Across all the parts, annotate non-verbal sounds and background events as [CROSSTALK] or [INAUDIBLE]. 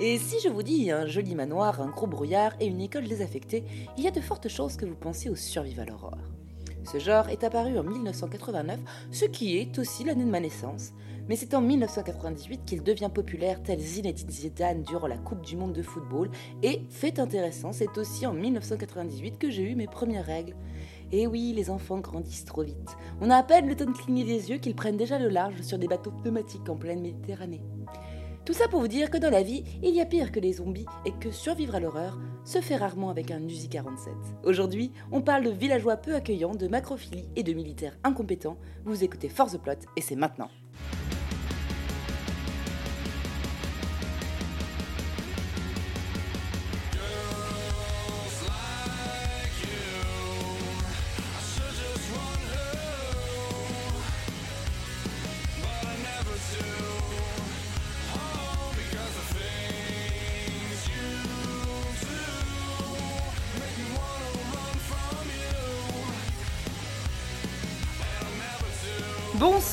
Et si je vous dis un joli manoir, un gros brouillard et une école désaffectée, il y a de fortes chances que vous pensiez au survival horror. Ce genre est apparu en 1989, ce qui est aussi l'année de ma naissance, mais c'est en 1998 qu'il devient populaire tel Zinedine Zidane durant la Coupe du Monde de football, et, fait intéressant, c'est aussi en 1998 que j'ai eu mes premières règles. Et oui, les enfants grandissent trop vite. On a à peine le temps de cligner des yeux qu'ils prennent déjà le large sur des bateaux pneumatiques en pleine Méditerranée. Tout ça pour vous dire que dans la vie, il y a pire que les zombies et que survivre à l'horreur se fait rarement avec un Uzi 47. Aujourd'hui, on parle de villageois peu accueillants, de macrophilie et de militaires incompétents. Vous écoutez Force Plot et c'est maintenant.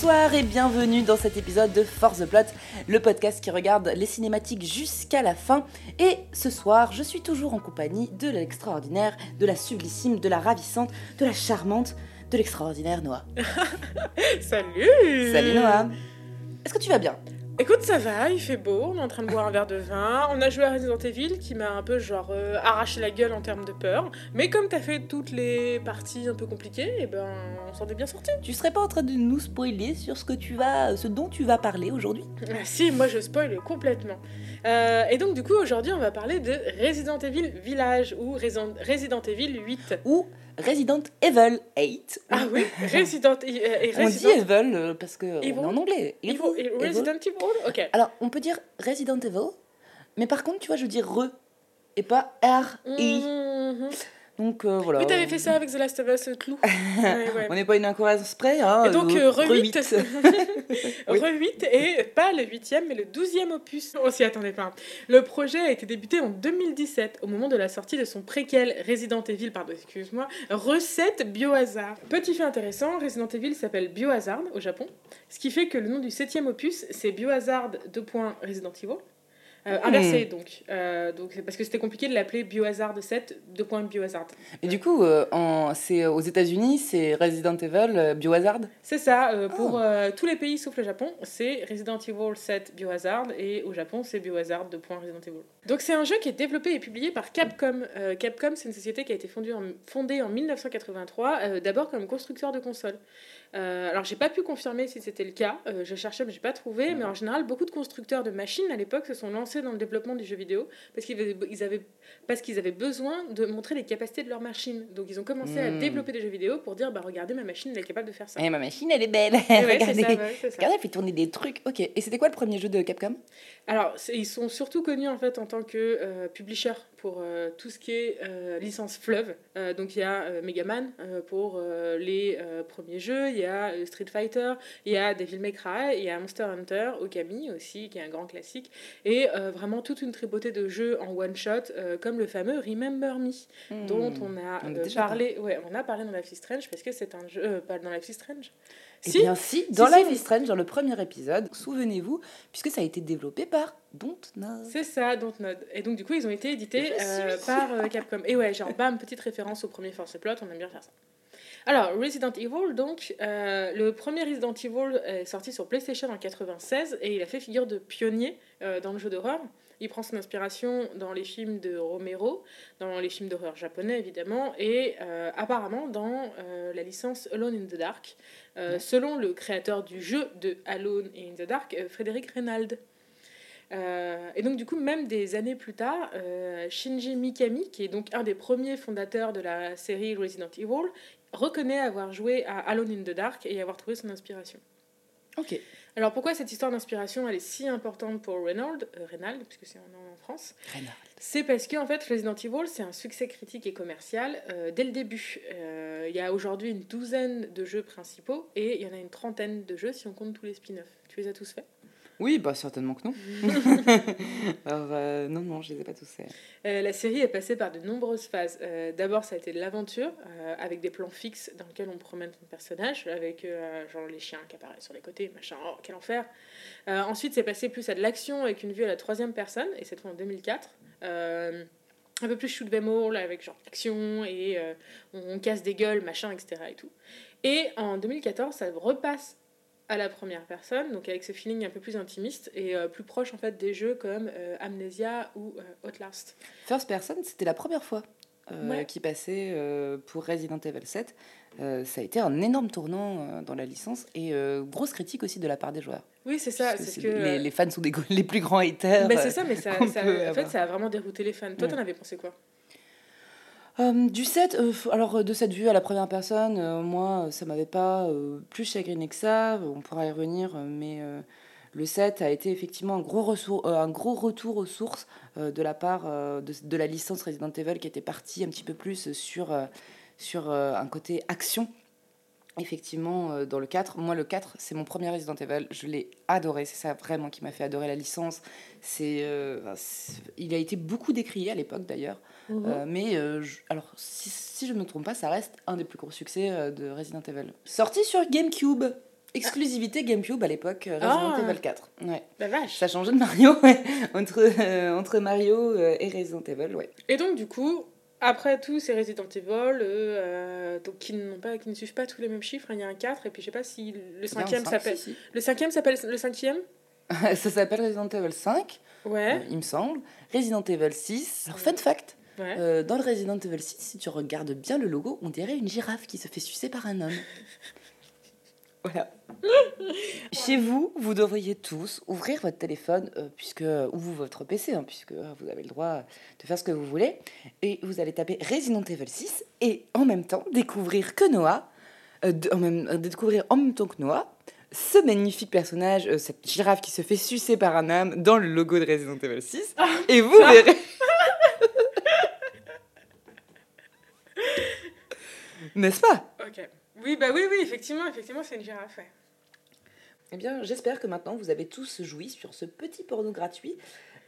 Bonsoir et bienvenue dans cet épisode de Force the Plot, le podcast qui regarde les cinématiques jusqu'à la fin. Et ce soir, je suis toujours en compagnie de l'extraordinaire, de la sublissime, de la ravissante, de la charmante, de l'extraordinaire Noah. [LAUGHS] Salut Salut Noah Est-ce que tu vas bien? Écoute, ça va, il fait beau, on est en train de boire un verre de vin. On a joué à Resident Evil qui m'a un peu genre euh, arraché la gueule en termes de peur. Mais comme t'as fait toutes les parties un peu compliquées, et ben on s'en est bien sorti. Tu serais pas en train de nous spoiler sur ce que tu vas, ce dont tu vas parler aujourd'hui? Ah, si, moi je spoil complètement. Euh, et donc du coup aujourd'hui on va parler de Resident Evil Village ou Resident Resident Evil 8. Ou Resident Evil 8 Ah oui, Resident e- euh, et On dit Resident Evil euh, parce que on est en anglais. Evil- Evil, Evil. Resident Evil. Ok. Alors, on peut dire Resident Evil, mais par contre, tu vois, je dis re et pas R-I. Mhm. Donc euh, voilà. Oui, t'avais fait ça avec The Last of Us, clou. [LAUGHS] Ouais, ouais. On n'est pas une incohérence près. Hein, Et donc, euh, re 8. re-huit. [LAUGHS] [LAUGHS] Oui. Re 8 et pas le huitième, mais le douzième opus. On s'y attendait pas. Le projet a été débuté en 2017, au moment de la sortie de son préquel Resident Evil, pardon, excuse-moi, Recette Biohazard. Petit fait intéressant, Resident Evil s'appelle Biohazard au Japon, ce qui fait que le nom du septième opus, c'est Biohazard 2. Resident Evil. Euh, inversé donc, Euh, donc parce que c'était compliqué de l'appeler Biohazard 7 2. Biohazard. Et du coup, euh, en- c'est aux États-Unis, c'est Resident Evil euh, Biohazard? C'est ça, euh, pour Oh. euh, tous les pays sauf le Japon, c'est Resident Evil 7 Biohazard et au Japon c'est Biohazard 2. Resident Evil. Donc c'est un jeu qui est développé et publié par Capcom. Euh, Capcom c'est une société qui a été fondée en, fondée en 1983, euh, d'abord comme constructeur de consoles. Euh, alors j'ai pas pu confirmer si c'était le cas, euh, je cherchais mais j'ai pas trouvé, mais en général beaucoup de constructeurs de machines à l'époque se sont lancés dans le développement du jeu vidéo parce qu'ils avaient, ils avaient, parce qu'ils avaient besoin de montrer les capacités de leur machine. Donc ils ont commencé à Hmm. développer des jeux vidéo pour dire bah regardez ma machine elle est capable de faire ça. Et ma machine, elle est belle. Ouais, Regardez. ça, ouais. Regardez, elle fait tourner des trucs. Ok. Et c'était quoi le premier jeu de Capcom? Alors, ils sont surtout connus en fait en tant que euh, publisher pour euh, tout ce qui est euh, licence fleuve. Euh, donc il y a Mega Man euh, pour les premiers jeux, il y a Street Fighter, il y a Devil May Cry, il y a Monster Hunter, Okami aussi qui est un grand classique, et vraiment toute une tripotée de jeux en one shot euh, comme le fameux Remember Me dont Hmm. on a, On a parlé, ouais, on a parlé dans Life is Strange parce que c'est un jeu, pas dans Life is Strange. Eh Si, bien si, dans Si, Life on- is Strange, dans le premier épisode, souvenez-vous, puisque ça a été développé par Dontnod. C'est ça, Dontnod. Et donc, du coup, ils ont été édités euh, par euh, [LAUGHS] Capcom. Et ouais, genre, bam, petite référence au premier Force Plot, on aime bien faire ça. Alors, Resident Evil, donc, euh, le premier Resident Evil est sorti sur PlayStation en 96 et il a fait figure de pionnier euh, dans le jeu d'horreur. Il prend son inspiration dans les films de Romero, dans les films d'horreur japonais évidemment, et euh, apparemment dans euh, la licence Alone in the Dark, euh, selon le créateur du jeu de Alone in the Dark, Frédéric Reynald. Euh, et donc du coup, même des années plus tard, euh, Shinji Mikami, qui est donc un des premiers fondateurs de la série Resident Evil, reconnaît avoir joué à Alone in the Dark et avoir trouvé son inspiration. Ok. Alors pourquoi cette histoire d'inspiration elle est si importante pour Reynald, euh, Reynald puisque c'est un nom en France? C'est parce que en fait Resident Evil c'est un succès critique et commercial euh, dès le début. Euh, Il y a aujourd'hui une douzaine de jeux principaux et il y en a une trentaine de jeux si on compte tous les spin-offs. Tu les as tous faits? Oui, bah certainement que non. [LAUGHS] Alors, euh, non, non, je les ai pas tous faits. Euh, la série est passée par de nombreuses phases. Euh, D'abord, ça a été de l'aventure, euh, avec des plans fixes dans lesquels on promène son personnage, avec genre les chiens qui apparaissent sur les côtés, machin, oh, quel enfer. Ensuite, c'est passé plus à de l'action avec une vue à la troisième personne, et cette fois en 2004. Euh, un peu plus shoot them all, avec genre action, et on, on casse des gueules, machin, etc. Et, tout. et en 2014, ça repasse à la première personne, donc avec ce feeling un peu plus intimiste et euh, plus proche en fait des jeux comme euh, Amnesia ou euh, Outlast. First Person, c'était la première fois euh, Ouais. qui passait pour Resident Evil 7. Euh, ça a été un énorme tournant dans la licence et grosse critique aussi de la part des joueurs. Oui, c'est ça. C'est que les, les fans sont des, les plus grands haters. C'est ça, mais ça, en fait, ça a vraiment dérouté les fans. Toi, Ouais. t'en avais pensé quoi? Euh, du 7, euh, alors euh, de cette vue à la première personne, moi, ça m'avait pas plus chagriné que ça, on pourra y revenir, mais le 7 a été effectivement un gros, un gros retour aux sources de la part de, de la licence Resident Evil qui était partie un petit peu plus sur, sur un côté action. Effectivement, euh, dans le 4, moi le 4, c'est mon premier Resident Evil, je l'ai adoré, c'est ça vraiment qui m'a fait adorer la licence. C'est, euh, il a été beaucoup décrié à l'époque d'ailleurs. Euh, mais euh, je- alors, si, si je ne me trompe pas, ça reste un des plus gros succès de Resident Evil. Sorti sur GameCube. Exclusivité GameCube à l'époque, Resident Ah. Evil 4. Ouais. La vache. Ça changeait de Mario, [LAUGHS] ouais. entre, euh, entre Mario et Resident Evil, ouais. Et donc, du coup, après tout, ces Resident Evil, euh, euh, donc, qui, n'ont pas, qui ne suivent pas tous les mêmes chiffres, hein, il y a un 4, et puis je sais pas si le a un cinquième cinq, s'appelle. si, Le cinquième s'appelle le cinquième si. [LAUGHS] ça s'appelle Resident Evil 5, Ouais. euh, il me semble. Resident Evil 6. Alors, fun fact, ouais. euh, dans le Resident Evil 6, si tu regardes bien le logo, on dirait une girafe qui se fait sucer par un homme. [LAUGHS] Voilà. [LAUGHS] Chez vous, vous devriez tous ouvrir votre téléphone, euh, puisque, ou vous, votre PC, hein, puisque euh, vous avez le droit de faire ce que vous voulez, et vous allez taper Resident Evil 6, et en même temps découvrir que Noah, euh, de- en même, euh, découvrir en même temps que Noah, ce magnifique personnage, cette girafe qui se fait sucer par un âme dans le logo de Resident Evil 6, et vous Ah. verrez. [LAUGHS] N'est-ce pas? Ok. Oui, bah oui, oui, effectivement, effectivement, c'est une girafe. Eh bien, j'espère que maintenant vous avez tous joui sur ce petit porno gratuit.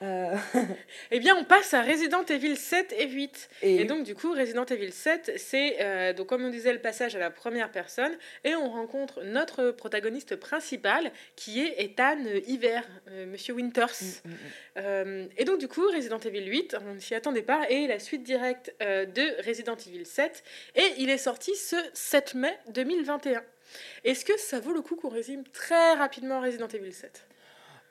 Euh, [LAUGHS] Eh bien, on passe à Resident Evil 7 et 8. et Et donc, du coup, Resident Evil 7, c'est, euh, donc, comme on disait, le passage à la première personne. Et on rencontre notre protagoniste principal, qui est Ethan Hiver, euh, Monsieur Winters. Mm, mm, mm. Euh, et donc, du coup, Resident Evil 8, on ne s'y attendait pas, est la suite directe de Resident Evil 7. Et il est sorti ce 7 mai 2021. Est-ce que ça vaut le coup qu'on résume très rapidement Resident Evil 7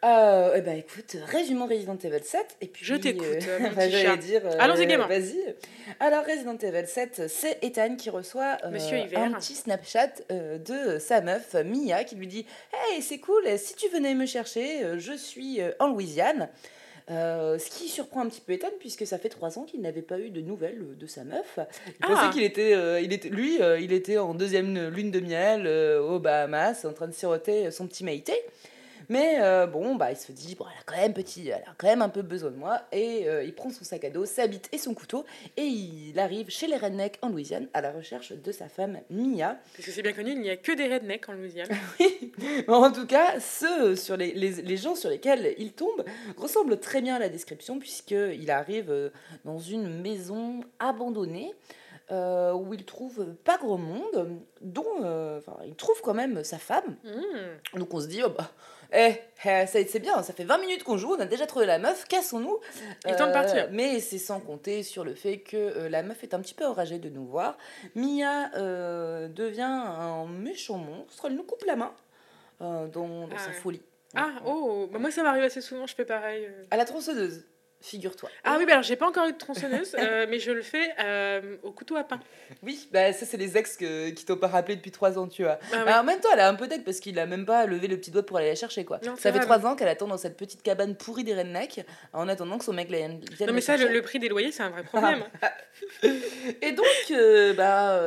Euh, eh ben écoute, résumons Resident Evil 7 et puis Je t'écoute, euh, [LAUGHS] j'allais chat. dire euh, Allons-y gaiement. Vas-y. Alors Resident Evil 7, c'est Ethan qui reçoit euh, Monsieur un petit Snapchat euh, de sa meuf Mia qui lui dit "Hey, c'est cool, si tu venais me chercher, euh, je suis en Louisiane." Euh, ce qui surprend un petit peu Ethan puisque ça fait trois ans qu'il n'avait pas eu de nouvelles de sa meuf. Il Ah. pensait qu'il était, euh, il était, lui, euh, il était en deuxième lune de miel aux Bahamas, en train de siroter son petit maïté. Mais euh, bon, bah, il se dit, bon, elle a quand même petit, elle a quand même un peu besoin de moi, et euh, il prend son sac à dos, sa bite et son couteau, et il arrive chez les rednecks en Louisiane à la recherche de sa femme Mia. Parce que c'est bien connu, il n'y a que des rednecks en Louisiane. [LAUGHS] en tout cas, ceux sur les, les, les gens sur lesquels il tombe ressemblent très bien à la description, puisqu'il arrive euh, dans une maison abandonnée. euh, où il trouve pas grand monde, dont euh, il trouve quand même sa femme, Hmm. donc on se dit, oh bah, eh, eh, ça- c'est bien, ça fait 20 minutes qu'on joue, on a déjà trouvé la meuf, cassons-nous. Il est temps de partir. Mais c'est sans compter sur le fait que euh, la meuf est un petit peu enragée de nous voir. Mia euh, devient un méchant monstre, elle nous coupe la main euh, dans, dans Ah sa folie. Ah, oh, bah moi ça m'arrive assez souvent, je fais pareil. euh. À la tronçonneuse, figure-toi. Ah oui, bah alors j'ai pas encore eu de tronçonneuse, euh, [LAUGHS] mais je le fais euh, au couteau à pain. Oui, bah, ça c'est les ex que, qui t'ont pas rappelé depuis 3 ans, tu vois. Ah ouais. En même temps, elle a un peu tête parce qu'il a même pas levé le petit doigt pour aller la chercher, quoi. Non, ça fait 3 ans qu'elle attend dans cette petite cabane pourrie des rednecks en attendant que son mec vienne vienne non, mais la ça, le, prix des loyers, c'est un vrai problème. [LAUGHS] Et donc, euh, bah,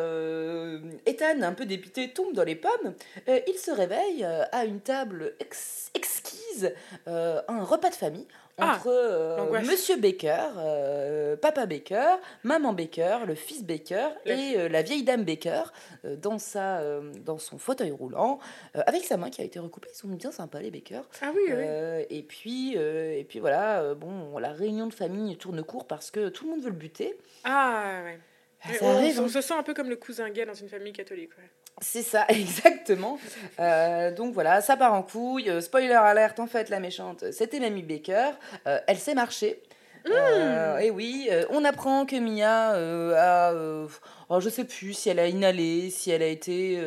Ethan, un peu dépité, tombe dans les pommes. Il se réveille à une table ex- exquise, un repas de famille, ah, entre euh, Monsieur Baker, euh, Papa Baker, Maman Baker, le fils Baker et euh, la vieille dame Baker dans, sa, dans son fauteuil roulant, avec sa main qui a été recoupée. Ils sont bien sympas, les Baker. Ah oui, oui. Et puis, et puis voilà, bon, la réunion de famille tourne court parce que tout le monde veut le buter. Ah ouais. Ah, ça on, arrive, on hein. se sent un peu comme le cousin gay dans une famille catholique. Ouais. C'est ça, [LAUGHS] exactement. Euh, donc voilà, ça part en couille. Euh, spoiler alerte, en fait, la méchante, c'était Mamie Baker. Euh, elle sait marcher. Mmh. et oui, on apprend que Mia a. Oh, je sais plus si elle a inhalé, si elle a été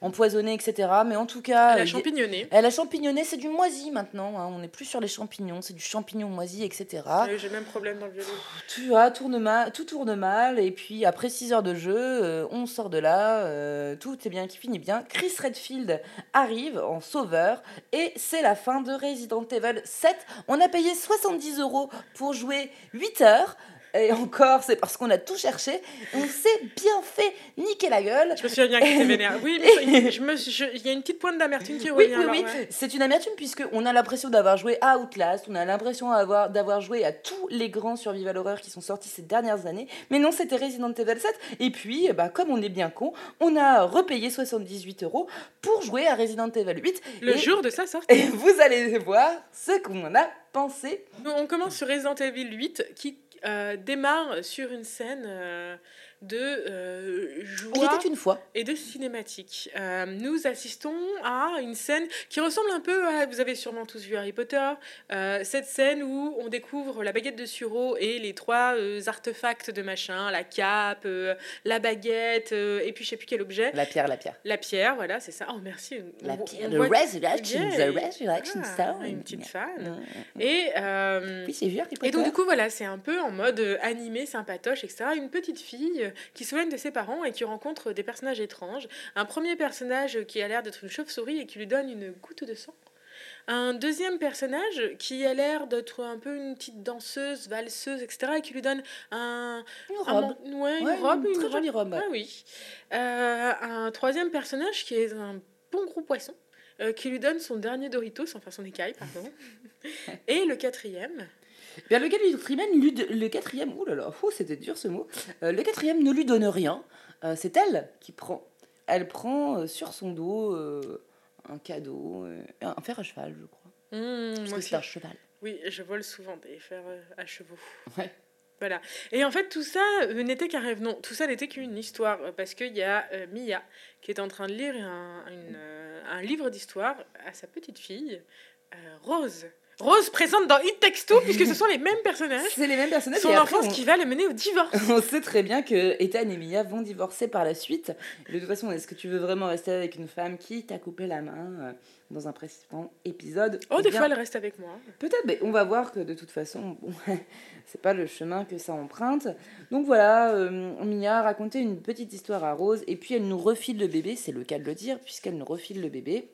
empoisonnée, etc. Mais en tout cas. Elle a champignonné. Elle a champignonné, c'est du moisi maintenant. Hein. On n'est plus sur les champignons, c'est du champignon moisi, etc. J'ai le même problème dans le violon. Tu vois, tourne mal, tout tourne mal. Et puis après 6 heures de jeu, euh, on sort de là. Euh, tout est bien qui finit bien. Chris Redfield arrive en sauveur. Et c'est la fin de Resident Evil 7. On a payé 70 euros pour jouer 8 heures. Et encore, c'est parce qu'on a tout cherché. On s'est bien fait niquer la gueule. Je me suis bien que vénère. Oui, mais il y a une petite pointe d'amertume qui revient. Oui, oui, oui. C'est une amertume puisqu'on a l'impression d'avoir joué à Outlast, on a l'impression d'avoir joué à tous les grands survival horror qui sont sortis ces dernières années. Mais non, c'était Resident Evil 7. Et puis, bah, comme on est bien con, on a repayé 78 euros pour jouer à Resident Evil 8. Le jour de sa sortie. [LAUGHS] Et vous allez voir ce qu'on en a pensé. On commence sur Resident Evil 8 qui euh, démarre sur une scène euh, de euh, joie une fois. et de cinématique. Euh, nous assistons à une scène qui ressemble un peu à, vous avez sûrement tous vu Harry Potter, euh, cette scène où on découvre la baguette de Suro et les trois artefacts de machin, la cape, la baguette, et puis je sais plus quel objet. La pierre, la pierre. La pierre, voilà, c'est ça. Oh merci. La pierre, le resurrection, the resurrection ah, stone. Une petite fan. Mm. Et, oui, c'est vu Harry Potter. Et donc du coup, voilà, c'est un peu en mode animé, sympatoche, etc. Une petite fille qui s'éloigne de ses parents et qui rencontre des personnages étranges. Un premier personnage qui a l'air d'être une chauve-souris et qui lui donne une goutte de sang. Un deuxième personnage qui a l'air d'être un peu une petite danseuse, valseuse, etc. et qui lui donne un... Une robe. une robe. Une, très jolie robe. Ah oui. Euh, un troisième personnage qui est un bon gros poisson. Euh, qui lui donne son dernier Doritos, enfin son écaille, pardon. [LAUGHS] et le quatrième, Bien, le quatrième, lui, le quatrième, oh là là, c'était dur ce mot. Euh, le quatrième ne lui donne rien. Euh, c'est elle qui prend. Elle prend euh, sur son dos un cadeau, un fer à cheval, je crois. Mmh, Parce que c'est un cheval. Oui, je vole souvent des fers à chevaux. Ouais. Voilà. Et en fait, tout ça n'était qu'un rêve. Non, tout ça n'était qu'une histoire. Parce qu'il y a Mia qui est en train de lire un, un livre d'histoire à sa petite fille, Rose. Rose présente dans It Takes Two, puisque ce sont les mêmes personnages. C'est les mêmes personnages. Son enfance qui va le mener au divorce. [LAUGHS] on sait très bien que Ethan et Mia vont divorcer par la suite. De toute façon, est-ce que tu veux vraiment rester avec une femme qui t'a coupé la main euh, dans un précédent épisode Oh, des fois, elle reste avec moi. Peut-être, mais on va voir que de toute façon, [LAUGHS] bon, c'est pas le chemin que ça emprunte. Donc voilà, euh, Mia a raconté une petite histoire à Rose, et puis elle nous refile le bébé, c'est le cas de le dire, puisqu'elle nous refile le bébé.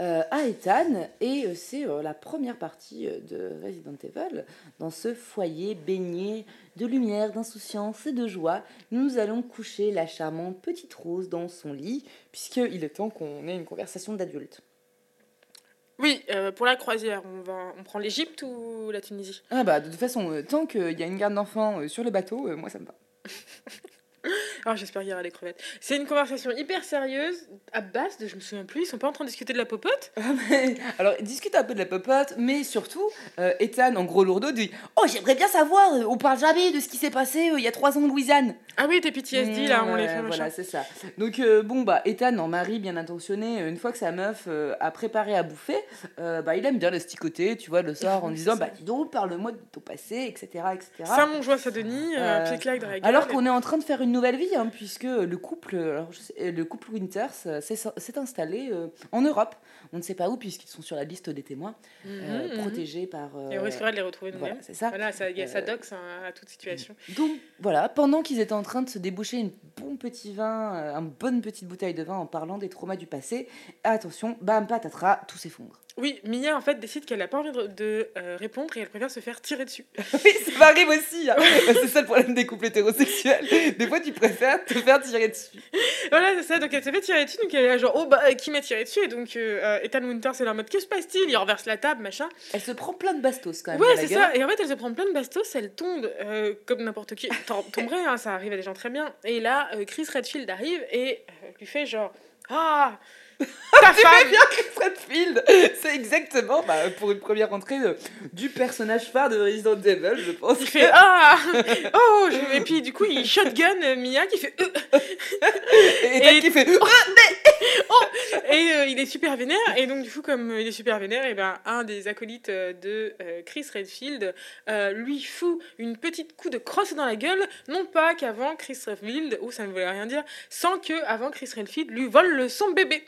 Euh, à Ethan et euh, c'est euh, la première partie de Resident Evil. Dans ce foyer baigné de lumière, d'insouciance et de joie, nous allons coucher la charmante petite Rose dans son lit, puisqu'il est temps qu'on ait une conversation d'adulte. Oui, pour la croisière, on, va, on prend l'Égypte ou la Tunisie? Ah bah de toute façon, tant qu'il y a une garde d'enfants sur le bateau, moi ça me va. [LAUGHS] Alors j'espère qu'il y aura les crevettes. C'est une conversation hyper sérieuse, à base de, je me souviens plus, ils sont pas en train de discuter de la popote? Ah, Alors ils discutent un peu de la popote, mais surtout, euh, Ethan, en gros lourdeau, dit Oh, j'aimerais bien savoir, euh, on parle jamais de ce qui s'est passé euh, il y a trois ans de Louisiane. Ah oui, tes PTSD là, on les fait Voilà, c'est ça. Donc bon, bah, Ethan, en mari bien intentionné, une fois que sa meuf a préparé à bouffer, bah, il aime bien le sticoter, tu vois, le soir, en disant Bah, dis donc, parle-moi de ton passé, etc. etc. Ça, mon joie, ça Denis, Alors qu'on est en train de faire une nouvelle vie, hein, puisque le couple, alors, le couple Winters s'est installé euh, en Europe. On ne sait pas où, puisqu'ils sont sur la liste des témoins, euh, mhm, mhm. protégés par. Et on risquera de les retrouver nous-mêmes. Voilà, c'est ça. Voilà, ça, y a ça dox hein, à toute situation. Donc voilà, pendant qu'ils étaient en train de se déboucher une bon petit vin, euh, une bonne petite bouteille de vin en parlant des traumas du passé, attention, bam, patatras, tout s'effondre. Oui, Mia en fait décide qu'elle n'a pas envie de, répondre et elle préfère se faire tirer dessus. [LAUGHS] oui, ça m'arrive aussi. Hein. c'est ça le problème des couples hétérosexuels. Des fois, tu préfères te faire tirer dessus. voilà, c'est ça. Donc elle s'est fait tirer dessus. Donc elle est là, genre, oh bah, qui m'a tiré dessus? Et donc euh, Ethan Winter, c'est là en mode, que se passe-t-il? Il renverse la table, machin. Elle se prend plein de bastos quand même. Ouais, c'est ça. Et en fait, elle se prend plein de bastos. Elle tombe euh, comme n'importe qui. Tom- Tomberait, [LAUGHS] hein, ça arrive à des gens très bien. Et là, euh, Chris Redfield arrive et euh, lui fait genre, ah ta femme bien Chris Redfield C'est exactement, bah, pour une première entrée euh, du personnage phare de Resident Evil, je pense. Il fait ah oh je- et puis du coup il shotgun euh, Mia qui fait euh, Et Et- qui fait et euh, il est super vénère et donc du coup comme il est super vénère et ben un des acolytes de Chris Redfield lui fout une petite coup de crosse dans la gueule non pas qu'avant Chris Redfield ou ça ne voulait rien dire sans que avant Chris Redfield lui vole le son bébé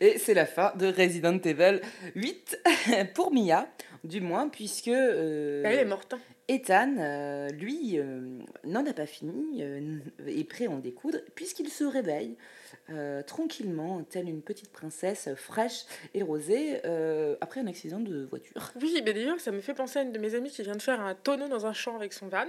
Et c'est la fin de Resident Evil 8 [LAUGHS] pour Mia, du moins, puisque euh, elle est morte hein. Ethan, euh, lui, euh, n'en a pas fini, est prêt à en découdre, puisqu'il se réveille tranquillement, telle une petite princesse fraîche et rosée, après un accident de voiture. [LAUGHS] Oui, mais d'ailleurs, ça me fait penser à une de mes amies qui vient de faire un tonneau dans un champ avec son van.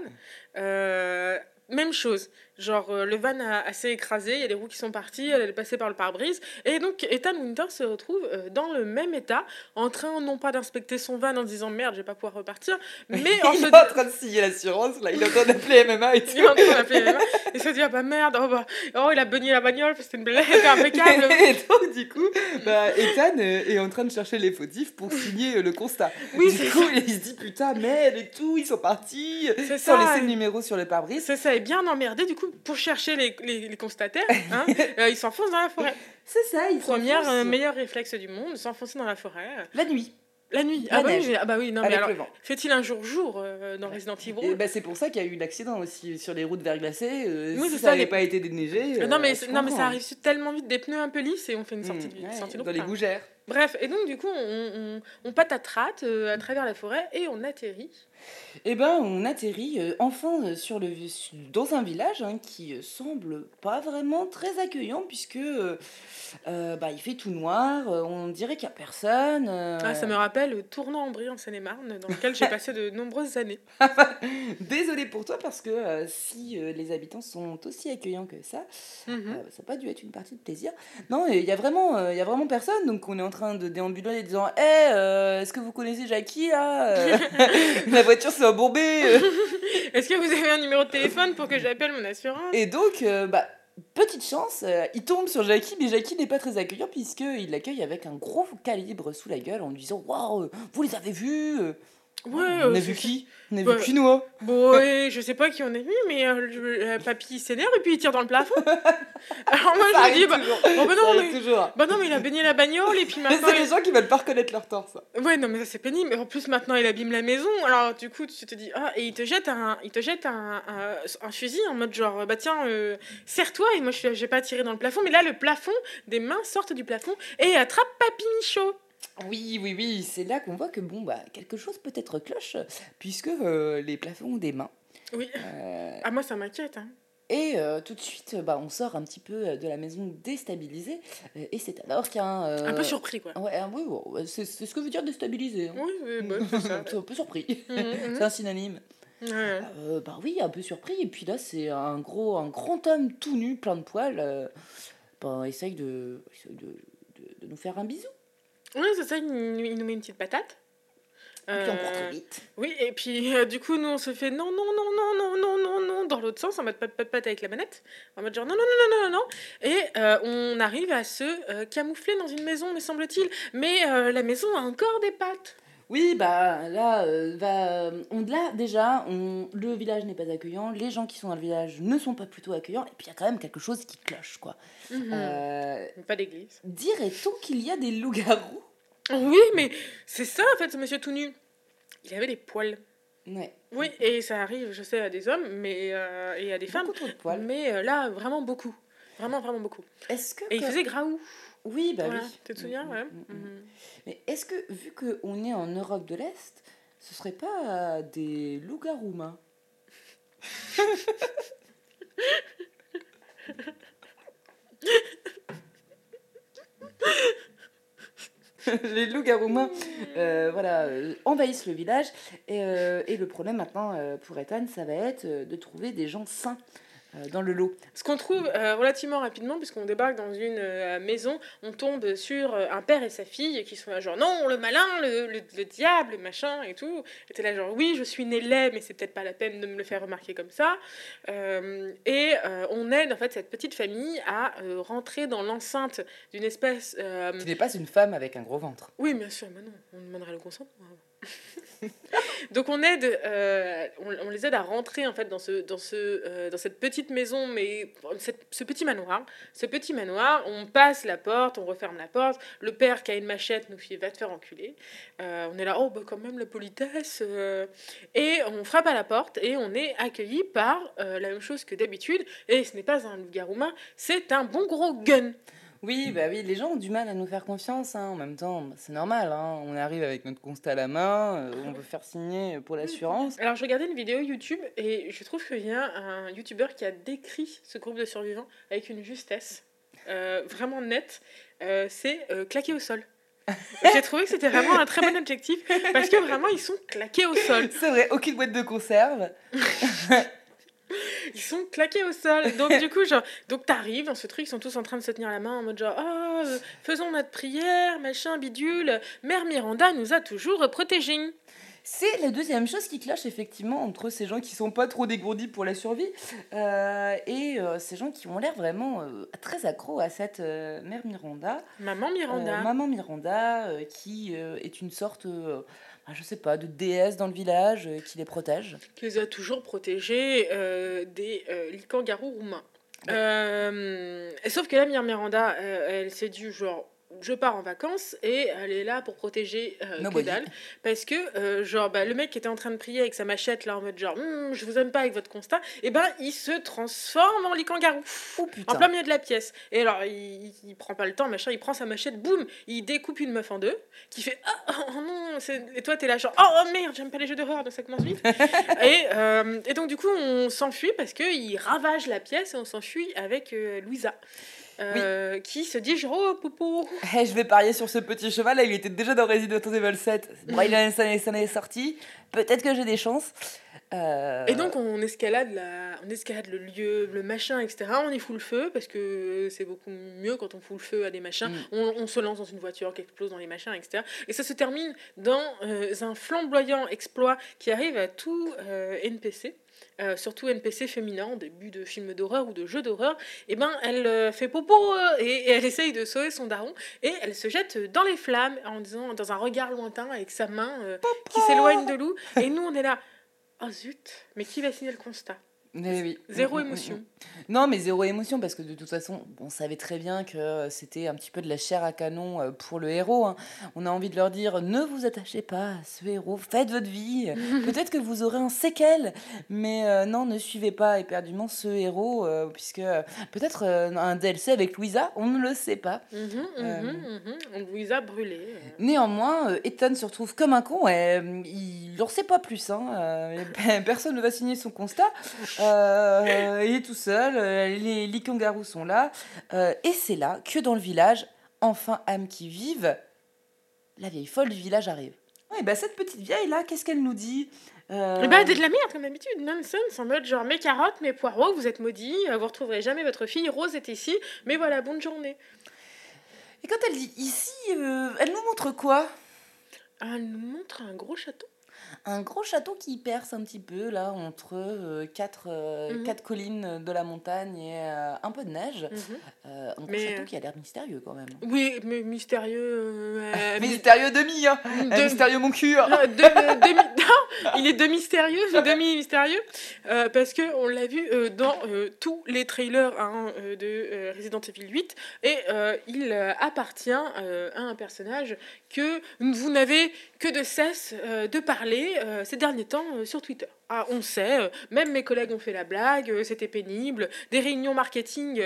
Même chose. Genre, euh, le van a assez écrasé, il y a des roues qui sont parties, elle est passée par le pare-brise. Et donc, Ethan Winter se retrouve euh, dans le même état, en train non pas d'inspecter son van en disant merde, je vais pas pouvoir repartir, mais [LAUGHS] en il se est en train de signer l'assurance, là, il est en train d'appeler MMA et [LAUGHS] tout. il est en train d'appeler mains et se dire bah merde, oh, bah, oh, il a beugné la bagnole, c'était une blague, impeccable. [LAUGHS] Et donc, du coup, bah, Ethan euh, est en train de chercher les fautifs pour signer le constat. Oui, du c'est coup, il se dit putain, merde et tout, ils sont partis C'est sans ça. laisser le numéro sur le pare-brise. Ça, ça est bien emmerdé, du coup, pour chercher les, les, les constatataires, hein, [LAUGHS] euh, il s'enfonce dans la forêt. C'est ça, il Première, euh, meilleur réflexe du monde, s'enfoncer dans la forêt. la nuit La nuit. La ah, bah oui, ah bah oui, non, mais alors, fait-il un jour-jour euh, dans Resident Evil? bah, c'est pour ça qu'il y a eu l'accident aussi sur les routes verglacées. euh, Oui, si c'est ça n'avait les- pas été déneigé. Euh, non, mais, non, mais ça hein. arrive tellement vite, des pneus un peu lisses et on fait une sortie, Mmh, de, ouais, sortie dans les gougères. Bref, et donc du coup, on, on, on patatrate euh, à travers la forêt et on atterrit. Eh ben, on atterrit euh, enfin euh, sur le, dans un village hein, qui semble pas vraiment très accueillant puisque euh, bah, il fait tout noir, on dirait qu'il y a personne. Ah, ça me rappelle le tournant en brie en Seine-et-Marne, dans lequel j'ai [LAUGHS] passé de nombreuses années. [LAUGHS] Désolée pour toi parce que si les habitants sont aussi accueillants que ça, Mhm. ça n'a pas dû être une partie de plaisir. Non, il y a vraiment, il y a vraiment personne. Donc on est en train de déambuler en disant, hé, est-ce que vous connaissez Jackie là [LAUGHS] La voiture s'est embourbée. [LAUGHS] Est-ce que vous avez un numéro de téléphone pour que j'appelle mon assurance? Et donc, euh, bah, petite chance, euh, il tombe sur Jackie, mais Jackie n'est pas très accueillant puisqu'il l'accueille avec un gros calibre sous la gueule en lui disant Waouh, vous les avez vus euh Ouais, On a vu qui On a Ouais. vu qui, nous Bon, ouais, je sais pas qui on a vu, mais euh, euh, papy s'énerve et puis il tire dans le plafond. [LAUGHS] Alors moi Ça je me dis, arrive bah, oh, bah non, mais, toujours. bah non, mais il a baigné la bagnole et puis [LAUGHS] Mais maintenant. c'est les il- gens qui veulent pas reconnaître leur tort, ça. Ouais, non, mais ça c'est pénible. En plus, maintenant il abîme la maison. Alors du coup, tu te dis, ah, et il te jette un, il te jette un, un, un fusil en mode genre, bah tiens, euh, serre-toi. Et moi je j'ai pas tiré dans le plafond, mais là le plafond, des mains sortent du plafond et attrape Papy Michaud. Oui, oui, oui, c'est là qu'on voit que bon, bah, quelque chose peut être cloche, puisque euh, les plafonds ont des mains. Oui. Euh, Ah, moi ça m'inquiète. Hein. et euh, tout de suite, bah, on sort un petit peu de la maison déstabilisée, et c'est alors qu'un. euh, Un peu surpris quoi. Ouais, ah, oui, ouais, c'est c'est ce que veut dire déstabiliser. hein. Oui, oui, bah, c'est ça. [LAUGHS] Un peu surpris. Mhm, [LAUGHS] mhm. C'est un synonyme. Ouais. Euh, bah oui, un peu surpris. Et puis là, c'est un gros, un grand homme tout nu, plein de poils. Bah, essaye de, essaye de, de, de nous faire un bisou. Oui, c'est ça, il, nous- il nous met une petite patate. Et puis on court Euh, très vite. Oui, et puis euh, du coup, nous on se fait non, non, non, non, non, non, non, non, dans l'autre sens, en mode pat, pat, pat avec la manette. En mode genre non, non, non, non, non, non. Et euh, on arrive à se euh, camoufler dans une maison, me semble-t-il. Mais euh, la maison a encore des pattes. Oui, bah là, euh, va, on, là déjà, on, le village n'est pas accueillant. Les gens qui sont dans le village ne sont pas plutôt accueillants. Et puis il y a quand même quelque chose qui cloche, quoi. Mhm. Euh, Pas d'église. Dirait-on qu'il y a des loups-garous? Oui, mais c'est ça en fait, ce monsieur tout nu. Il avait des poils. Ouais. Oui, et ça arrive, je sais, à des hommes mais, euh, et à des femmes. Beaucoup trop de poils. Mais euh, là, vraiment beaucoup. Vraiment, vraiment beaucoup. Est-ce que. Et il faisait graou. Oui, bah Voilà, oui. Tu te souviens Mm, ouais. mm, mm, mm. Mhm. Mais est-ce que, vu qu'on est en Europe de l'Est, ce serait pas des loups-garous mains [LAUGHS] Les loups-garous euh, voilà, euh, envahissent le village. Et, euh, et le problème maintenant euh, pour Ethan, ça va être euh, de trouver des gens sains euh, dans le lot. Ce qu'on trouve euh, relativement rapidement, puisqu'on débarque dans une euh, maison, on tombe sur euh, un père et sa fille qui sont là genre non, le malin, le, le, le diable, machin et tout. Et t'es là genre oui, je suis né laid, mais c'est peut-être pas la peine de me le faire remarquer comme ça. Euh, et euh, on aide en fait cette petite famille à euh, rentrer dans l'enceinte d'une espèce... euh, Qui n'est pas une femme avec un gros ventre. oui, bien sûr, mais non, on demanderait le consentement. [LAUGHS] [LAUGHS] Donc on aide, euh, on, les aide à rentrer en fait dans ce, dans ce, euh, dans cette petite maison, mais cette- ce petit manoir. Ce petit manoir, on passe la porte, on referme la porte. Le père qui a une machette nous fait va te faire enculer. Euh, on est là, oh bah quand même la politesse. et on frappe à la porte et on est accueilli par la même chose que d'habitude. Et ce n'est pas un loup-garou c'est un bon gros gun. Oui, bah oui, les gens ont du mal à nous faire confiance. hein. En même temps, c'est normal. hein. On arrive avec notre constat à la main, euh, on veut faire signer pour l'assurance. Alors, je regardais une vidéo YouTube et je trouve qu'il y a un YouTuber qui a décrit ce groupe de survivants avec une justesse euh, vraiment nette. Euh, c'est euh, claquer au sol. [LAUGHS] J'ai trouvé que c'était vraiment un très bon objectif parce que vraiment ils sont claqués au sol. C'est vrai, aucune boîte de conserve. [LAUGHS] [LAUGHS] Ils sont claqués au sol. Donc du coup, genre, donc t'arrives dans ce truc, ils sont tous en train de se tenir la main en mode genre, oh, faisons notre prière, machin, bidule. Mère Miranda nous a toujours protégés. C'est la deuxième chose qui cloche effectivement entre ces gens qui sont pas trop dégourdis pour la survie euh, et euh, ces gens qui ont l'air vraiment euh, très accros à cette mère Miranda. Maman Miranda. Maman Miranda, qui est une sorte, je sais pas, de déesse dans le village euh, qui les protège. qui les a toujours protégés euh, des euh, licangarous roumains. Ouais. Euh, sauf que la mère Miranda, elle s'est dit genre je pars en vacances et elle est là pour protéger euh, que dalle parce que euh, genre bah, le mec qui était en train de prier avec sa machette là en mode genre Hum, je vous aime pas avec votre constat et ben il se transforme en licangarou Oh en plein milieu de la pièce. Et alors, il, il prend pas le temps, machin, il prend sa machette, boum, il découpe une meuf en deux, qui fait Ah oh, oh non, c'est- et toi t'es là, genre Oh, oh, merde, j'aime pas les jeux d'horreur, donc ça commence vite. [LAUGHS] et, euh, et donc, du coup, on s'enfuit parce qu'il ravage la pièce et on s'enfuit avec euh, Louisa. Euh, qui se dit genre oh popo Eh, je vais parier sur ce petit cheval là, il était déjà dans Resident Evil 7. Bon, il en est, sorti. Peut-être que j'ai des chances. Euh, et donc on escalade la, on escalade le lieu le machin etc on y fout le feu parce que c'est beaucoup mieux quand on fout le feu à des machins Mm. on, on se lance dans une voiture qui explose dans les machins etc et ça se termine dans euh, un flamboyant exploit qui arrive à tout euh, NPC euh, surtout NPC féminin en début de film d'horreur ou de jeu d'horreur, et ben elle euh, fait popo euh, et, et elle essaye de sauver son daron et elle se jette dans les flammes en disant dans un regard lointain avec sa main qui s'éloigne de l'eau et nous on est là oh zut mais qui va signer le constat? Mais oui. zéro Mm, mm, émotion mm. Non, mais zéro émotion, parce que de toute façon, on savait très bien que euh, c'était un petit peu de la chair à canon euh, pour le héros. hein. On a envie de leur dire ne vous attachez pas à ce héros, faites votre vie. [LAUGHS] Peut-être que vous aurez un séquel, mais euh, non, ne suivez pas éperdument ce héros, euh, puisque peut-être euh, un DLC avec Louisa, on ne le sait pas. Mhm, mhm, Euh. mhm. On vous a brûlé. euh. Néanmoins, Ethan se retrouve comme un con et il n'en sait pas plus. Hein. [LAUGHS] Personne ne va signer son constat. [LAUGHS] Euh, il est tout seul, euh, les, les kangaroos sont là. Euh, et c'est là que dans le village, enfin âme qui vive, la vieille folle du village arrive. Oui, bah cette petite vieille là, qu'est-ce qu'elle nous dit? Euh, Eh ben, de la merde, comme d'habitude, nonsense, en mode genre mes carottes, mes poireaux, vous êtes maudits, vous retrouverez jamais votre fille, Rose est ici, mais voilà, bonne journée. Et quand elle dit ici, euh, elle nous montre quoi? Ah, elle nous montre un gros château. Un gros château qui perce un petit peu là entre euh, quatre, euh, Mhm. quatre collines de la montagne et euh, un peu de neige. Mhm. Euh, un gros Mais, château qui a l'air mystérieux quand même. Oui, mais mystérieux. [LAUGHS] mystérieux demi, hein de- Mystérieux mon cul hein. De- de- demi, [LAUGHS] non, il est demi-mystérieux, [LAUGHS] demi-mystérieux, euh, parce que on l'a vu dans tous les trailers hein, de Resident Evil 8, et il appartient à un personnage que vous n'avez que de cesse euh, de parler euh, ces derniers temps euh, sur Twitter. Ah, on sait, même mes collègues ont fait la blague, c'était pénible, des réunions marketing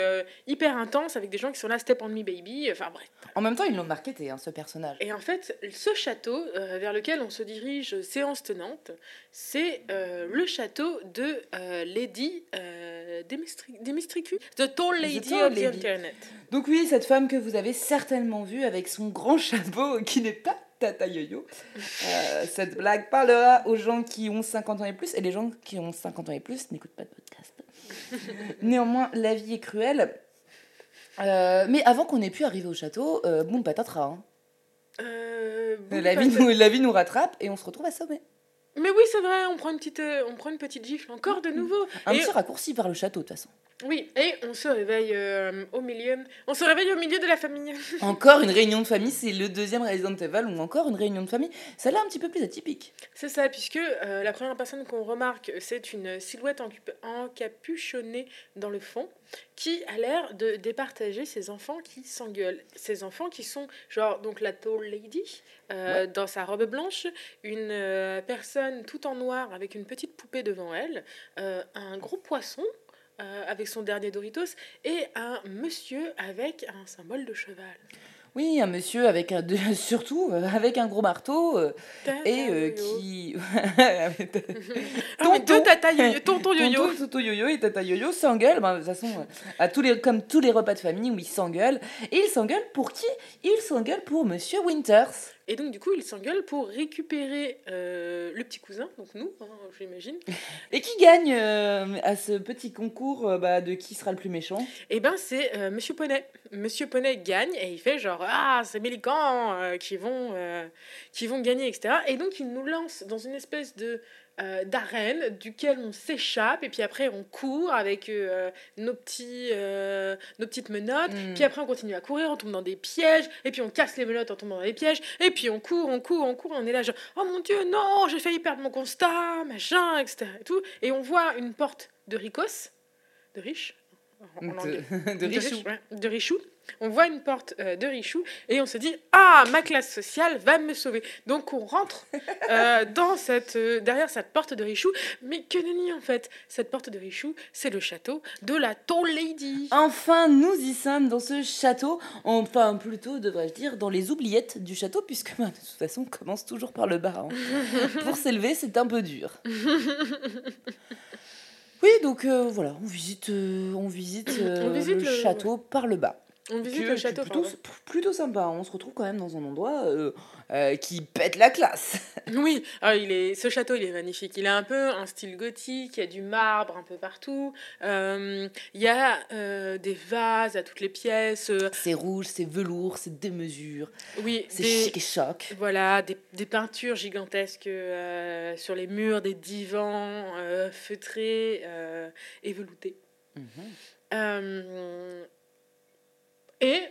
hyper intenses avec des gens qui sont là, step on me baby, enfin bref. En même temps, ils l'ont marketé, hein, ce personnage. Et en fait, ce château vers lequel on se dirige séance tenante, c'est le château de Lady Demistri- Demistricu, The Tall Lady Tall of the Lady. Internet. Donc oui, cette femme que vous avez certainement vue avec son grand chapeau qui n'est pas Tata Yo-Yo. Euh, cette blague parlera aux gens qui ont 50 ans et plus, et les gens qui ont 50 ans et plus n'écoutent pas de podcast. [LAUGHS] Néanmoins, la vie est cruelle. Euh, mais avant qu'on ait pu arriver au château, euh, boum patatras. hein. Euh, bon, La, vie nous, la vie nous rattrape et on se retrouve assommé. Mais oui, c'est vrai, on prend une petite, euh, on prend une petite gifle encore de nouveau. Un Et- petit raccourci vers le château, de toute façon. Oui, et on se réveille euh, au milieu. On se réveille au milieu de la famille. [LAUGHS] Encore une réunion de famille, c'est le deuxième Resident Evil ou encore une réunion de famille. Celle-là, un petit peu plus atypique. C'est ça, puisque euh, la première personne qu'on remarque, c'est une silhouette encapuchonnée dans le fond, qui a l'air de départager ses enfants qui s'engueulent. Ces enfants qui sont, genre, donc la tall lady, euh, dans sa robe blanche, une euh, personne tout en noir avec une petite poupée devant elle, euh, un gros poisson. avec son dernier Doritos et un monsieur avec un symbole de cheval. Oui, un monsieur avec un, de- [LAUGHS] surtout euh, avec un gros marteau euh, et euh, qui. [LAUGHS] [LAUGHS] Ah, mais deux Tonton. tata yo-yo, tonton yo-yo. Tonton, Yo-Yo et Tata Yo-Yo s'engueulent, ben, de toute façon, à tous les, comme tous les repas de famille où ils s'engueulent. Et ils s'engueulent pour qui? Ils s'engueulent pour Monsieur Winters. Et donc, du coup, il s'engueule pour récupérer euh, le petit cousin, donc nous, hein, j'imagine. Et qui gagne euh, à ce petit concours euh, bah, de qui sera le plus méchant? Et ben, c'est Monsieur Poney. Monsieur Poney gagne et il fait genre Ah, c'est euh, qui, vont, qui vont gagner, etc. Et donc, il nous lance dans une espèce de. Euh, d'arène duquel on s'échappe et puis après on court avec euh, nos petits euh, nos petites menottes. Mm. puis après on continue à courir on tombe dans des pièges et puis on casse les menottes en tombant dans les pièges et puis on court on court on court. On est là genre oh mon dieu non j'ai failli perdre mon constat machin etc et tout et on voit une porte de ricos de riche en- en anglais. [LAUGHS] de, de Richou. ouais, de Richou. On voit une porte euh, de Richou et on se dit ah ma classe sociale va me sauver. Donc on rentre [LAUGHS] euh, dans cette euh, derrière cette porte de Richou, mais que nenni en fait. Cette porte de Richou, c'est le château de la Tall Lady. Enfin, nous y sommes dans ce château, enfin plutôt devrais-je dire dans les oubliettes du château, puisque bah, de toute façon on commence toujours par le bas. hein. [LAUGHS] Pour s'élever, c'est un peu dur. Oui, donc euh, voilà, on visite, euh, on visite, [CLEARS THROAT] euh, On visite le, le- château par le bas. On visite le château. plutôt, plutôt sympa. hein. On se retrouve quand même dans un endroit euh, euh, qui pète la classe. [LAUGHS] Oui, il est, ce château il est magnifique. Il a un peu un style gothique, il y a du marbre un peu partout. Euh, il y a des vases à toutes les pièces. C'est rouge, c'est velours, c'est démesure, oui, c'est chic et choc. Voilà, des, des peintures gigantesques sur les murs, des divans feutrés et veloutés. Mhm. Et.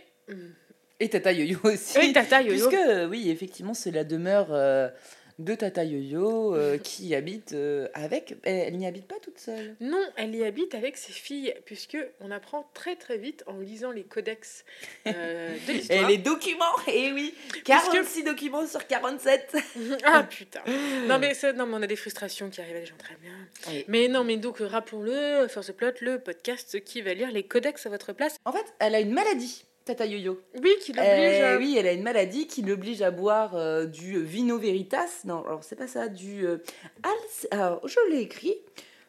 Et Tata Yo-Yo aussi. Et Tata Yo-Yo. Puisque, oui, effectivement, c'est la demeure euh, de Tata Yo-Yo euh, qui habite euh, avec. Elle, elle n'y habite pas toute seule. Non, elle y habite avec ses filles, puisque on apprend très très vite en lisant les codex euh, de [LAUGHS] Et l'histoire. les documents, eh oui 46 documents sur 47 [LAUGHS] Ah putain Non mais, c'est- non mais on a des frustrations qui arrivent à des gens très bien. Oui. Mais non mais donc rappelons-le, Force Plot, le podcast qui va lire les codex à votre place. En fait, elle a une maladie, Tata Yo-Yo. Oui, qui l'oblige Euh, à... oui, elle a une maladie qui l'oblige à boire euh, du vino veritas. Non, alors c'est pas ça, du. euh, Al- alors, je l'ai écrit.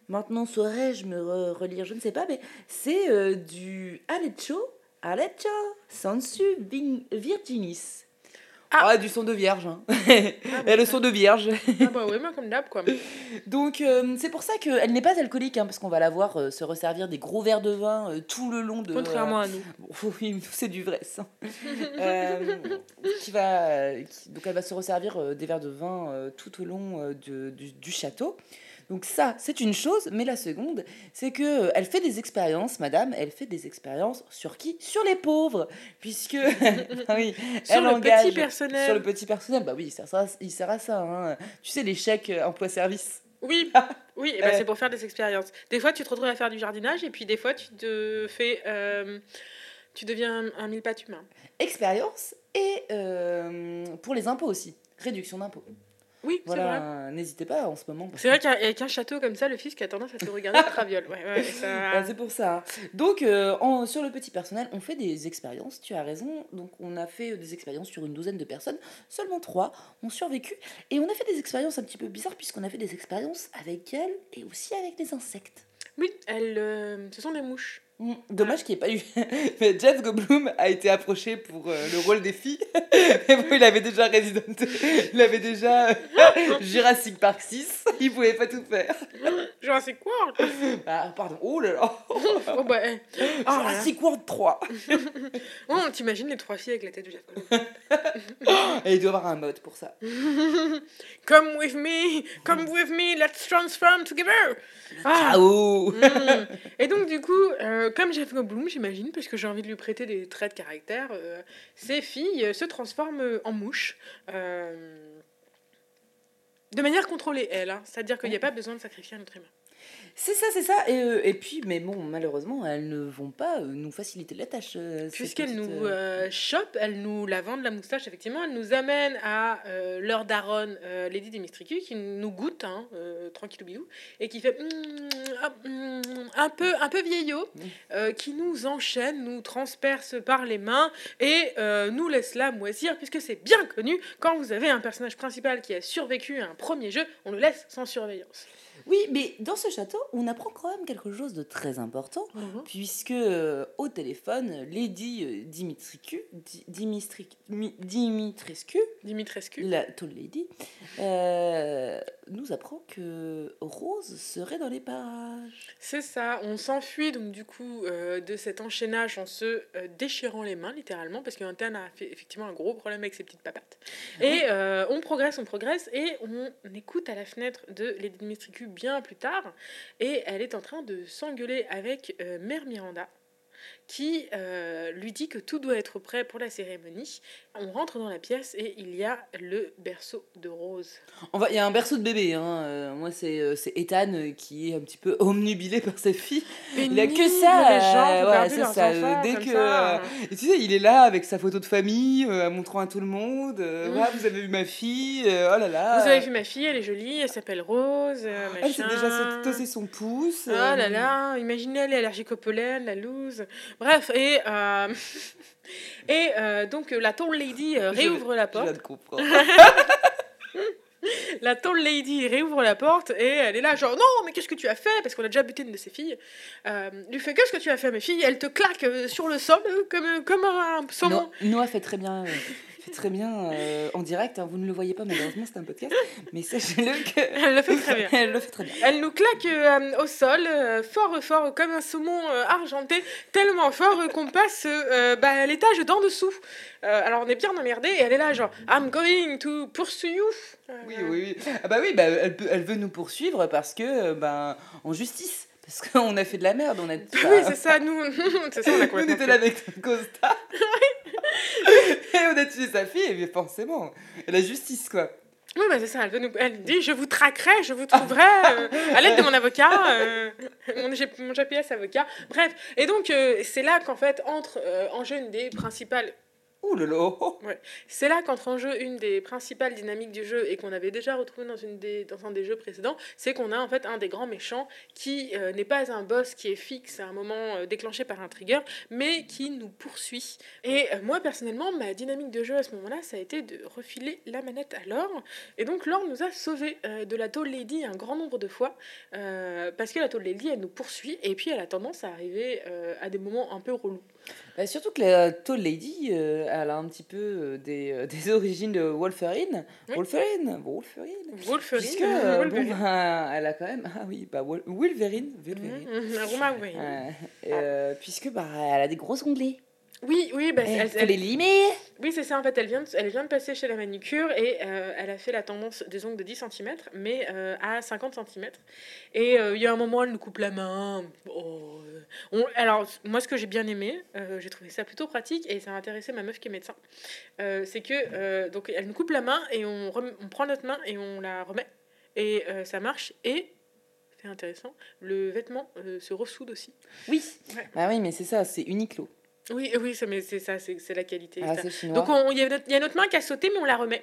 Maintenant, saurais-je me re- relire? Je ne sais pas, mais c'est euh, du Aleccio. Aleccio Sensu Vin- Virginis. Ah. Ah, du son de vierge. hein. Ah, [LAUGHS] Elle a le son de vierge. Ah bah ouais, moi comme d'hab quoi. Donc, euh, c'est pour ça qu'elle n'est pas alcoolique, hein, parce qu'on va la voir euh, se resservir des gros verres de vin euh, tout le long de. Contrairement à nous. [LAUGHS] Bon, oui, nous, c'est du vrai sang. Qui va, qui- donc elle va se resservir des verres de vin tout au long de- du, du château. Donc ça, c'est une chose, mais la seconde, c'est que euh, elle fait des expériences, madame, elle fait des expériences sur qui? Sur les pauvres, puisque [LAUGHS] ah oui, Sur elle le engage petit personnel. sur le petit personnel. Bah oui, il sert, ça, il sert à ça. hein. Tu sais, les chèques euh, emploi-service. Oui, [LAUGHS] oui Euh. c'est pour faire des expériences. Des fois, tu te retrouves à faire du jardinage et puis des fois, tu te fais... euh, tu deviens un, un mille pattes humain. Expérience et euh, pour les impôts aussi, réduction d'impôts. Oui. Voilà, n'hésitez pas en ce moment. C'est vrai qu'avec un château comme ça, le fisc a tendance à te regarder de traviole. Ouais, ouais, ça... [LAUGHS] Ah, c'est pour ça. hein. Donc, euh, en- sur le petit personnel, on fait des expériences. Tu as raison. Donc, on a fait des expériences sur une douzaine de personnes. Seulement trois ont survécu. Et on a fait des expériences un petit peu bizarres, puisqu'on a fait des expériences avec elles et aussi avec des insectes. Oui, elles, euh, ce sont des mouches. Mm, Dommage qu'il n'y ait pas eu. [LAUGHS] Mais Jeff Goldblum a été approché pour euh, le rôle des filles. [LAUGHS] Mais bon, il avait déjà Resident. Il avait déjà euh, Jurassic Park 6. Il pouvait pas tout faire. [LAUGHS] Jurassic World Ah, pardon. Oh là là. Oh bah, eh. Oh là. Jurassic World 3. Oh, t'imagines les trois filles avec la tête de Jeff Goldblum. Et il doit avoir un mode pour ça. Come with me, come with me, let's transform together. Ah. Ciao. Mm. Et donc du coup, euh, comme Jeff Goldblum, j'imagine, parce que j'ai envie de lui prêter des traits de caractère, euh, ces filles euh, se transforment en mouches. euh, de manière contrôlée, elle. hein. C'est-à-dire qu'il n'y a pas besoin de sacrifier un être humain. C'est ça, c'est ça. Et, euh, et puis, mais bon, malheureusement, elles ne vont pas euh, nous faciliter la tâche. euh, ces Puisqu'elle petites, nous euh, euh, chope, elle nous la vendent la moustache, effectivement. Elle nous amène à leur daronne, Lady Dimitricu, qui nous goûte, hein, tranquillou bilou, et qui fait mm, mm, un, peu, un peu vieillot, Mm. qui nous enchaîne, nous transperce par les mains et nous laisse là moisir, puisque c'est bien connu, quand vous avez un personnage principal qui a survécu à un premier jeu, on le laisse sans surveillance. Oui, mais dans ce château, on apprend quand même quelque chose de très important. Puisque euh, au téléphone, Lady euh, Dimitricu, Di- Dimistri- Mi- Dimitrescu, Dimitrescu. la tall lady, euh, nous apprend que Rose serait dans les parages. C'est ça, on s'enfuit donc du coup euh, de cet enchaînage en se euh, déchirant les mains littéralement parce qu'Antenne a fait effectivement un gros problème avec ses petites papates. Et euh, on progresse, on progresse et on écoute à la fenêtre de Lady Dimitricu bien plus tard et elle est en train de s'engueuler avec euh, Mère Miranda qui euh, lui dit que tout doit être prêt pour la cérémonie. On rentre dans la pièce et il y a le berceau de Rose. Il y a un berceau de bébé. Hein. euh, moi, c'est euh, c'est Ethan euh, qui est un petit peu [LAUGHS] omnubilé par sa fille. Il a que Pénible, ça, les gens euh, ouais, ça, enfants euh, dès que, ça. Et tu sais, il est là avec sa photo de famille, euh, montrant à tout le monde. euh, Mm. Vous avez vu ma fille, euh, oh là là. Vous avez vu ma fille, elle est jolie, elle s'appelle Rose, euh, Elle s'est déjà tossé son pouce. Oh là là, imaginez, elle est allergique au pollen, la loose. Bref, et, euh, [LAUGHS] et euh, donc la tall lady euh, Je- réouvre la porte. [LAUGHS] La tall lady réouvre la porte et elle est là, genre non, mais qu'est-ce que tu as fait? Parce qu'on a déjà buté une de ses filles. Euh, lui fait qu'est-ce que tu as fait, mes filles? Elle te claque sur le sol comme, comme un saumon. No- Noah fait très bien, euh, fait très bien euh, en direct. hein, vous ne le voyez pas, malheureusement, c'est un podcast. Mais sachez-le que. Elle le fait très bien. [LAUGHS] Elle le fait très bien. Elle nous claque euh, au sol, euh, fort fort, comme un saumon argenté, tellement fort qu'on passe bah, à l'étage d'en dessous. Alors on est bien emmerdé et elle est là genre I'm going to pursue you. Oui, oui, oui. Ah bah oui, bah, elle, peut- elle veut nous poursuivre parce que, ben, en justice. Parce qu'on a fait de la merde, on a. [LAUGHS] Oui, c'est ça, nous, [LAUGHS] c'est ça, on a Nous, on était là avec Costa. [LAUGHS] on a tué sa fille, bien forcément. La justice, quoi. Oui, bah, c'est ça, elle, nous... elle dit Je vous traquerai, je vous trouverai euh, à l'aide de mon avocat, euh, mon, G- mon GPS avocat. Bref, et donc euh, c'est là qu'en fait entre en jeu une des principales Ouh là là. C'est là qu'entre en jeu une des principales dynamiques du jeu et qu'on avait déjà retrouvé dans, une des, dans un des jeux précédents, c'est qu'on a en fait un des grands méchants qui euh, n'est pas un boss qui est fixe à un moment euh, déclenché par un trigger, mais qui nous poursuit. Et euh, moi personnellement, ma dynamique de jeu à ce moment-là, ça a été de refiler la manette à Laure. Et donc Laure nous a sauvés de la Tall Lady un grand nombre de fois, parce que la Tall Lady, elle nous poursuit et puis elle a tendance à arriver à des moments un peu relous. Bah, surtout que la Tall Lady, euh, elle a un petit peu euh, des, euh, [LAUGHS] des origines de Wolverine. Oui. Wolverine, Wolverine. Wolverine, Puisque, bon, bah, elle a quand même. Ah oui, bah, Wol- Wolverine. Wolverine. Wolverine. Euh, euh, puisque bah, elle a des gros onglets. Oui, oui, bah, Elle, elle- les limer. Oui, c'est ça, en fait, elle vient, de, elle vient de passer chez la manucure et euh, elle a fait la tendance des ongles de 10 cm, mais euh, à 50 cm. Et euh, il y a un moment, elle nous coupe la main. Oh, on- alors, moi, ce que j'ai bien aimé, j'ai trouvé ça plutôt pratique et ça a intéressé ma meuf qui est médecin, c'est que, donc, elle nous coupe la main et on, rem- on prend notre main et on la remet. Et ça marche et, c'est intéressant, le vêtement se ressoude aussi. Oui. Ouais. Bah oui, mais c'est ça, c'est Uniqlo. Oui, oui, mais c'est ça, c'est la qualité. Ah. Donc, on- il y, a notre- il y a notre main qui a sauté, mais on la remet.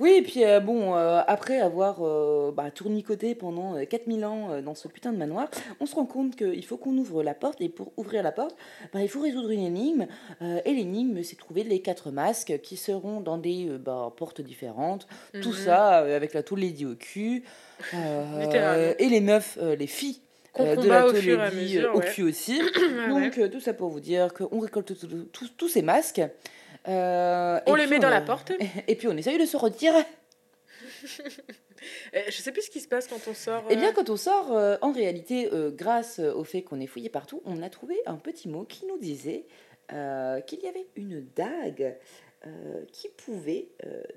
Oui, et puis euh, bon, euh, après avoir euh, bah, tournicoté pendant euh, 4000 ans euh, dans ce putain de manoir, on se rend compte qu'il faut qu'on ouvre la porte, et pour ouvrir la porte, bah, il faut résoudre une énigme, et l'énigme, c'est trouver les quatre masques qui seront dans des bah, portes différentes, tout Mhm. ça avec la tour Lady au cul, [LAUGHS] et les meufs, euh, les filles, euh, de la au ouais. cul [CLEARS THROAT] aussi. Ouais. Donc, tout ça pour vous dire qu'on récolte tous ces masques. euh, On les met dans la porte. [LAUGHS] Et puis on essaye de se retirer. [LAUGHS] Euh, je sais plus ce qui se passe quand on sort. Eh bien, quand on sort, euh, en réalité, euh, grâce au fait qu'on ait fouillé partout, on a trouvé un petit mot qui nous disait qu'il y avait une dague qui pouvait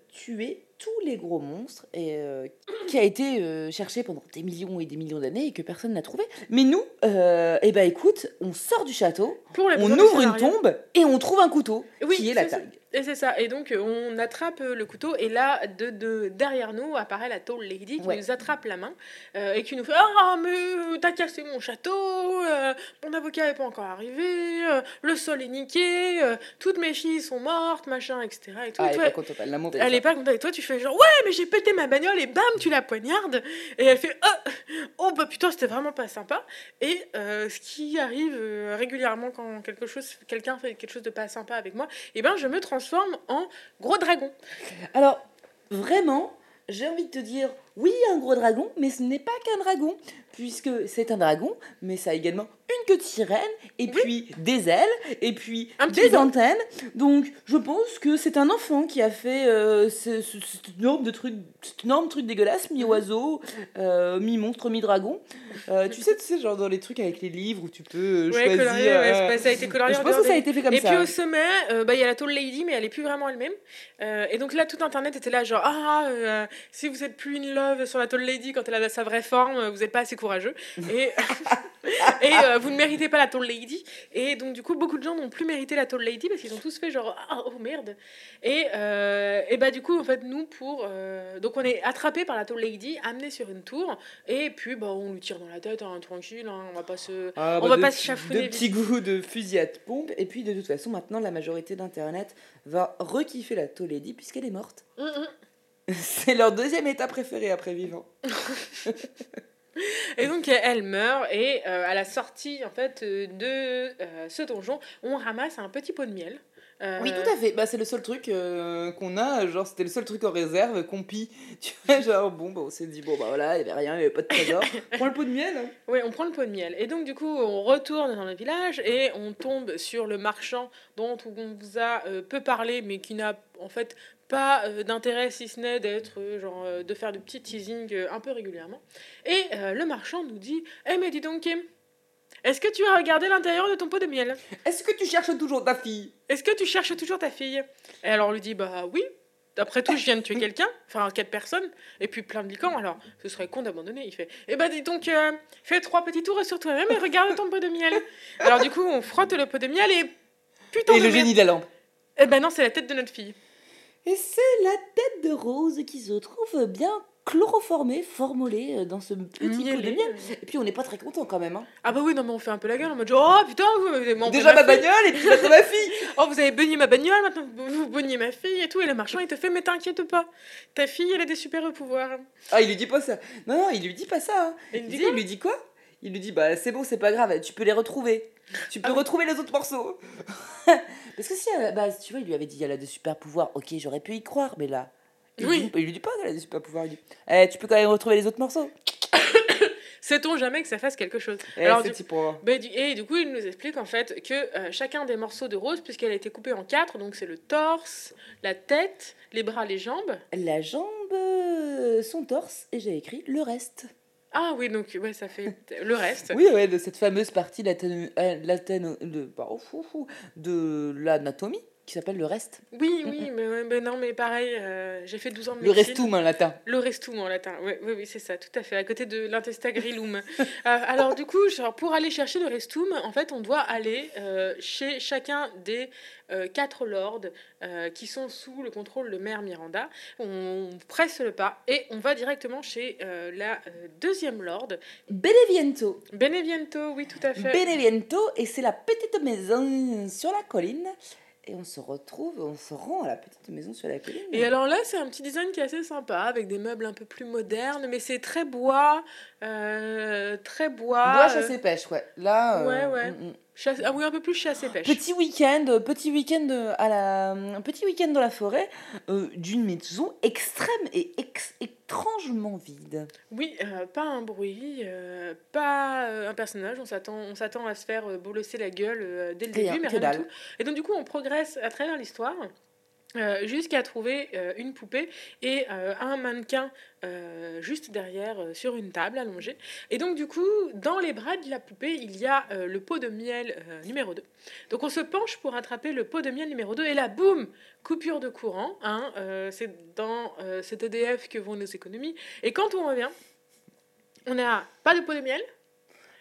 tuer tous les gros monstres et euh, qui a été euh, cherché pendant des millions et des millions d'années et que personne n'a trouvé. Mais nous, euh, eh ben écoute, on sort du château, pour on ouvre une scénario. tombe et on trouve un couteau Oui, qui est la c'est ça. dague. Et c'est ça. Et donc, on attrape euh, le couteau. Et là, de, de- derrière nous, apparaît la tall lady qui Ouais. nous attrape la main euh, et qui nous fait Ah, mais euh, t'as cassé mon château, euh, mon avocat n'est pas encore arrivé, euh, le sol est niqué, euh, toutes mes filles sont mortes, machin, etc. Et tout. Ah, Et elle est toi, pas contente, elle l'a monté. elle est pas contente. Et toi, tu fais genre Ouais, mais j'ai pété ma bagnole et bam, tu la poignardes. Et elle fait Oh, oh bah putain, c'était vraiment pas sympa. Et euh, ce qui arrive euh, régulièrement quand quelque chose, quelqu'un fait quelque chose de pas sympa avec moi, et ben je me transforme en gros dragon. Alors, vraiment, j'ai envie de te dire, oui, un gros dragon, mais ce n'est pas qu'un dragon, puisque c'est un dragon, mais ça également une queue de sirène, et Oui. puis des ailes, et puis Un des antennes. Donc, je pense que c'est un enfant qui a fait euh, ce, ce- cet énorme de truc, cet énorme truc dégueulasse, mi-oiseau, euh, mi-monstre, mi-dragon. Euh, [LAUGHS] tu sais, tu sais, genre dans les trucs avec les livres où tu peux Ouais, choisir. ouais, ça a été colorié. je en pense que ça a été fait comme et ça. puis au sommet, bah, il y a la Tall Lady, mais elle est plus vraiment elle-même. Et donc là, tout Internet était là, genre, ah, si vous êtes plus in love sur la Tall Lady quand elle a sa vraie forme, vous n'êtes pas assez courageux. Et, [LAUGHS] et vous ne méritez pas la Tall Lady. Et donc, du coup, beaucoup de gens n'ont plus mérité la Tall Lady parce qu'ils ont tous fait genre, ah, oh merde. Et, euh, et bah, du coup, en fait, nous, pour. euh, donc, on est attrapé par la Tall Lady, amené sur une tour, et puis, bah, on lui tire dans la tête, hein, tranquille, hein, on va pas se. Ah, On bah, va de- pas se chafouiner De petits goûts de fusillade pompe. Et puis, de toute façon, maintenant, la majorité d'Internet va rekiffer la Tolédi puisqu'elle est morte. Hum, hum. [LAUGHS] C'est leur deuxième état préféré après vivant. [LAUGHS] Et donc elle meurt et euh, à la sortie en fait euh, de euh, ce donjon, on ramasse un petit pot de miel. Euh, Oui, tout à fait. Bah, c'est le seul truc euh, qu'on a. Genre, c'était le seul truc en réserve qu'on pille. [LAUGHS] Tu vois, genre, bon, bah, on s'est dit, bon, bah voilà, il n'y avait rien, il n'y avait pas de trésor. [LAUGHS] Prends le pot de miel. hein. Oui, on prend le pot de miel. Et donc, du coup, on retourne dans le village et on tombe sur le marchand dont on vous a euh, peu parlé, mais qui n'a en fait pas euh, d'intérêt si ce n'est d'être, euh, genre, euh, de faire de petits teasings euh, un peu régulièrement. Et le marchand nous dit Eh, mais dis donc, Kim, est-ce que tu as regardé l'intérieur de ton pot de miel? Est-ce que tu cherches toujours ta fille? Est-ce que tu cherches toujours ta fille? Et alors on lui dit Bah oui. Après tout, je viens de tuer quelqu'un, enfin quatre personnes, et puis plein de licans, alors ce serait con d'abandonner. Il fait Eh ben dis donc, fais trois petits tours sur toi-même et regarde ton pot de miel. Alors du coup, on frotte le pot de miel et putain Et de le génie de la lampe. Eh ben non, c'est la tête de notre fille. Et c'est la tête de Rose qui se trouve bien chloroformée, formolée euh, dans ce petit pot de miel. Et puis, on n'est pas très content quand même. hein. Ah bah oui, non mais on fait un peu la gueule en mode Oh putain, vous avez mangé Déjà ma bagnole et puis maintenant ma fille. [LAUGHS] Oh, vous avez beugné ma bagnole, maintenant vous baignez ma fille et tout. Et le marchand, il te fait Mais t'inquiète pas, ta fille, elle a des super pouvoirs. Ah, il lui dit pas ça. Non, non, il lui dit pas ça. hein. Il dit, il lui dit quoi? Il lui dit bah c'est bon, c'est pas grave, tu peux les retrouver. Tu peux Ah oui. retrouver les autres morceaux. [LAUGHS] Parce que si à la base, tu vois, il lui avait dit elle a des super pouvoirs, ok, j'aurais pu y croire, mais là. Il, Oui. il lui dit pas qu'elle a des super pouvoirs, il dit eh, tu peux quand même retrouver les autres morceaux. [COUGHS] Sait-on jamais que ça fasse quelque chose Eh, Alors, du- du- et du coup, il nous explique en fait que euh, chacun des morceaux de rose, puisqu'elle a été coupée en quatre, donc c'est le torse, la tête, les bras, les jambes. La jambe, euh, son torse, et j'ai écrit le reste. Ah oui, donc ça fait le reste. Oui, ouais, de cette fameuse partie latano- euh, de, bah, de l'anatomie qui s'appelle le reste. Oui, oui, [LAUGHS] mais, ouais, non, mais pareil, euh, j'ai fait 12 ans de Le restum en latin. Le restum en latin, oui, oui, oui c'est ça, tout à fait, à côté de l'intestagrillum. [LAUGHS] euh, alors du coup, genre, pour aller chercher le restum, en fait, on doit aller euh, chez chacun des quatre lords qui sont sous le contrôle de Mère Miranda. On presse le pas et on va directement chez la deuxième lord, Beneviento. Beneviento, oui, tout à fait. Beneviento, et c'est la petite maison sur la colline. Et on se retrouve, on se rend à la petite maison sur la colline. Et alors là, c'est un petit design qui est assez sympa, avec des meubles un peu plus modernes, mais c'est très bois, euh, très bois. Bois, euh, chasse et pêche, ouais. Là. Ouais, euh, ouais. mm, mm. Chasse- ah oui, un peu plus chasse et pêche. Petit week-end, euh, petit week-end euh, à la, un petit week-end dans la forêt euh, d'une maison extrême et ex- étrangement vide. Oui, euh, pas un bruit, euh, pas un personnage. On s'attend, on s'attend à se faire bolosser la gueule dès le début, mais rien du tout. Et donc du coup, on progresse à travers l'histoire. Euh, jusqu'à trouver euh, une poupée et euh, un mannequin juste derrière sur une table allongée. Et donc du coup, dans les bras de la poupée, il y a le pot de miel numéro 2. Donc on se penche pour attraper le pot de miel numéro 2 et là, boum, coupure de courant. Hein, c'est dans cet EDF que vont nos économies. Et quand on revient, on n'a pas de pot de miel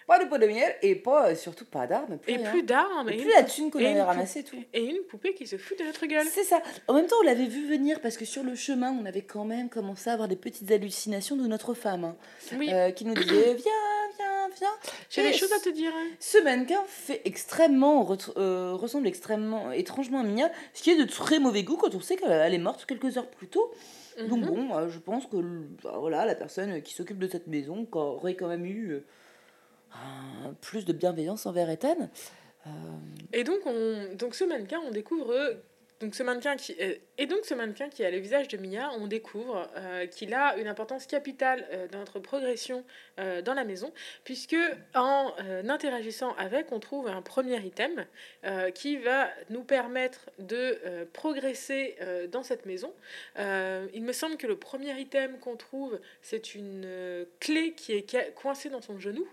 Pas de pot de miel et pas, euh, surtout pas d'armes. Plus et rien. plus d'armes Et et, plus la thune qu'on avait ramassée, tout. et une poupée qui se fout de notre gueule. C'est ça. En même temps, on l'avait vu venir parce que sur le chemin, on avait quand même commencé à avoir des petites hallucinations de notre femme hein, Oui, euh, qui nous disait Viens, viens, viens. j'ai des choses à te dire. hein. Ce mannequin fait extrêmement, euh, ressemble extrêmement, étrangement à Mia, ce qui est de très mauvais goût quand on sait qu'elle est morte quelques heures plus tôt. Donc Mhm. bon, euh, je pense que bah, voilà, la personne qui s'occupe de cette maison aurait quand même eu plus de bienveillance envers Ethan. Euh, Et donc, on, donc ce mannequin, on découvre. Donc ce mannequin qui, euh, et donc ce mannequin qui a le visage de Mia, on découvre euh, qu'il a une importance capitale dans notre progression dans la maison, puisque en interagissant avec, on trouve un premier item qui va nous permettre de progresser dans cette maison. Il me semble que le premier item qu'on trouve, c'est une clé qui est coincée dans son genou.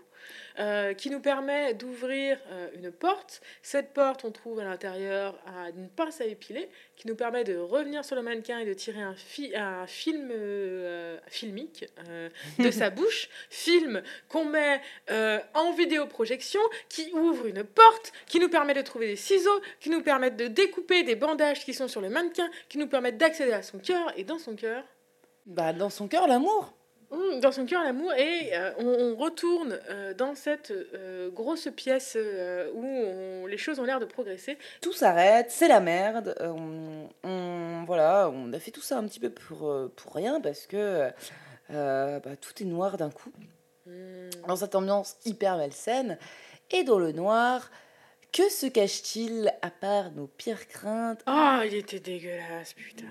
Euh, qui nous permet d'ouvrir euh, une porte. Cette porte, on trouve à l'intérieur un- une pince à épiler qui nous permet de revenir sur le mannequin et de tirer un, fi- un film euh, filmique de [LAUGHS] sa bouche. Film qu'on met en vidéoprojection, qui ouvre une porte, qui nous permet de trouver des ciseaux, qui nous permettent de découper des bandages qui sont sur le mannequin, qui nous permettent d'accéder à son cœur. Et dans son cœur, bah, dans son cœur, l'amour. Dans son cœur l'amour et euh, on, on retourne euh, dans cette euh, grosse pièce où on- les choses ont l'air de progresser. Tout s'arrête, c'est la merde. on, voilà, on a fait tout ça un petit peu pour, pour rien parce que bah, tout est noir d'un coup. Mmh. dans cette ambiance hyper malsaine. Et dans le noir, que se cache-t-il à part nos pires craintes? Ah, il était dégueulasse, putain.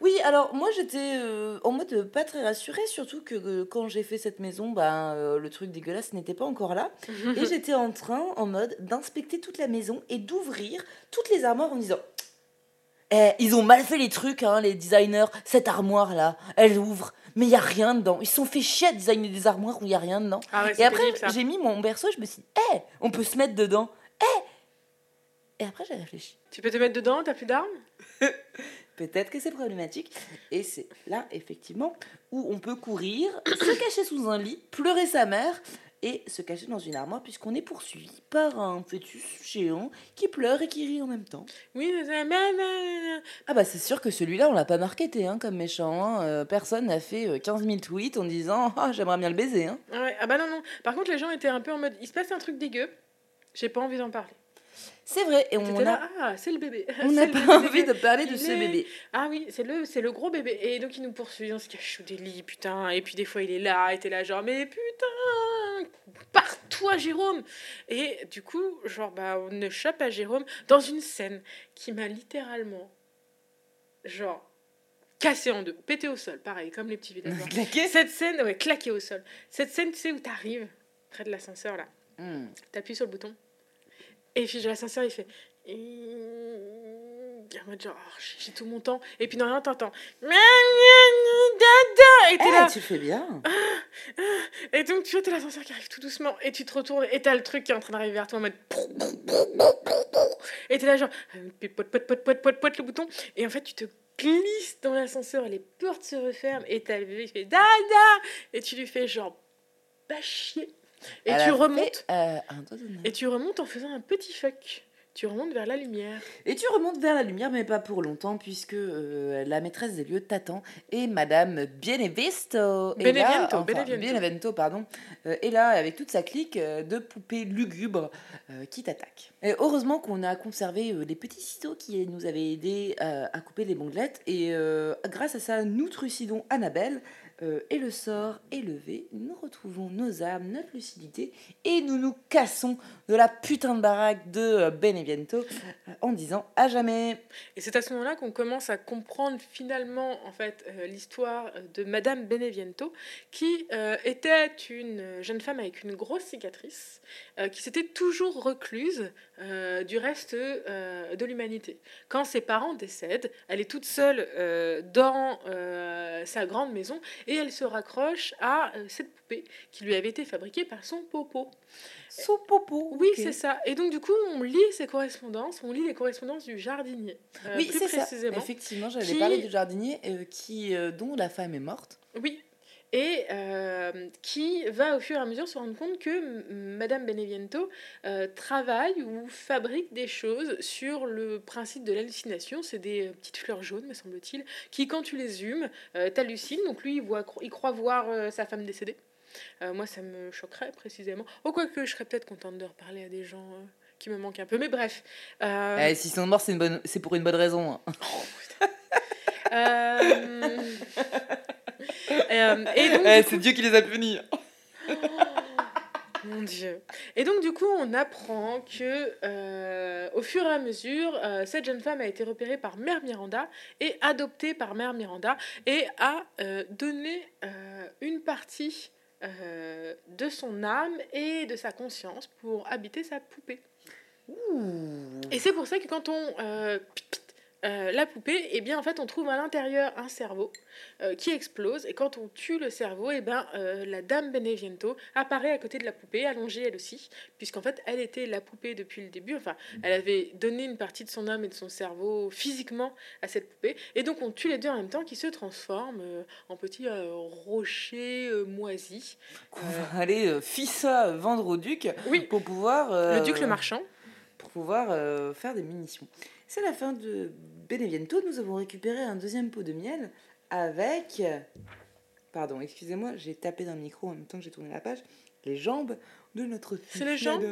Oui, alors moi j'étais euh, en mode pas très rassurée, surtout que euh, quand j'ai fait cette maison, ben, euh, le truc dégueulasse n'était pas encore là. [LAUGHS] Et j'étais en train, en mode, d'inspecter toute la maison et d'ouvrir toutes les armoires en disant Eh, ils ont mal fait les trucs, hein, les designers. Cette armoire-là, elle ouvre, mais il y a rien dedans. Ils se sont fait chier à designer des armoires où il y a rien dedans. Ah ouais, Et après, j'ai mis mon berceau, je me suis dit, Eh, on peut se mettre dedans. Eh Et après, j'ai réfléchi. Tu peux te mettre dedans, t'as plus d'armes? [LAUGHS] Peut-être que c'est problématique. Et c'est là, effectivement, où on peut courir, se cacher sous un lit, pleurer sa mère et se cacher dans une armoire, puisqu'on est poursuivi par un fœtus géant qui pleure et qui rit en même temps. Oui, mais c'est- mais- mais- Ah bah c'est sûr que celui-là, on l'a pas marketé hein, comme méchant. hein. Euh, personne n'a fait euh, 15 000 tweets en disant [LAUGHS] « Ah, j'aimerais bien le baiser hein. Ah ouais, ah bah non, non. Par contre, les gens étaient un peu en mode, il se passe un truc dégueu, j'ai pas envie d'en parler. C'est vrai, et on là, ah, c'est le bébé. [LAUGHS] on n'a pas bébé envie de parler de ce est- bébé. Ah oui, c'est le, c'est le gros bébé. Et donc il nous poursuit, on se cache sous des lits, putain. Et puis des fois il est là, et t'es là genre, mais putain, pars-toi Jérôme. Et du coup, genre, bah, on ne chope à Jérôme dans une scène qui m'a littéralement, genre, cassé en deux, pété au sol, pareil, comme les petits villageois. Claqué Cette scène, ouais, claqué au sol. Cette scène, tu sais, où t'arrives près de l'ascenseur là, Hmm. t'appuies sur le bouton, et puis l'ascenseur il fait. En mode genre, oh, j'ai j'ai tout mon temps, et puis dans rien t'entends. Et t'es Eh, là. tu le fais bien. Et donc tu vois, t'as l'ascenseur qui arrive tout doucement, et tu te retournes, et t'as le truc qui est en train d'arriver vers toi en mode. Et t'es là genre, euh, puis pote, pote, pote, pote, pote, pote le bouton, et en fait tu te glisses dans l'ascenseur, les portes se referment, et t'as le bébé qui fait dada, et tu lui fais genre, pas chier. Et Elle tu remontes, fait, euh, un doigt d'honneur. et tu remontes en faisant un petit fuck. Tu remontes vers la lumière. Et tu remontes vers la lumière, mais pas pour longtemps, puisque euh, la maîtresse des lieux t'attend et Madame Benevisto est là, Beneviento, enfin, Beneviento. Benevento, pardon, euh, est là avec toute sa clique euh, de poupées lugubres euh, qui t'attaquent. Et heureusement qu'on a conservé les petits ciseaux qui nous avaient aidés à couper les bonglettes, et grâce à ça, nous trucidons Annabelle. Euh, et le sort est levé, nous retrouvons nos âmes, notre lucidité, et nous nous cassons de la putain de baraque de euh, Beneviento euh, en disant à jamais. Et c'est à ce moment-là qu'on commence à comprendre finalement en fait l'histoire de Madame Beneviento, qui était une jeune femme avec une grosse cicatrice, qui s'était toujours recluse du reste de l'humanité. Quand ses parents décèdent, elle est toute seule dans sa grande maison elle se raccroche à euh, cette poupée qui lui avait été fabriquée par son popo. Son popo Oui, c'est ça. Et donc, du coup, on lit ses correspondances, on lit les correspondances du jardinier. Euh, oui, c'est ça. Effectivement, j'allais parler du jardinier euh, qui, dont la femme est morte. Oui, et euh, qui va au fur et à mesure se rendre compte que Madame Beneviento euh, travaille ou fabrique des choses sur le principe de l'hallucination. C'est des euh, petites fleurs jaunes, me semble-t-il, qui, quand tu les humes, t'hallucinent. Donc lui, il, voit, il croit voir sa femme décédée. moi, ça me choquerait précisément. Oh, quoique, je serais peut-être contente de reparler à des gens qui me manquent un peu. Mais bref. Eh, si sont morts, c'est, bonne... c'est pour une bonne raison. Hein. Oh, [LAUGHS] euh, et donc, [LAUGHS] eh, c'est Dieu qui les a punis. [LAUGHS] Mon Dieu. Et donc, du coup, on apprend que, euh, au fur et à mesure, euh, cette jeune femme a été repérée par Mère Miranda et adoptée par Mère Miranda et a donné une partie de son âme et de sa conscience pour habiter sa poupée. Et c'est pour ça que quand on euh, la poupée, et eh bien en fait on trouve à l'intérieur un cerveau euh, qui explose et quand on tue le cerveau, et eh ben euh, la dame Beneviento apparaît à côté de la poupée, allongée elle aussi, puisqu'en fait elle était la poupée depuis le début. Enfin, elle avait donné une partie de son âme et de son cerveau physiquement à cette poupée, et donc on tue les deux en même temps, qui se transforment en petits rochers moisis. [LAUGHS] Allez, ça vendre au duc oui. pour pouvoir. le duc le marchand. Pour pouvoir faire des munitions. C'est la fin de Beneviento. Nous avons récupéré un deuxième pot de miel avec. Pardon, excusez-moi, j'ai tapé dans le micro en même temps que j'ai tourné la page. Les jambes de notre fille. C'est les jambes?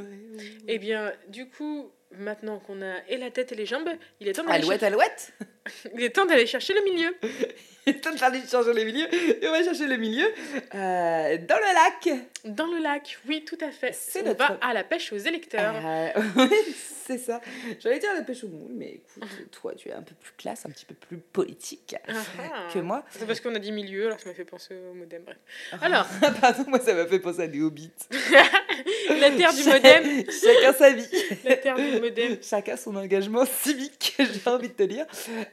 Eh bien, du coup, maintenant qu'on a et la tête et les jambes, il est temps d'aller. Alouette, alouette [LAUGHS] Il est temps d'aller chercher le milieu. [LAUGHS] il est temps d'aller chercher le milieu. Et on va chercher le milieu euh, dans le lac. Dans le lac, oui, tout à fait. C'est on va à la pêche aux électeurs. Euh, [LAUGHS] oui, c'est ça. J'allais dire la pêche aux moules, mais écoute, toi, tu es un peu plus classe, un petit peu plus politique ah que moi. C'est parce qu'on a dit milieu, alors ça m'a fait penser au modem. Bref. Ah. Alors. Pardon, moi, ça m'a fait penser à des hobbits. la terre du modem. Chacun sa vie. La terre du modem. Chacun son engagement civique, j'ai envie de te dire.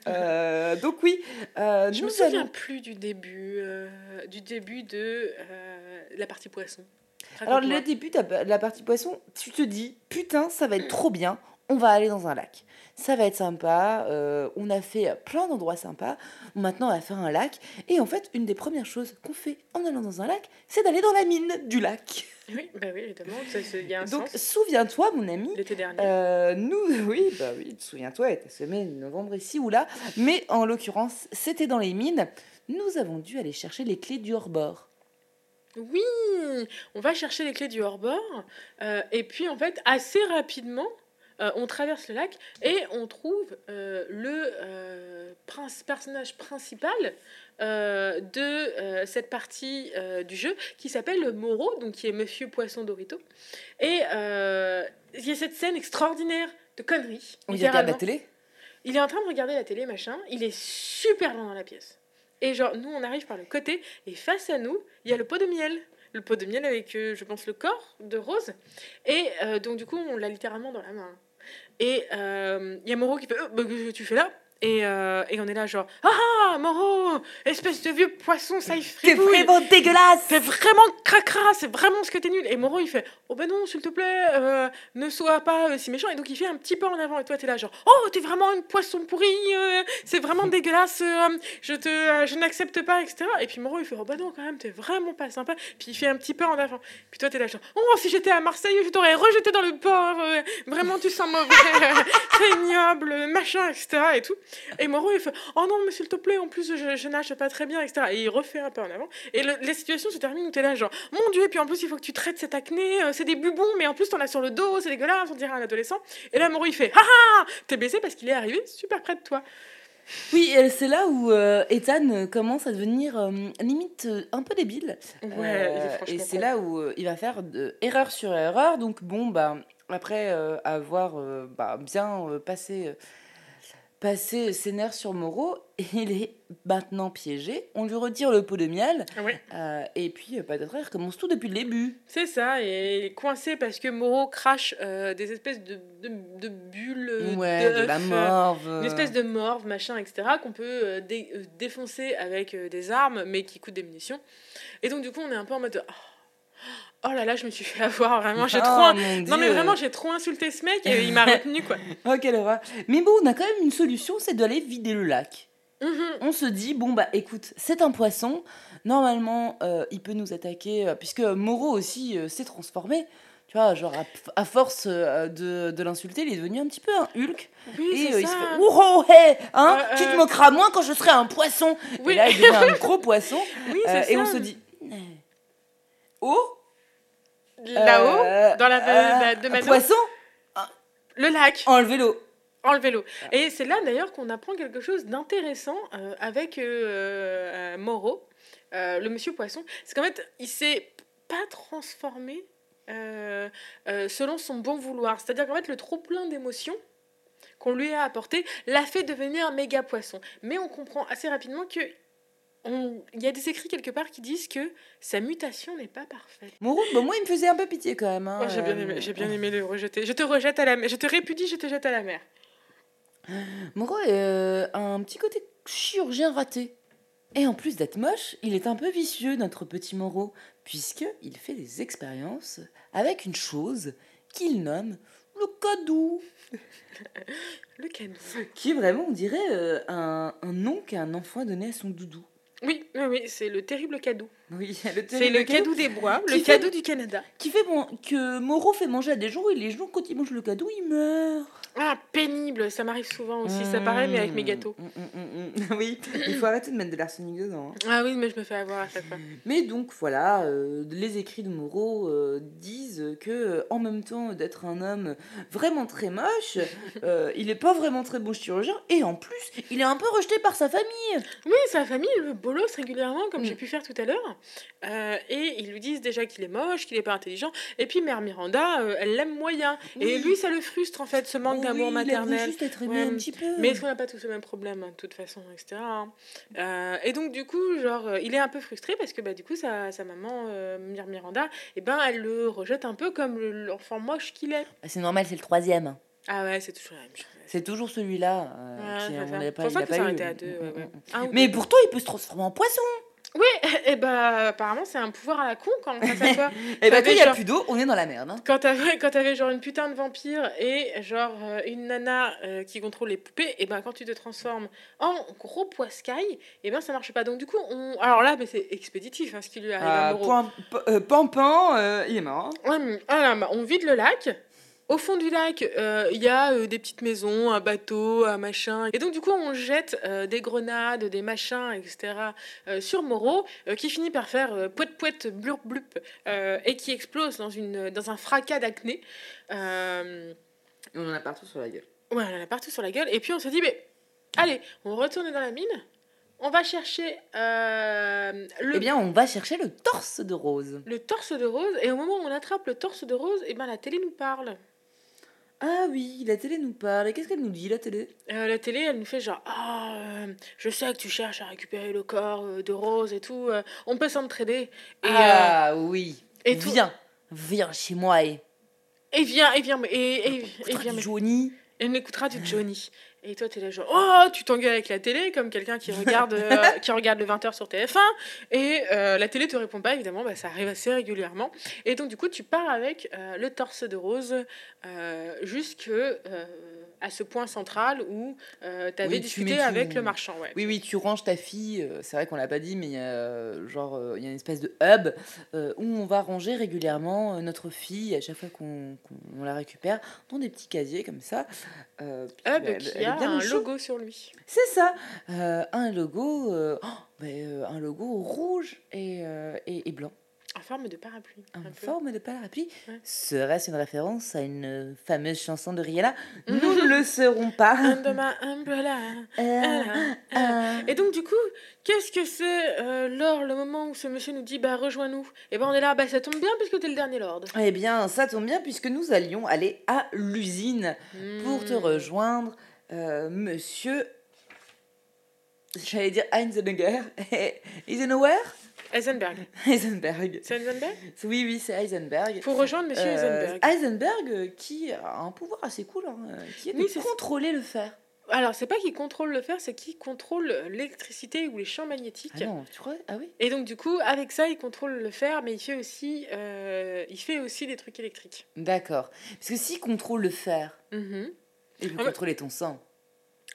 Euh, donc oui. Euh, je me souviens plus du début, euh, du début de la partie poisson. Alors le début de la partie poisson, tu te dis putain ça va être trop bien, on va aller dans un lac. Ça va être sympa, on a fait plein d'endroits sympas, maintenant on va faire un lac. Et en fait, une des premières choses qu'on fait en allant dans un lac, c'est d'aller dans la mine du lac. Oui, bah oui, évidemment, il y a un Donc, souviens-toi, mon ami. L'été dernier. Euh, nous, [LAUGHS] oui, bah oui, souviens-toi, était semé novembre ici ou là. Mais en l'occurrence, c'était dans les mines. Nous avons dû aller chercher les clés du hors-bord. Oui, on va chercher les clés du hors-bord. Euh, et puis, en fait, assez rapidement, euh, on traverse le lac et on trouve le personnage principal euh, de euh, cette partie euh, du jeu qui s'appelle Moreau, donc qui est Monsieur Poisson Dorito. Et il y a cette scène extraordinaire de conneries. Il regarde la télé Il est en train de regarder la télé, machin. Il est super loin dans la pièce. Et genre, nous, on arrive par le côté, et face à nous, il y a le pot de miel. Le pot de miel avec, je pense, le corps de Rose. Et donc, du coup, on l'a littéralement dans la main. Et il y a Moreau qui fait oh, bah, que tu fais là? Et, euh, et, on est là genre ah Moro espèce de vieux poisson ça y T'es vraiment dégueulasse. C'est vraiment cracra c'est vraiment ce que t'es nul et Moro il fait oh ben non s'il te plaît euh, ne sois pas euh, si méchant et donc il fait un petit peu en avant. Et toi t'es là genre oh t'es vraiment une poisson pourri c'est vraiment dégueulasse je te je n'accepte pas etc et puis Moro il fait oh ben non quand même t'es vraiment pas sympa puis il fait un petit peu en avant. Puis toi t'es là genre oh si j'étais à Marseille je t'aurais rejeté dans le port vraiment tu sens mauvais [LAUGHS] c'est ignoble machin etc et tout et Moreau, il fait Oh non, mais s'il te plaît, en plus, je, je, nage pas très bien, etc. Et il refait un peu en avant. Et la situation se termine où t'es là, genre Mon Dieu, et puis en plus, il faut que tu traites cette acné, euh, c'est des bubons, mais en plus, t'en as sur le dos, c'est dégueulasse, on dirait un adolescent. Et là, Moreau, il fait Ah ah T'es baissé parce qu'il est arrivé super près de toi. Oui, c'est là où euh, Ethan euh, commence à devenir euh, limite un peu débile. Ouais, et c'est là où il va faire de, erreur sur erreur. Donc bon, bah, après avoir bah, bien passé, passé ses nerfs sur Moreau, [LAUGHS] il est maintenant piégé. On lui retire le pot de miel. Ouais. euh, et puis, peut-être, il recommence tout depuis le début. C'est ça, et il est coincé parce que Moreau crache euh, des espèces de, de, de bulles. euh, ouais, de la euh, morve. Une espèce de morve, machin, etc., qu'on peut dé- défoncer avec des armes, mais qui coûtent des munitions. Et donc, du coup, on est un peu en mode. de, Oh, oh là là, je me suis fait avoir, vraiment. J'ai Oh, trop. Non, mais vraiment, j'ai trop insulté ce mec et il m'a retenu, quoi. [LAUGHS] Oh, quelle horreur. Mais bon, on a quand même une solution, c'est d'aller vider le lac. Mhm. On se dit, bon, bah écoute, c'est un poisson. Normalement, euh, il peut nous attaquer, euh, puisque Moreau aussi euh, s'est transformé. Tu vois, genre, à, à force euh, de, de l'insulter, il est devenu un petit peu un Hulk. Oui, Et euh, il se ça. fait, Ouh, hé, hein, Euh, tu te moqueras moins quand je serai un poisson. Oui. Et là, il devient un gros poisson. [LAUGHS] Oui, et on ça. se dit, oh, Là-haut, euh, dans la euh, de Manon, poisson, le lac. enlevez-le. Enlevez l'eau. Et c'est là d'ailleurs qu'on apprend quelque chose d'intéressant euh, avec euh, Moreau, le monsieur poisson. C'est qu'en fait, il s'est pas transformé selon son bon vouloir. C'est-à-dire qu'en fait, le trop-plein d'émotions qu'on lui a apporté l'a fait devenir méga poisson. Mais on comprend assez rapidement que il y a des écrits quelque part qui disent que sa mutation n'est pas parfaite. Moreau, bah, moi, il me faisait un peu pitié quand même. hein, Oh, j'ai bien euh, aimé, j'ai bien aimé le rejeter. Je te rejette à la mer. Je te répudie, je te jette à la mer. Moreau a euh, un petit côté chirurgien raté. Et en plus d'être moche, il est un peu vicieux, notre petit Moreau, puisqu'il fait des expériences avec une chose qu'il nomme le cadeau. [LAUGHS] Le cadeau. Qui est vraiment, on dirait, euh, un, un nom qu'un enfant a donné à son doudou. Oui, oui, oui, c'est le terrible cadeau. Oui, C'est le cadeau des bois, le fait- cadeau du Canada. Qui fait bon, que Moreau fait manger à des gens et les gens, quand ils mangent le cadeau, ils meurent. Ah, pénible, ça m'arrive souvent aussi, ça paraît, mais avec mes gâteaux. Mm, mm, mm, mm. [LAUGHS] Oui, il faut arrêter de mettre de l'arsenic dedans. hein. Ah oui, mais je me fais avoir à chaque fois. Mais donc voilà, euh, les écrits de Moreau euh, disent que euh, en même temps d'être un homme vraiment très moche, [LAUGHS] il n'est pas vraiment très bon chirurgien et en plus il est un peu rejeté par sa famille. Oui, sa famille le bolosse régulièrement, comme Mm. j'ai pu faire tout à l'heure. Euh, et ils lui disent déjà qu'il est moche, qu'il est pas intelligent. Et puis Mère Miranda, euh, elle l'aime moyen. Et lui, ça le frustre en fait, ce manque Oh d'amour oui, il maternel. juste être aimé Ouais, un petit peu. Mais est-ce qu'on n'a pas tous le même problème, hein, de toute façon, etc. hein. Euh, et donc, du coup, genre, il est un peu frustré parce que, bah, du coup, sa, sa maman, euh, Mère Miranda, eh ben, elle le rejette un peu comme le- l'enfant moche qu'il est. Ah, C'est normal, c'est le troisième. Ah ouais, c'est toujours la même chose. C'est toujours celui-là. euh, Ouais, qui, on pas- pour ça il a qu'il pas s'est eu. arrêté à deux, ouais, ouais. Un ou Mais pourtant, il peut se transformer en poisson. Oui, et bah, apparemment, c'est un pouvoir à la con quand face à toi. Et bah, quand il n'y a genre- plus d'eau, on est dans la merde. hein. Quand t'avais, quand t'avais genre une putain de vampire et genre euh, une nana euh, qui contrôle les poupées, et ben quand tu te transformes en gros poiscaille, et ben ça marche pas. Donc du coup, on... alors là, mais c'est expéditif hein, ce qui lui arrive à Ah, euh, il est mort. hein. Ouais, mais- ah bah, on vide le lac. Au fond du lac, euh, il y a euh, des petites maisons, un bateau, un machin. Et donc, du coup, on jette euh, des grenades, des machins, etc. sur Moreau, qui finit par faire poète poète blurp blup, et qui explose dans, une, dans un fracas d'acné. On en a partout sur la gueule. ouais, on en a partout sur la gueule. Et puis, on se dit, mais allez, on retourne dans la mine. On va chercher euh, le Eh bien, on va chercher le torse de Rose. le torse de Rose, et au moment où on attrape le torse de Rose, et ben la télé nous parle. Ah oui, la télé nous parle. Et qu'est-ce qu'elle nous dit, la télé? Euh, la télé, elle nous fait genre Ah, euh, je sais que tu cherches à récupérer le corps euh, de Rose et tout, on peut s'entraider. Et, Ah oui. et, tout- viens, viens chez moi et et viens, et viens, et, et, et viens, du mais- Johnny. on écoutera du Johnny. Et toi, t'es là genre Oh, tu t'engueules avec la télé comme quelqu'un qui regarde, euh, [LAUGHS] qui regarde le 20h sur TF1. Et euh, la télé te répond pas, évidemment, bah, ça arrive assez régulièrement. Et donc, du coup, tu pars avec euh, le torse de Rose jusque à ce point central où euh, tu avais Oui, discuté avec le marchand. Ouais. Oui, oui, tu ranges ta fille. euh, C'est vrai qu'on l'a pas dit, mais il y a, genre, euh, il y a une espèce de hub euh, où on va ranger régulièrement notre fille à chaque fois qu'on la récupère dans des petits casiers comme ça. Euh, puis, Hub bah, elle- qui elle a bien un chaud. logo sur lui. C'est ça, un logo, oh, ben, un logo rouge et, et, et blanc. En forme de parapluie. En peu. forme de parapluie. Ouais. Serait-ce une référence à une fameuse chanson de Rihanna? [LAUGHS] Nous ne le saurons pas. Umbrella. Euh, euh, Et donc, du coup, qu'est-ce que c'est, euh, lors le moment où ce monsieur nous dit, bah, rejoins-nous? Et ben, on est là, bah, ça tombe bien puisque t'es le dernier lord. Eh bien, ça tombe bien puisque nous allions aller à l'usine pour te Hmm. rejoindre, euh, monsieur. J'allais dire Heisenberg. [LAUGHS] Eisenhower? [LAUGHS] Heisenberg. Heisenberg. C'est Heisenberg? Oui, oui, c'est Heisenberg. Faut rejoindre monsieur Euh, Heisenberg. Heisenberg euh, qui a un pouvoir assez cool, hein, euh, qui est de Oui, contrôler le fer. Alors, c'est pas qu'il contrôle le fer, c'est qu'il contrôle l'électricité ou les champs magnétiques. Ah non, tu crois? Ah oui Et donc, du coup, avec ça, il contrôle le fer, mais il fait aussi, euh, il fait aussi des trucs électriques. D'accord. Parce que s'il contrôle le fer, Mhm. il peut Ah, contrôler ton sang.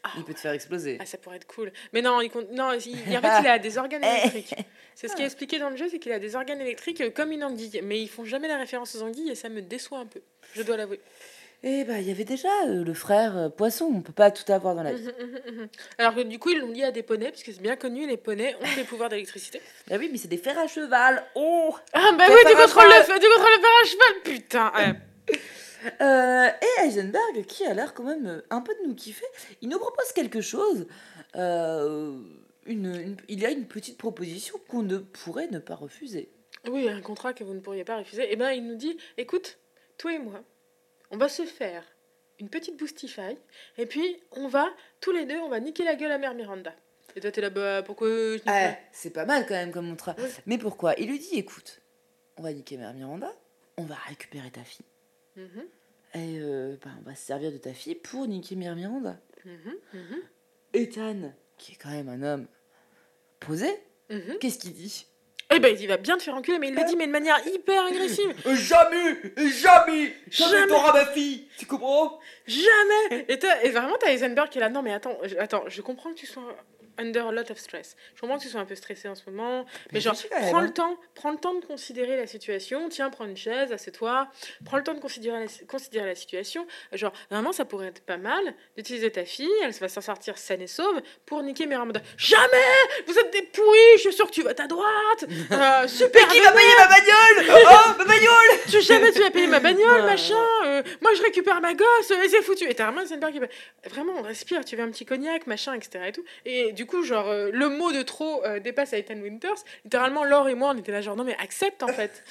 Ah, Il peut te faire exploser. Ah, ça pourrait être cool. Mais non, il, con- non, il- en fait, il a des organes [LAUGHS] électriques. C'est ce qui est expliqué dans le jeu, c'est qu'il a des organes électriques euh, comme une anguille. Mais ils font jamais la référence aux anguilles et ça me déçoit un peu. Je dois l'avouer. Eh ben, il y avait déjà euh, le frère euh, poisson. On peut pas tout avoir dans la vie. [LAUGHS] Alors que du coup, ils l'ont lié à des poneys, parce que c'est bien connu, les poneys ont des pouvoirs d'électricité. [LAUGHS] Ah oui, mais c'est des fers à cheval. Oh Ah bah oui, tu contrôles le fer, tu contrôles le fer à cheval, putain ouais. [LAUGHS] Euh, Et Heisenberg, qui a l'air quand même un peu de nous kiffer, il nous propose quelque chose. Euh, une, une- il y a une petite proposition qu'on ne pourrait ne pas refuser. Oui, un contrat que vous ne pourriez pas refuser. Et ben, il nous dit, écoute, toi et moi, on va se faire une petite boostify, et puis on va, tous les deux, on va niquer la gueule à Mère Miranda. Et toi, t'es là, bah, pourquoi je Ah, pas? C'est pas mal quand même comme contrat. Oui. Mais pourquoi? Il lui dit écoute, on va niquer Mère Miranda, on va récupérer ta fille. Mhm, Et euh, bah, on va se servir de ta fille pour niquer Mère Miranda. mhm, Ethan, qui est quand même un homme posé, mhm. qu'est-ce qu'il dit? Eh ben, il va bien te faire enculer, mais il le dit, mais de manière hyper agressive. [LAUGHS] Jamais Jamais Jamais. T'auras ma fille Tu comprends? Jamais. Et, et vraiment, t'as Heisenberg qui est là. Non, mais attends, attends, je comprends que tu sois under a lot of stress. Je comprends que tu sois un peu stressé en ce moment. Mais, genre, prends hein. le temps, prends le temps de considérer la situation. Tiens, prends une chaise, assieds-toi. Prends le temps de considérer la, considérer la situation. Genre, vraiment, ça pourrait être pas mal d'utiliser ta fille. Elle va s'en sortir saine et sauve pour niquer Miranda. Jamais Vous êtes des pourris. Je suis sûre que tu vas à droite. [LAUGHS] Euh, super. Qui va payer ma bagnole? Oh, ma bagnole [LAUGHS] Tu jamais tu vas payer ma bagnole, Ouais. machin. euh, moi, je récupère ma gosse, et c'est foutu. Et t'as vraiment Heisenberg qui fait, Vraiment, on respire, tu veux un petit cognac, machin, etc. Et, tout. et du coup, genre, euh, le mot de trop euh, dépasse Ethan Winters. Littéralement, Laure et moi, on était là, genre, non, mais accepte, en [LAUGHS] fait.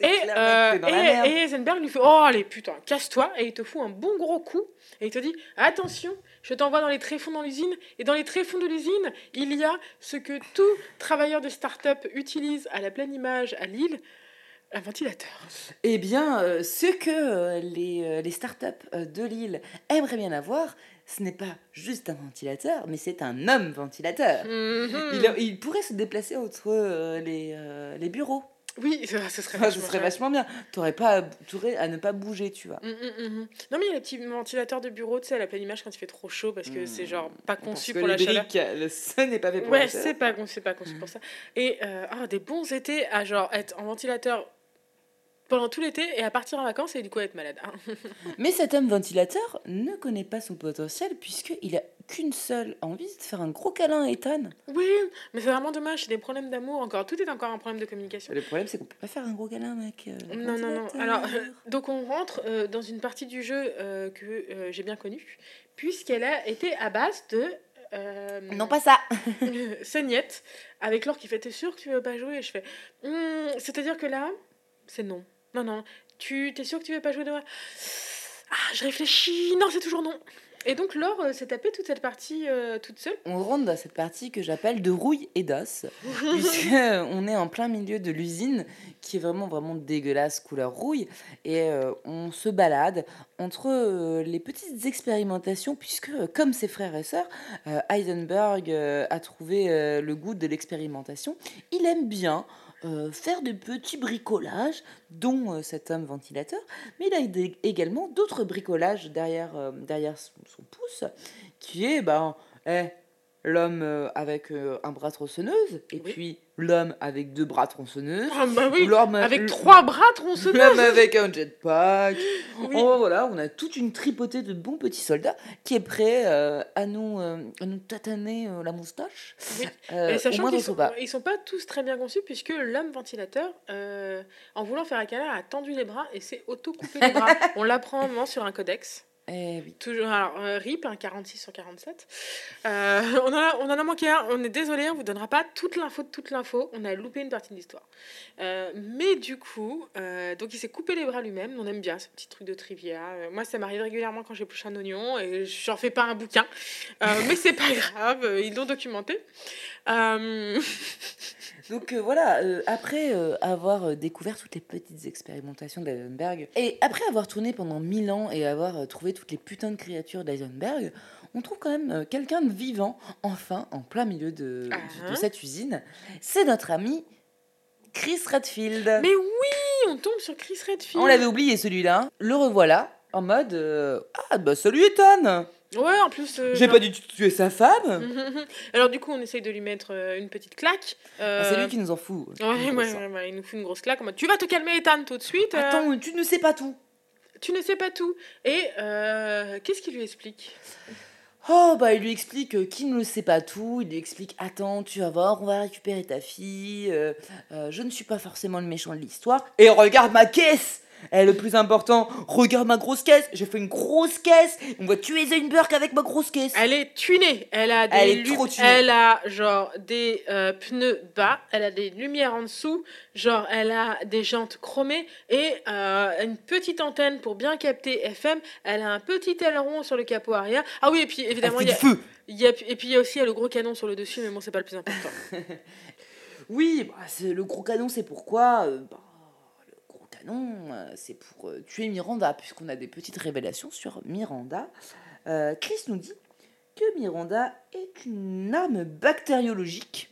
Et, clair, euh, et, Heisenberg lui fait, oh, allez, putain, casse-toi. Et il te fout un bon gros coup. Et il te dit, attention, je t'envoie dans les tréfonds dans l'usine. Et dans les tréfonds de l'usine, il y a ce que tout travailleur de start-up utilise à la pleine image à Lille. Un ventilateur. Eh bien, euh, ce que euh, les, les startups de Lille aimeraient bien avoir, ce n'est pas juste un ventilateur, mais c'est un homme ventilateur. Mhm. Il, il pourrait se déplacer entre euh, les, euh, les bureaux. Oui, [LAUGHS] ça, ce serait ce vachement serait vachement bien. T'aurais pas à, t'aurais à ne pas bouger, tu vois. Mhm, mhm. Non mais il y a les petits ventilateurs de bureau, tu sais, à la pleine image quand il fait trop chaud parce que c'est genre pas conçu pour la chaleur. briques, le ce n'est pas fait pour Ouais, la chaleur. c'est pas, con- c'est pas conçu pour ça. Et euh, ah, des bons étés à genre être en ventilateur pendant tout l'été et à partir en vacances et du coup à être malade. [LAUGHS] Mais cet homme ventilateur ne connaît pas son potentiel puisqu'il a qu'une seule envie, de faire un gros câlin à Ethan. Oui, mais c'est vraiment dommage, c'est des problèmes d'amour encore. Tout est encore un problème de communication. Le problème, c'est qu'on peut pas faire un gros câlin, mec. euh, Non, non, non. Alors, euh, donc on rentre euh, dans une partie du jeu euh, que j'ai bien connue, puisqu'elle a été à base de... euh, Non, pas ça. [LAUGHS] Seignette, avec Laure qui fait T'es sûr que tu veux pas jouer? Et je fais Hmm, C'est-à-dire que là, c'est non. Non, non. Tu t'es sûr que tu veux pas jouer demain Ah, je réfléchis. Non, c'est toujours non. Et donc Laure euh, s'est tapée toute cette partie euh, toute seule? On rentre dans cette partie que j'appelle de rouille et d'os, [LAUGHS] puisque on est en plein milieu de l'usine qui est vraiment vraiment dégueulasse couleur rouille et euh, on se balade entre euh, les petites expérimentations puisque euh, comme ses frères et sœurs euh, Heisenberg euh, a trouvé euh, le goût de l'expérimentation il aime bien euh, faire de petits bricolages, dont euh, cet homme ventilateur, mais il a également d'autres bricolages derrière, euh, derrière son, pouce, qui est, ben, eh, l'homme euh, avec euh, un bras tronçonneuse, et Oui. puis l'homme avec deux bras tronçonneuses, Ah bah oui, ou l'homme avec trois bras tronçonneux. l'homme avec un jetpack. [LAUGHS] Oui. Oh, voilà, on a toute une tripotée de bons petits soldats qui est prêt euh, à, nous, euh, à nous tataner euh, la moustache. Oui. Et sachant qu'ils sont, combat. ils sont pas tous très bien conçus puisque l'homme ventilateur, en voulant faire un câlin, a tendu les bras et s'est auto-coupé les bras. [LAUGHS] On l'apprend un moment sur un codex. Eh oui. Toujours, alors, euh, RIP, un 46 sur 47. Euh, [LAUGHS] on, en a, on en a manqué un. On est désolé, on vous donnera pas toute l'info de toute l'info. On a loupé une partie de l'histoire. Euh, mais du coup, euh, donc il s'est coupé les bras lui-même. On aime bien ce petit truc de trivia. Euh, moi, ça m'arrive régulièrement quand j'épluche un oignon et j'en fais pas un bouquin. Mais c'est pas [LAUGHS] grave, ils l'ont documenté. [LAUGHS] Donc euh, voilà, euh, après euh, avoir découvert toutes les petites expérimentations d'Eisenberg, et après avoir tourné pendant mille ans et avoir trouvé toutes les putains de créatures d'Eisenberg, on trouve quand même quelqu'un de vivant, enfin, en plein milieu de, Ah. de cette usine. C'est notre ami Chris Redfield. mais oui, on tombe sur Chris Redfield. On l'avait oublié celui-là. Le revoilà, en mode Ah bah salut Ethan Ouais, en plus. euh, J'ai genre- pas dit que tu es sa femme [LAUGHS] Alors du coup, on essaye de lui mettre euh, une petite claque. Ah, C'est Euh, lui qui nous en fout. Ouais, ouais, ouais, ouais, il nous fout une grosse claque en mode Tu vas te calmer, Ethan, tout de suite. Attends, tu ne sais pas tout. tu ne sais pas tout. Et qu'est-ce qu'il lui explique? Oh, bah, il lui explique qu'il ne sait pas tout. Il lui explique Attends, tu vas voir, on va récupérer ta fille. je ne suis pas forcément le méchant de l'histoire. Et regarde ma caisse Et le plus important, regarde ma grosse caisse. J'ai fait une grosse caisse. On va tuer Zeinberg avec ma grosse caisse. Elle est tunée. Elle a des Elle est trop tunée. Elle a genre des euh, pneus bas. Elle a des lumières en dessous. Genre, elle a des jantes chromées et euh, une petite antenne pour bien capter FM. Elle a un petit aileron sur le capot arrière. Ah oui, et puis évidemment, il y a, feu. y a- et puis il y a aussi le gros canon sur le dessus, mais bon, c'est pas le plus important. [LAUGHS] Oui, bah, le gros canon, c'est pourquoi euh, bah, Gros canon, euh, c'est pour euh, tuer Miranda, puisqu'on a des petites révélations sur Miranda. Euh, Chris nous dit que Miranda est une arme bactériologique,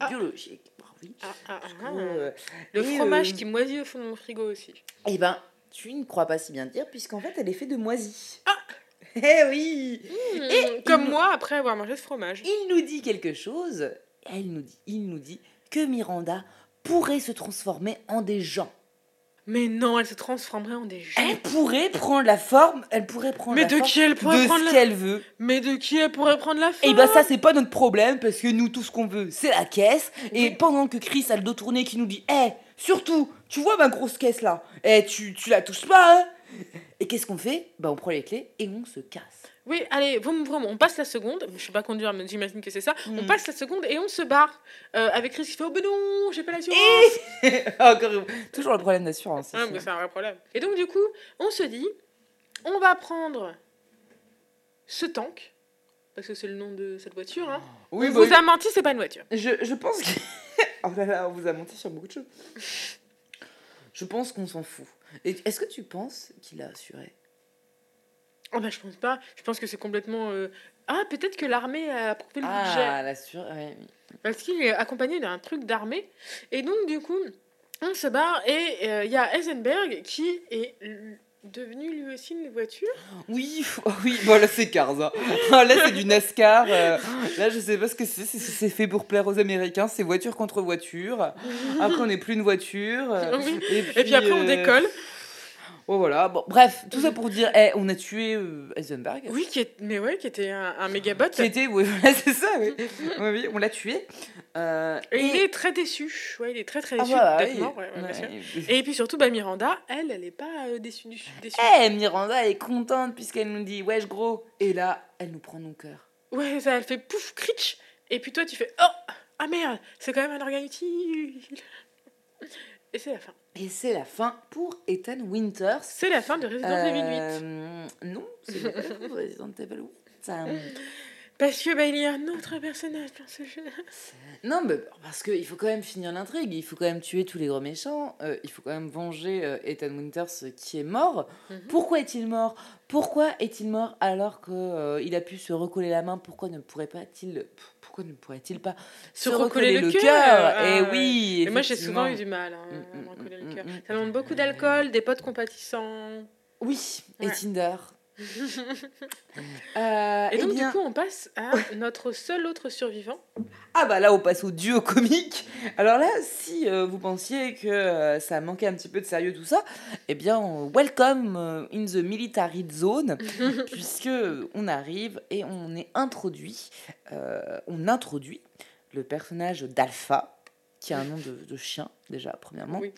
Ah. biologique. Bah oui. Ah, ah, ah. euh, Le fromage euh, qui moisit au fond de mon frigo aussi. Eh ben, tu ne crois pas si bien dire, puisqu'en fait, elle est faite de moisie. Ah. [LAUGHS] Eh oui Et comme moi après avoir mangé ce fromage. Il nous dit quelque chose. Elle nous dit, il nous dit que Miranda pourrait se transformer en des gens. Mais non, elle se transformerait en des gens. Elle pourrait prendre la forme, elle pourrait prendre Mais la de forme qui elle pourrait de prendre ce la qu'elle veut. Mais de qui elle pourrait prendre la Et forme bah ça c'est pas notre problème parce que nous tout ce qu'on veut c'est la caisse et pendant que Chris a le dos tourné qui nous dit "Eh, surtout, tu vois ma grosse caisse là Eh, tu tu la touches pas hein Et qu'est-ce qu'on fait? Bah on prend les clés et on se casse. Oui, allez, vraiment, vraiment, on passe la seconde. Je sais pas conduire, mais j'imagine que c'est ça. On Mm. passe la seconde et on se barre. Euh, avec Chris qui fait Oh, ben non, j'ai pas l'assurance. [LAUGHS] Encore toujours le problème d'assurance. Ah, hein. c'est un vrai problème. Et donc, du coup, on se dit On va prendre ce tank. Parce que c'est le nom de cette voiture. Hein. [GASPS] Oui, on bah, vous a menti, c'est pas une voiture. je, je pense que [LAUGHS] Oh là là, on vous a menti sur beaucoup de choses. [LAUGHS] Je pense qu'on s'en fout. Et est-ce que tu penses qu'il a assuré Oh, bah, je pense pas. Je pense que c'est complètement. euh, Ah, peut-être que l'armée a approuvé le budget. Ah, l'assure. ouais, oui. Parce qu'il est accompagné d'un truc d'armée. Et donc, du coup, on se barre et euh, il y a Heisenberg qui est l- devenu lui aussi une voiture. Oui, [LAUGHS] oh oui, bon là c'est Cars. hein. [LAUGHS] Ah, là c'est du NASCAR. euh, là je sais pas ce que c'est. c'est- C'est fait pour plaire aux Américains. C'est voiture contre voiture. Après on n'est plus une voiture. euh, [LAUGHS] Oui. Et Et puis après, on euh, décolle. Oh voilà. Bon, bref, tout ça pour dire, eh, on a tué euh, Heisenberg. Oui, qui est... mais ouais, qui était un, un mégabot. Qui était, oui, [LAUGHS] voilà, c'est ça, oui. oui, oui, on l'a tué. Euh, Et il est très déçu. Ouais, il est très très Ah, déçu voilà, mort. ouais, ouais. Ouais. Et puis surtout, bah, Miranda, elle, elle est pas euh, déçue. du- déçue. Eh, Miranda est contente puisqu'elle nous dit wesh gros. Et là, elle nous prend nos cœurs. Ouais, ça, elle fait pouf, critch. Et puis toi, tu fais Oh Ah merde, c'est quand même un organe utile. Et c'est la fin. Et c'est la fin pour Ethan Winters. C'est la fin de Resident Evil 8. Euh, Non, c'est pas la fin de Resident Evil 8. Ça, euh, Parce que bah, il y a un autre personnage dans ce jeu. Non, mais parce qu'il faut quand même finir l'intrigue, il faut quand même tuer tous les gros méchants, euh, il faut quand même venger euh, Ethan Winters qui est mort. Mhm. Pourquoi est-il mort? Pourquoi est-il mort alors qu'il a pu se recoller la main? Pourquoi ne pourrait pas il pourquoi ne pourrait-il pas Se recoller le cœur. Eh Ah, oui. Mais moi, j'ai souvent eu du mal hein, à Mm, recoller mm, le cœur. mm. Ça demande beaucoup d'alcool, des potes compatissants. Oui, et. Tinder. Euh, Et eh donc, bien- du coup, on passe à [LAUGHS] notre seul autre survivant. Ah bah là on passe au duo comique. Alors là si euh, vous pensiez que euh, ça manquait un petit peu de sérieux tout ça, eh bien welcome in the military zone [LAUGHS] puisque on arrive et on est introduit, on introduit le personnage d'Alpha qui a un nom de, de chien déjà premièrement. Oui.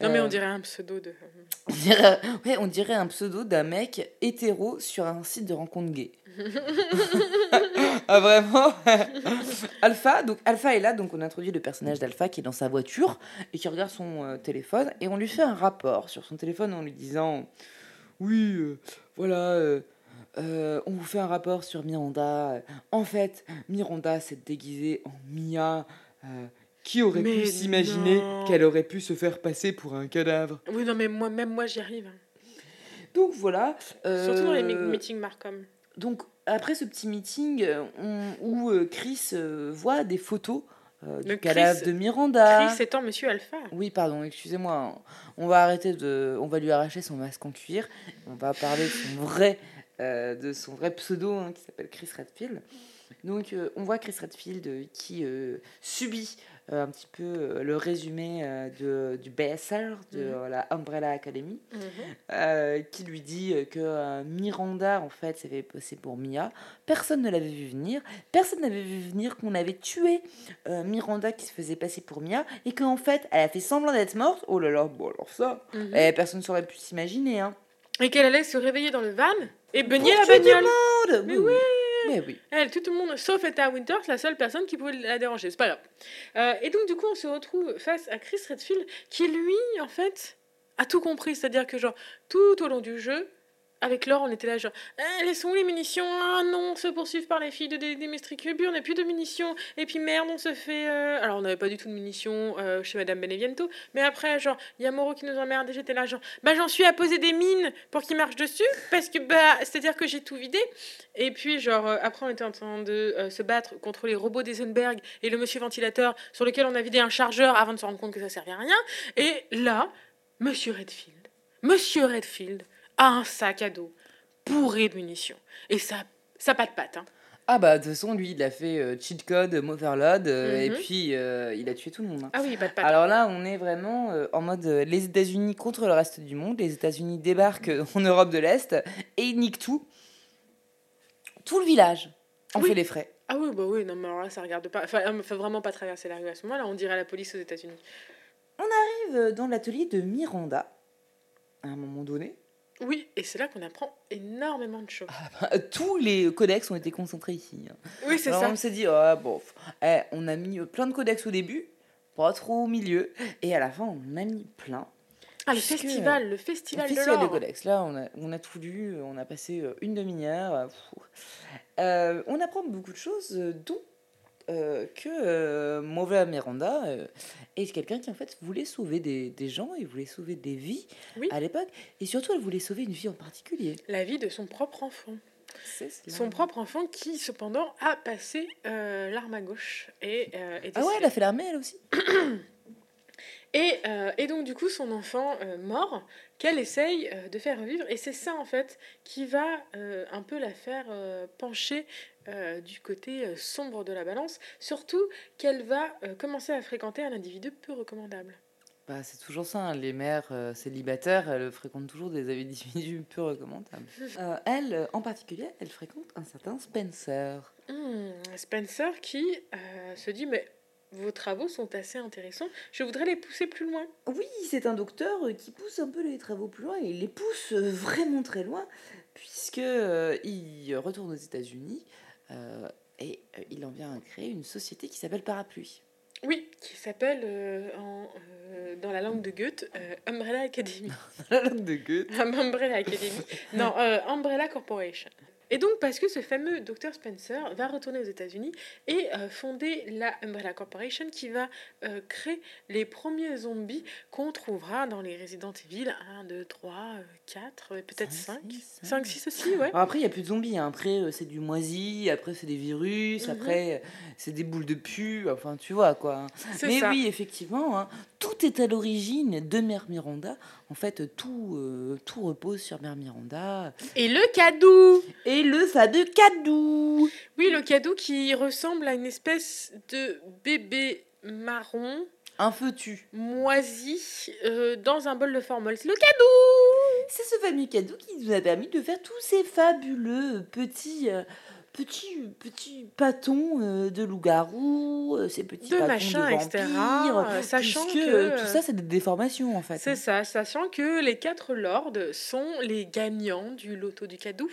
Non, mais Euh, on dirait un pseudo de. On dirait, ouais, on dirait un pseudo d'un mec hétéro sur un site de rencontre gay. [LAUGHS] ah vraiment [LAUGHS] Alpha, donc Alpha est là, donc on introduit le personnage d'Alpha qui est dans sa voiture et qui regarde son euh, téléphone et on lui fait un rapport sur son téléphone en lui disant oui euh, voilà euh, euh, on vous fait un rapport sur Miranda. En fait, Miranda s'est déguisée en Mia. euh, qui aurait Mais pu s'imaginer qu'elle aurait pu se faire passer pour un cadavre? Oui, non, mais moi, même moi, j'y arrive. Donc voilà. Surtout dans les euh, meetings Marcom. Donc après ce petit meeting euh, on- où euh, Chris euh, voit des photos euh, du cadavre de Miranda. Chris étant Monsieur Alpha. Oui, pardon, excusez-moi. On va arrêter de, on va lui arracher son masque en cuir. On va parler de son [LAUGHS] vrai, euh, de son vrai pseudo hein, qui s'appelle Chris Redfield. Donc euh, on voit Chris Redfield euh, qui euh, subit euh, un petit peu euh, le résumé euh, de, du BSR de Mhm. euh, la Umbrella Academy Mhm. euh, qui lui dit euh, que euh, Miranda en fait s'est fait passer pour Mia. Personne ne l'avait vu venir. Personne n'avait vu venir qu'on avait tué euh, Miranda qui se faisait passer pour Mia et qu'en fait elle a fait semblant d'être morte. Oh là là, bon alors ça, Mhm. eh, personne n'aurait pu s'imaginer. Hein. Et qu'elle allait se réveiller dans le van et baigner la tout bagnole. le monde Mais oui. Oui. Elle, tout le monde, sauf Etta Winters, la seule personne qui pouvait la déranger. C'est pas grave. Euh, et donc, du coup, on se retrouve face à Chris Redfield, qui lui, en fait, a tout compris. C'est-à-dire que, genre, tout au long du jeu, avec Laure, on était là, genre, Eh, laissons les munitions. Ah non, on se poursuivre par les filles de Cubu, on n'a plus de munitions. Et puis merde, on se fait. euh, Alors, on n'avait pas du tout de munitions euh, chez Madame Beneviento. Mais après, genre, il y a Moreau qui nous emmerde. Et j'étais là, genre, bah, j'en suis à poser des mines pour qu'ils marchent dessus. Parce que, bah, c'est-à-dire que j'ai tout vidé. Et puis, genre, euh, après, on était en train de se battre contre les robots d'Eisenberg et le monsieur ventilateur sur lequel on a vidé un chargeur avant de se rendre compte que ça servait à rien. Et là, monsieur Redfield, monsieur Redfield un sac à dos bourré de munitions. Et ça, ça pas de patte. Hein. Ah bah de toute façon lui il a fait euh, cheat code, Motherload euh, et Mhm. puis euh, il a tué tout le monde. hein. Ah oui, pas de patte. Alors là, on est vraiment en mode les États-Unis contre le reste du monde. Les États-Unis débarquent en Europe de l'Est et ils niquent tout. Tout le village en Oui. fait les frais. Ah oui, bah oui, non, mais alors là, ça regarde pas. Enfin, me fait vraiment pas traverser la rue à ce moment-là. On dirait la police aux États-Unis. arrive euh, dans l'atelier de Miranda à un moment donné. Oui, et c'est là qu'on apprend énormément de choses. Euh, Tous les codex ont été concentrés ici. hein. oui, c'est ça. on s'est dit, ah, bon, eh, on a mis euh, plein de codex au début, pas trop au milieu, et à la fin on a mis plein. Ah, le festival, le Le festival, festival de codex, là on a, on a tout lu, on a passé euh, une demi-heure. euh, on apprend beaucoup de choses, dont euh, que euh, Mauvais Miranda euh, est quelqu'un qui en fait voulait sauver des, des gens et voulait sauver des vies Oui. à l'époque, et surtout elle voulait sauver une vie en particulier. La vie de son propre enfant. Son propre enfant qui, cependant, a passé l'arme à gauche. Et, est Ah ouais, elle a fait l'armée elle aussi? [COUGHS] Et, euh, et donc, du coup, son enfant euh, mort, qu'elle essaye euh, de faire revivre. Et c'est ça, en fait, qui va un peu la faire pencher du côté sombre de la balance. Surtout qu'elle va commencer à fréquenter un individu peu recommandable. Bah, c'est toujours ça, hein, les mères célibataires, elles fréquentent toujours des individus [LAUGHS] peu recommandables. Elle, en particulier, elle fréquente un certain Spencer. Hmm, Spencer qui se dit Mais vos travaux sont assez intéressants, je voudrais les pousser plus loin. Oui, c'est un docteur euh, qui pousse un peu les travaux plus loin, et il les pousse euh, vraiment très loin, puisque euh, il retourne aux États-Unis euh, et il en vient à créer une société qui s'appelle Parapluie. Oui, qui s'appelle euh, en, euh, dans la langue de Goethe euh, Umbrella Academy. [LAUGHS] La langue de Goethe. [LAUGHS] Umbrella Academy. Non, Umbrella Corporation. Et donc, parce que ce fameux Dr. Spencer va retourner aux États-Unis et euh, fonder la Umbrella Corporation qui va euh, créer les premiers zombies qu'on trouvera dans les Resident Evil 1, 2, 3, 4, peut-être 5. 5, 6 aussi, ouais. Alors après, il n'y a plus de zombies. hein. Après, euh, c'est du moisi, après, c'est des virus, Mhm. après, c'est des boules de pu. Enfin, tu vois, quoi. Mais ça. oui, effectivement, hein, tout est à l'origine de Mère Miranda. En fait, tout, euh, tout repose sur Mère Miranda. Et le cadeau Et le fameux cadeau Oui, le cadeau qui ressemble à une espèce de bébé marron Un feutu. moisi euh, dans un bol de formol. Le cadeau C'est ce fameux cadeau qui nous a permis de faire tous ces fabuleux petits... euh, Petits, petits pâtons euh, de loup-garou, euh, ces petits De pâtons machin, de etc., vampires, euh, sachant que, euh, euh, tout ça c'est des déformations en fait. C'est ça, sachant que les quatre lords sont les gagnants du loto du cadeau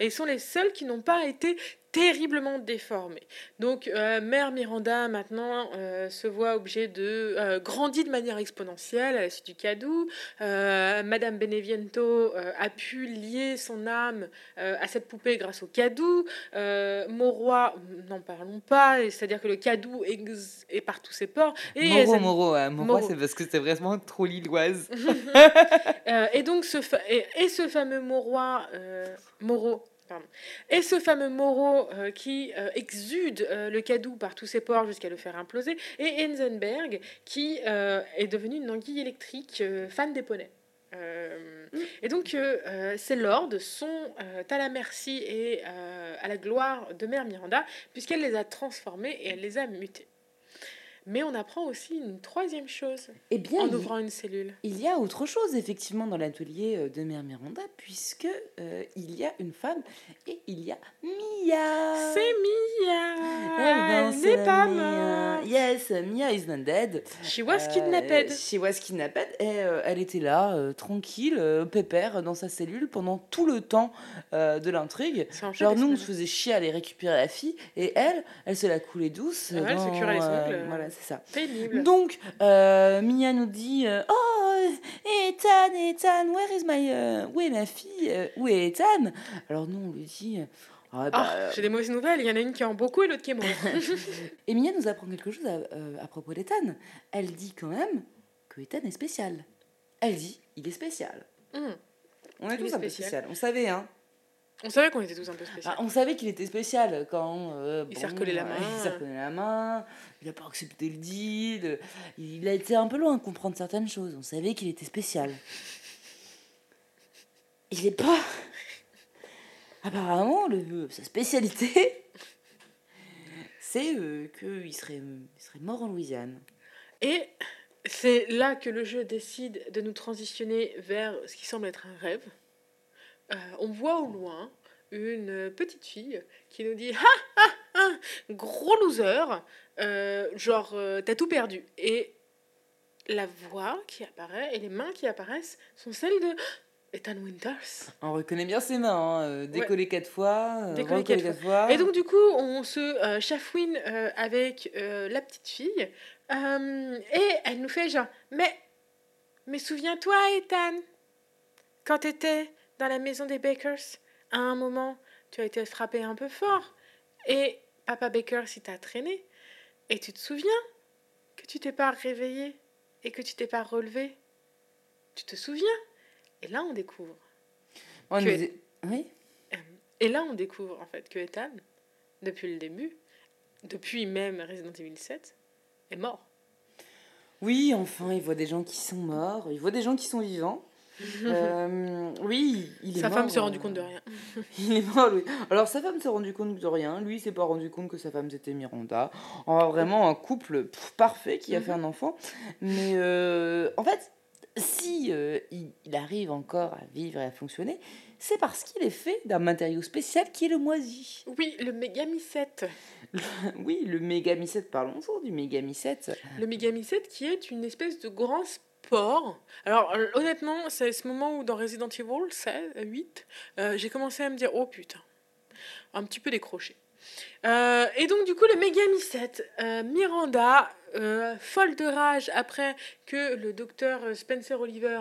et sont les seuls qui n'ont pas été terriblement déformés. Donc, euh, Mère Miranda, maintenant, euh, se voit obligée de euh, grandir de manière exponentielle à la suite du cadeau. Euh, Madame Beneviento a pu lier son âme à cette poupée grâce au cadeau. Mauroy, n'en parlons pas, c'est-à-dire que le cadeau ex- est par tous ses ports. Et Moro, Moro, Moro, Moro. c'est parce que c'est vraiment trop lilloise. [LAUGHS] Et donc ce fa- et, et ce fameux euh, Moreau, pardon, et ce fameux Moreau euh, qui euh, exude euh, le cadou par tous ses pores jusqu'à le faire imploser, et Enzenberg qui est devenu une anguille électrique fan des poneys. Euh, et donc ces lords sont à la merci et à la gloire de Mère Miranda puisqu'elle les a transformés et elle les a mutés. Mais on apprend aussi une troisième chose Eh bien, en il, ouvrant une cellule. il y a autre chose effectivement dans l'atelier euh, de Mère Miranda, puisque euh, il y a une femme et il y a Mia. C'est Mia Elle danse Elle n'est pas Mia. morte Yes, Mia is not dead. She was Euh, kidnapped She was kidnapped. Et euh, elle était là, euh, tranquille, euh, pépère, dans sa cellule pendant tout le temps euh, de l'intrigue. Genre, nous, on se faisait chier à aller récupérer la fille, et elle, elle se la coulait douce. Elle se curait les euh, ongles. voilà, c'est ça. Pénible. Donc, euh, Mia nous dit euh, Oh, Ethan, Ethan, where is my. euh, où est ma fille euh, Où est Ethan? Alors, nous, on lui dit Ah, bah, Ah, j'ai des mauvaises nouvelles. Il y en a une qui en beaucoup et l'autre qui est morte. [LAUGHS] [LAUGHS] Et Mia nous apprend quelque chose à, euh, à propos d'Ethan. Elle dit quand même que Ethan est spécial. Elle dit Il est spécial. Hum. On est Il tous est un peu spécial. spécial. On savait, hein. On savait qu'on était tous un peu spéciaux. Ah, on savait qu'il était spécial quand. euh, Il s'est recollé la main. Il s'est recollé la main. Il n'a pas accepté le deal. Il a été un peu loin de comprendre certaines choses. On savait qu'il était spécial. Il n'est pas. Apparemment, le, sa spécialité, c'est euh, qu'il serait, il serait mort en Louisiane. Et c'est là que le jeu décide de nous transitionner vers ce qui semble être un rêve. Euh, on voit au loin une petite fille qui nous dit Ah ah ah Gros loser Euh, Genre, euh, t'as tout perdu. Et la voix qui apparaît et les mains qui apparaissent sont celles de Ethan Winters. On reconnaît bien ses mains, hein, décoller quatre fois, Décoller quatre quatre fois. Et donc, du coup, on se chafouine avec la petite fille. Et elle nous fait genre, mais, mais souviens-toi, Ethan, quand tu étais dans la maison des Bakers, à un moment, tu as été frappé un peu fort. Et papa Baker s'y t'a traîné. Et tu te souviens que tu t'es pas réveillé et que tu t'es pas relevé? Tu te souviens? Et là, on découvre. On que- nous- Oui Et là, on découvre en fait que Ethan, depuis le début, depuis même Resident Evil 7, est mort. Oui, enfin, il voit des gens qui sont morts, il voit des gens qui sont vivants. Euh, oui, il est Sa mort, femme s'est rendu euh, compte de rien. [LAUGHS] Il est mort, lui. Alors, sa femme s'est rendu compte de rien. Lui, il s'est pas rendu compte que sa femme, c'était Miranda. On a vraiment un couple parfait qui a fait un enfant. Mais euh, en fait, si euh, il, il arrive encore à vivre et à fonctionner, c'est parce qu'il est fait d'un matériau spécial qui est le moisi. Oui, le Megami 7. [LAUGHS] Oui, le Megami 7, parlons-en du Megami 7. Le Megami 7 qui est une espèce de grand Alors, euh, honnêtement, c'est ce moment où dans Resident Evil 7, 8, euh, j'ai commencé à me dire, oh putain, un petit peu décroché. Euh, et donc, du coup, le Megami 7, euh, Miranda, folle de rage après que le docteur Spencer Oliver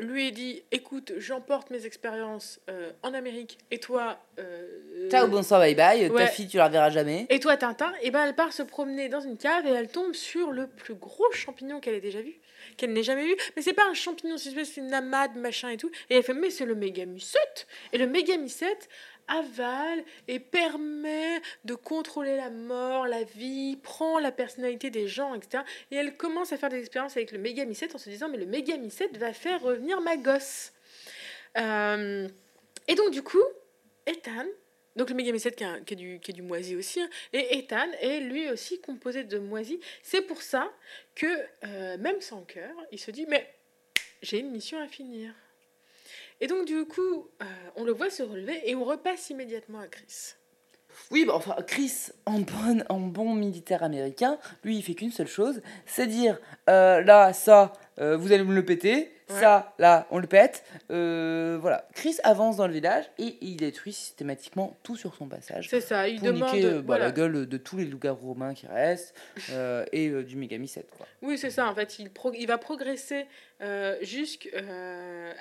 lui ait dit Écoute, j'emporte mes expériences en Amérique et toi. euh, Ciao, bonsoir, bye bye. Ouais. Ta fille, tu la reverras jamais. Et toi, Tintin, et ben elle part se promener dans une cave et elle tombe sur le plus gros champignon qu'elle ait déjà vu, qu'elle n'ait jamais vu. Mais c'est pas un champignon, c'est c'est une amade, machin et tout. Et elle fait, mais c'est le mégamycète. Et le mégamycète avale et permet de contrôler la mort, la vie, prend la personnalité des gens, etc. Et elle commence à faire des expériences avec le mégamycète en se disant, mais le mégamycète va faire revenir ma gosse. Euh, et donc, du coup, Ethan, donc le mégamycète qui, est un- qui, est du, qui est du moisi aussi, hein, et Ethan est lui aussi composé de moisi. C'est pour ça que, euh, même sans cœur, il se dit, mais j'ai une mission à finir. Et donc, du coup, euh, on le voit se relever et on repasse immédiatement à Chris. Oui, bah, enfin, Chris, en bon, en bon militaire américain, lui, il fait qu'une seule chose, c'est dire euh, là, ça, vous allez me le péter, Ouais. ça, là, on le pète. Euh, voilà. Chris avance dans le village et il détruit systématiquement tout sur son passage. C'est ça, il Pour demande. niquer euh, bah, voilà. la gueule de tous les loups-garous romains qui restent euh, et euh, du mégamycète. Quoi. Oui, c'est ça. En fait, il, il va progresser euh, jusqu'à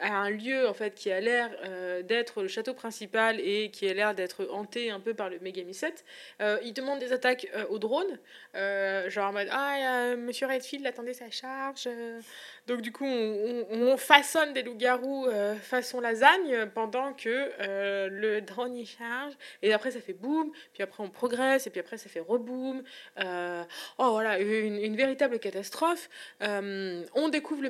un lieu en fait qui a l'air euh, d'être le château principal et qui a l'air d'être hanté un peu par le mégamycète. Euh, il demande des attaques euh, au drone, euh, genre en mode ah euh, Monsieur Redfield attendez sa charge. euh. Donc du coup, on, on- on façonne des loups-garous euh, façon lasagne pendant que euh, le drone y charge. Et après, ça fait boum. Puis après, on progresse. Et puis après, ça fait reboom. Euh, oh voilà, une, véritable catastrophe. Euh, on découvre le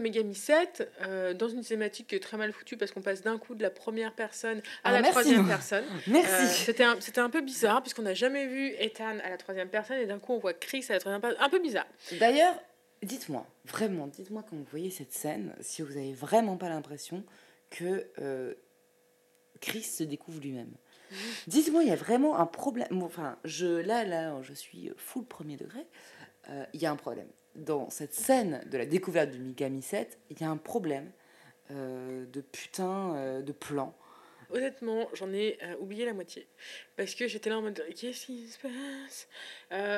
euh, dans une cinématique qui est très mal foutue parce qu'on passe d'un coup de la première personne à Ah, la merci. troisième personne. [LAUGHS] Merci. Euh, C'était un, c'était un peu bizarre puisqu'on n'a jamais vu Ethan à la troisième personne et d'un coup on voit Chris à la troisième personne. Un peu bizarre. D'ailleurs, dites-moi, vraiment, dites-moi quand vous voyez cette scène, si vous avez vraiment pas l'impression que euh, Chris se découvre lui-même. [LAUGHS] Dites-moi, il y a vraiment un problème. Enfin, je, là, là, je suis full premier degré. Il y a un problème. Dans cette scène de la découverte du Mikami 7, il y a un problème euh, de putain euh, de plan. Honnêtement, j'en ai euh, oublié la moitié. Parce que j'étais là en mode qu'est-ce qui se passe?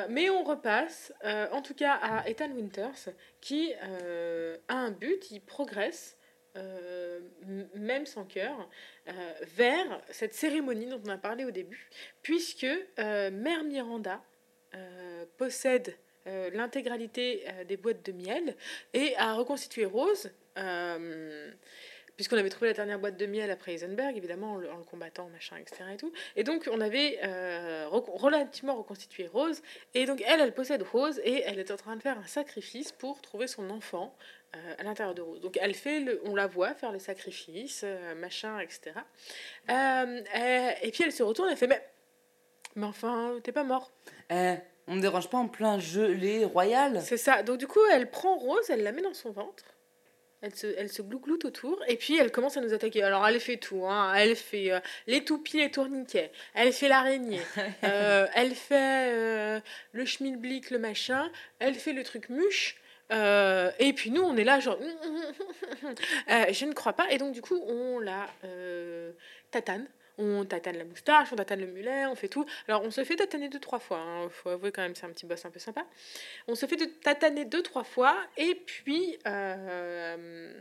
Mais on repasse, en tout cas à Ethan Winters, qui a un but, il progresse, même sans cœur, vers cette cérémonie dont on a parlé au début, puisque Mère Miranda possède euh, l'intégralité euh, des boîtes de miel et a reconstitué Rose. euh, puisqu'on avait trouvé la dernière boîte de miel après Heisenberg, évidemment, en le, en combattant, machin, etc. Et, tout. et donc, on avait relativement reconstitué Rose. Et donc, elle, elle possède Rose et elle est en train de faire un sacrifice pour trouver son enfant à l'intérieur de Rose. Donc, elle fait le, on la voit faire le sacrifice, machin, etc. Et puis, elle se retourne, elle fait Mais, mais enfin, t'es pas mort. On ne dérange pas en plein gelé royal C'est ça. Donc, du coup, elle prend Rose, elle la met dans son ventre. Elle se, elle se glougloute autour et puis elle commence à nous attaquer. Alors elle fait tout, hein. elle fait euh, les toupies, les tourniquets, elle fait l'araignée, [LAUGHS] euh, elle fait euh, le schmilblick, le machin, elle fait le truc muche. et puis nous on est là genre [LAUGHS] je ne crois pas et donc du coup on la tatane on tatane la moustache, on tatane le mulet, on fait tout. Alors, on se fait tataner deux, trois fois. Il faut avouer quand même, c'est un petit boss un peu sympa. On se fait tataner deux, trois fois. Et puis, euh,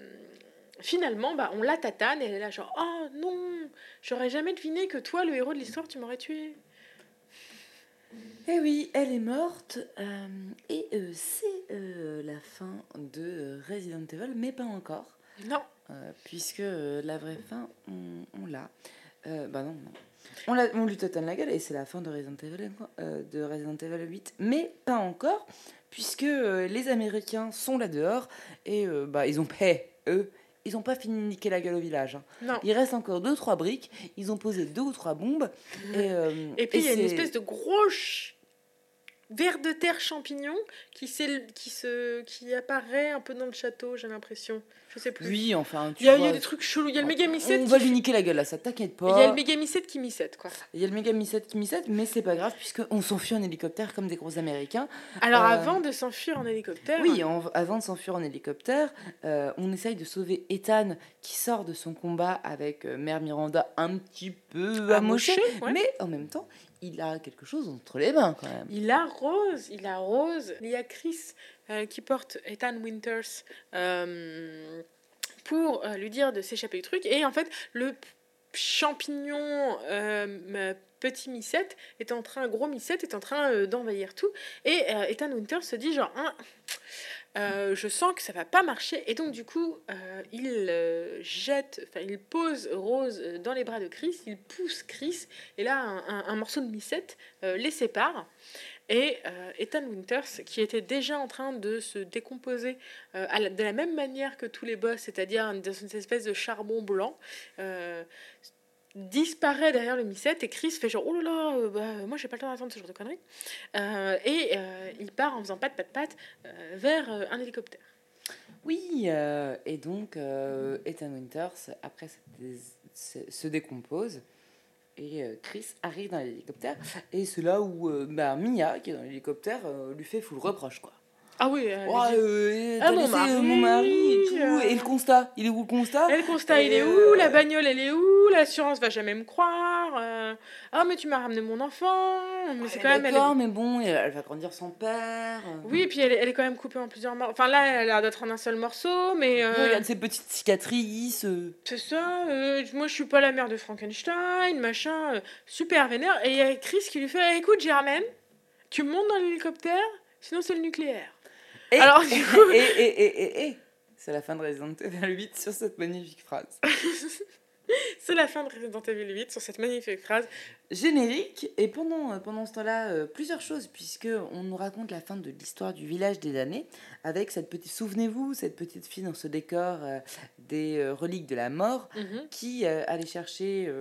finalement, bah, on la tatane. Et elle est là, genre, oh non, j'aurais jamais deviné que toi, le héros de l'histoire, tu m'aurais tué. Eh oui, elle est morte. euh, et euh, c'est euh, la fin de Resident Evil, mais pas encore. Non. puisque la vraie fin, on, on l'a. Euh, bah non, non. On, l'a- on lui tatane la gueule et c'est la fin de Resident Evil, euh, de Resident Evil 8, mais pas encore, puisque euh, les Américains sont là dehors et euh, bah, ils ont paix, eux. Ils n'ont pas fini de niquer la gueule au village. hein. Non. Il reste encore deux trois briques. Ils ont posé deux ou trois bombes. Et, euh, Et puis, il y a une espèce de gros ch- ver de terre champignon qui, qui, se, qui apparaît un peu dans le château, j'ai l'impression. Je sais plus. Oui, enfin, tu Il y, a, il y a des trucs chelous. Il y a le mégamycète On qui va lui niquer la gueule là, ça t'inquiète Il y a pas. le mégamycète qui m'y quoi. Il y a le méga mi-7 qui mi-7, mais c'est pas grave puisqu'on s'enfuit en hélicoptère comme des gros américains. Alors, Euh, avant de s'enfuir en hélicoptère, Oui, avant de s'enfuir en hélicoptère, euh, on essaye de sauver Ethan qui sort de son combat avec euh, Mère Miranda un petit peu amoché. amoché, ouais. Mais en même temps, il a quelque chose entre les mains quand même. Il a Rose, il a Rose. Il y a Chris euh, qui porte Ethan Winters euh, pour euh, lui dire de s'échapper du truc. Et en fait, le champignon petit Missette est en train, gros Missette est en train d'envahir tout. Et Ethan Winters se dit genre, Hein, euh, je sens que ça va pas marcher. Et donc du coup, euh, il euh, jette, enfin il pose Rose dans les bras de Chris, il pousse Chris, et là un, morceau de Missette les sépare. Et Ethan Winters, qui était déjà en train de se décomposer de la même manière que tous les boss, c'est-à-dire dans une espèce de charbon blanc, disparaît derrière le Missette et Chris fait genre oh là là, euh, bah, moi j'ai pas le temps d'attendre ce genre de conneries. Euh, et euh, il part en faisant pat pat pat vers un hélicoptère. Oui, et donc Ethan Winters, après, se, décompose. Et Chris arrive dans l'hélicoptère. Et c'est là où bah, Mia, qui est dans l'hélicoptère, lui fait full reproche. Quoi. Ah oui, euh, euh, Ah, mon laissé, euh, mari, mon mari et tout. euh. Et le constat Il est où le constat? Et le constat, il est Et, où? Euh, La bagnole, elle est où? L'assurance va jamais me croire. euh, Ah, mais tu m'as ramené mon enfant. Mais c'est quand même. elle est- mais bon, elle, va grandir sans père. Oui, et puis elle, est- elle est quand même coupée en plusieurs morceaux. Enfin, là, elle a l'air d'être en un seul morceau, mais. euh, Regarde ses petites cicatrices. euh. C'est ça, euh, moi je suis pas la mère de Frankenstein, machin, euh, super vénère. Et il y a Chris qui lui fait Écoute, Germaine, tu montes dans l'hélicoptère, sinon c'est le nucléaire. Et, Alors, du coup- et, et, et, et, et, c'est la fin de Resident Evil 8 sur cette magnifique phrase. [LAUGHS] C'est la fin de Resident Evil 8 sur cette magnifique phrase. Générique, et pendant, euh, pendant ce temps-là, euh, plusieurs choses, puisque on nous raconte la fin de l'histoire du village des damnés, avec cette petite, souvenez-vous, cette petite fille dans ce décor euh, des euh, reliques de la mort, Mhm. qui allait chercher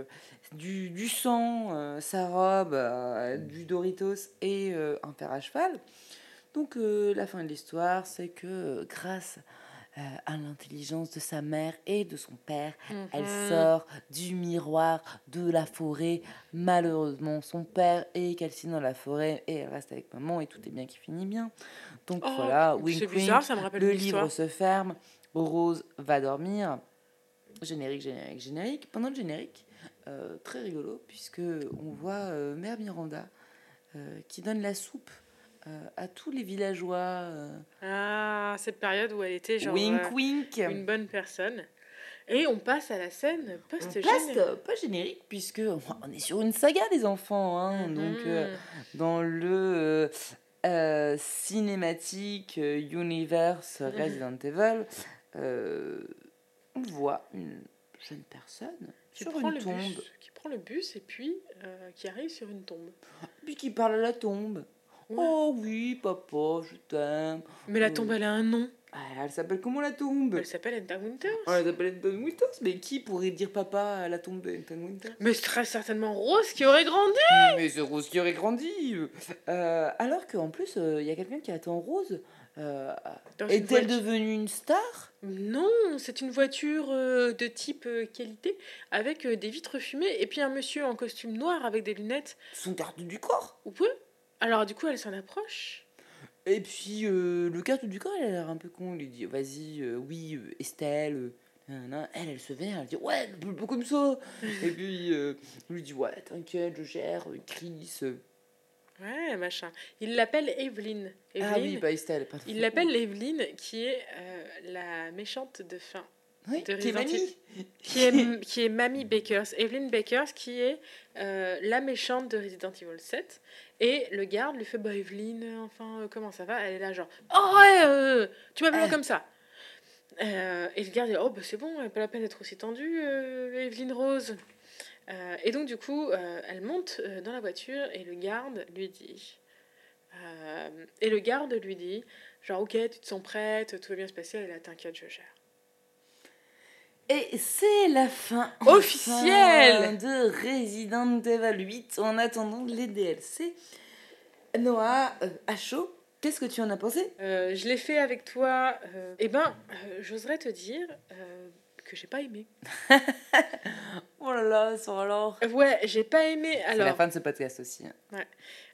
du, du sang, sa robe, du Doritos et un fer à cheval. Donc euh, la fin de l'histoire, c'est que grâce euh, à l'intelligence de sa mère et de son père, elle Mhm. sort du miroir de la forêt. Malheureusement, son père est calciné dans la forêt et elle reste avec maman et tout est bien qui finit bien. Donc Oh, voilà, wink, bizarre, wink, ça me rappelle le livre se ferme, Rose va dormir. Générique, générique, générique. Pendant le générique, euh, très rigolo, puisque on voit Mère Miranda qui donne la soupe à tous les villageois. euh, Ah, cette période où elle était genre wink, euh, wink. une bonne personne. Et on passe à la scène On post passe, euh, pas générique, puisque on est sur une saga, les enfants. Hein, Donc, euh, dans le euh, euh, cinématique euh, universe Resident Evil, euh, on voit une jeune personne qui sur prend une le tombe, bus, qui prend le bus et puis euh, qui arrive sur une tombe. puis qui parle à la tombe. Oh oui, papa, je t'aime. Mais la Euh, tombe, elle a un nom. Ah, elle s'appelle comment la tombe? Elle s'appelle Enta Winters. Oh, Elle s'appelle Anton Winters, mais qui pourrait dire papa à la tombe d'Anton Winters? Mais c'est très certainement Rose qui aurait grandi. Mais c'est Rose qui aurait grandi. Euh, alors qu'en plus, il y a quelqu'un qui attend Rose. Euh, Est-elle devenue une star? Non, c'est une voiture euh, de type euh, qualité avec euh, des vitres fumées et puis un monsieur en costume noir avec des lunettes. Son garde du corps? Ou peu. Alors du coup, elle s'en approche. Et puis, euh, le garde du corps, elle a l'air un peu con. Il lui dit Vas-y, euh, oui, euh, Estelle. nanana. Elle, elle se vénère. Elle dit Ouais, pas comme ça. Et puis, euh, il lui dit Ouais, t'inquiète, je gère. Chris. Ouais, machin. Il l'appelle Evelyn. Ah oui, Evelyn. pas Estelle. Pas Il l'appelle Evelyn, qui est euh, la méchante de fin. Oui, de qui est Resident mamie. Qui est, [LAUGHS] qui est Mamie Bakers. Evelyn Bakers, qui est euh, la méchante de Resident Evil 7. Et le garde lui fait Bah, Evelyn, euh, enfin, euh, comment ça va? Elle est là, genre Oh ouais, euh, tu m'appelles Euh. comme ça. Euh, et le garde dit Oh, bah, c'est bon, pas la peine d'être aussi tendue, euh, Evelyn Rose. Euh, et donc, du coup, euh, elle monte euh, dans la voiture et le garde lui dit. euh, et le garde lui dit Genre, ok, tu te sens prête, tout va bien se passer. Elle est là, t'inquiète, je gère. Et c'est la fin Officielle de Resident Evil 8 en attendant les DLC. Noah, euh, à chaud, qu'est-ce que tu en as pensé? Euh, je l'ai fait avec toi. euh, eh ben, euh, j'oserais te dire que j'ai pas aimé. [LAUGHS] Oh là là, sur alors. Ouais, j'ai pas aimé. C'est Alors. la fin de ce podcast aussi. Ouais.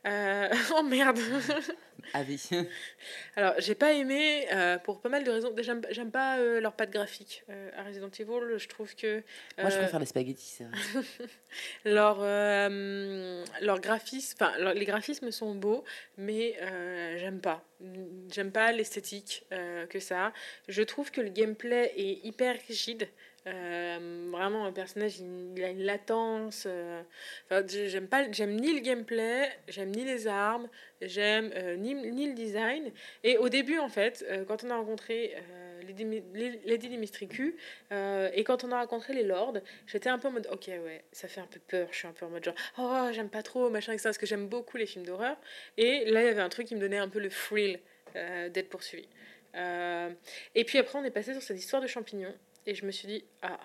Euh, [LAUGHS] oh merde. [LAUGHS] Avis. [LAUGHS] Alors, j'ai pas aimé euh, pour pas mal de raisons. Déjà, j'aime- pas euh, leur patte graphique euh, à Resident Evil. Je trouve que. Moi, je euh, préfère les spaghettis, c'est vrai. leur, euh, leur graphisme, enfin, leur- les graphismes sont beaux, mais euh, j'aime pas. J'aime pas l'esthétique euh, que ça a. Je trouve que le gameplay est hyper rigide. Euh, vraiment, un personnage, il, a une latence. euh, enfin, j'ai- j'aime pas, j'aime ni le gameplay, j'aime ni les armes, j'aime euh, ni, ni le design. Et au début, en fait, quand on a rencontré Lady, Mi- Lady Dimitricu, euh, et quand on a rencontré les lords, j'étais un peu en mode, ok, ouais, ça fait un peu peur, je suis un peu en mode genre, oh, j'aime pas trop, machin, etc. Parce que j'aime beaucoup les films d'horreur. Et là, il y avait un truc qui me donnait un peu le thrill d'être poursuivi. Et puis après, on est passé sur cette histoire de champignons. Et je me suis dit, ah,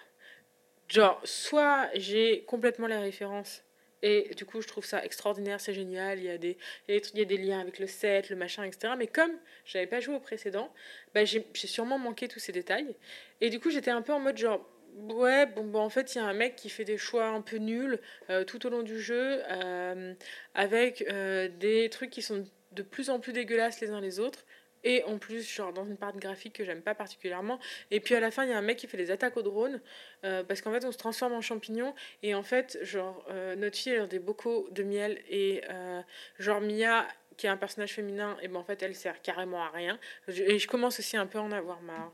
genre, soit j'ai complètement la référence. Et du coup, je trouve ça extraordinaire, c'est génial. Il y, a des, il, y a des liens avec le set, le machin, etc. Mais comme j'avais pas joué au précédent, bah, j'ai j'ai sûrement manqué tous ces détails. Et du coup, j'étais un peu en mode genre, ouais, bon, bah, en fait, il y a un mec qui fait des choix un peu nuls euh, tout au long du jeu, euh, avec euh, des trucs qui sont de plus en plus dégueulasses les uns les autres. Et en plus, genre dans une part graphique que j'aime pas particulièrement. Et puis à la fin, il y a un mec qui fait des attaques au drone. euh, parce qu'en fait, on se transforme en champignon. Et en fait, genre, euh, notre fille, elle a des bocaux de miel. Et euh, genre, Mia, qui est un personnage féminin, et ben en fait, elle sert carrément à rien. Et je commence aussi un peu à en avoir marre.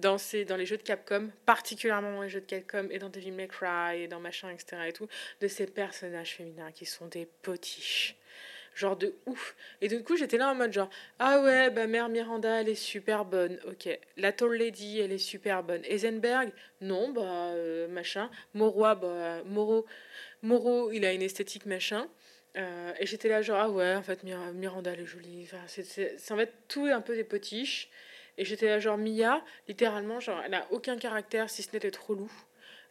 Dans, ces, dans les jeux de Capcom, particulièrement dans les jeux de Capcom et dans Devil May Cry et dans machin, etc. et tout, de ces personnages féminins qui sont des potiches. Genre de ouf. Et du coup, j'étais là en mode genre, ah ouais, bah mère Miranda, elle est super bonne. Ok. La Tall Lady, elle est super bonne. Eisenberg, non, bah euh, machin. Morois, bah Moro, Moro, il a une esthétique machin. Euh, et j'étais là genre, ah ouais, en fait, Mir- Miranda, elle est jolie. Enfin, c'est, en fait tout un peu des potiches. Et j'étais là genre, Mia, littéralement, genre, elle a aucun caractère si ce n'est d'être relou.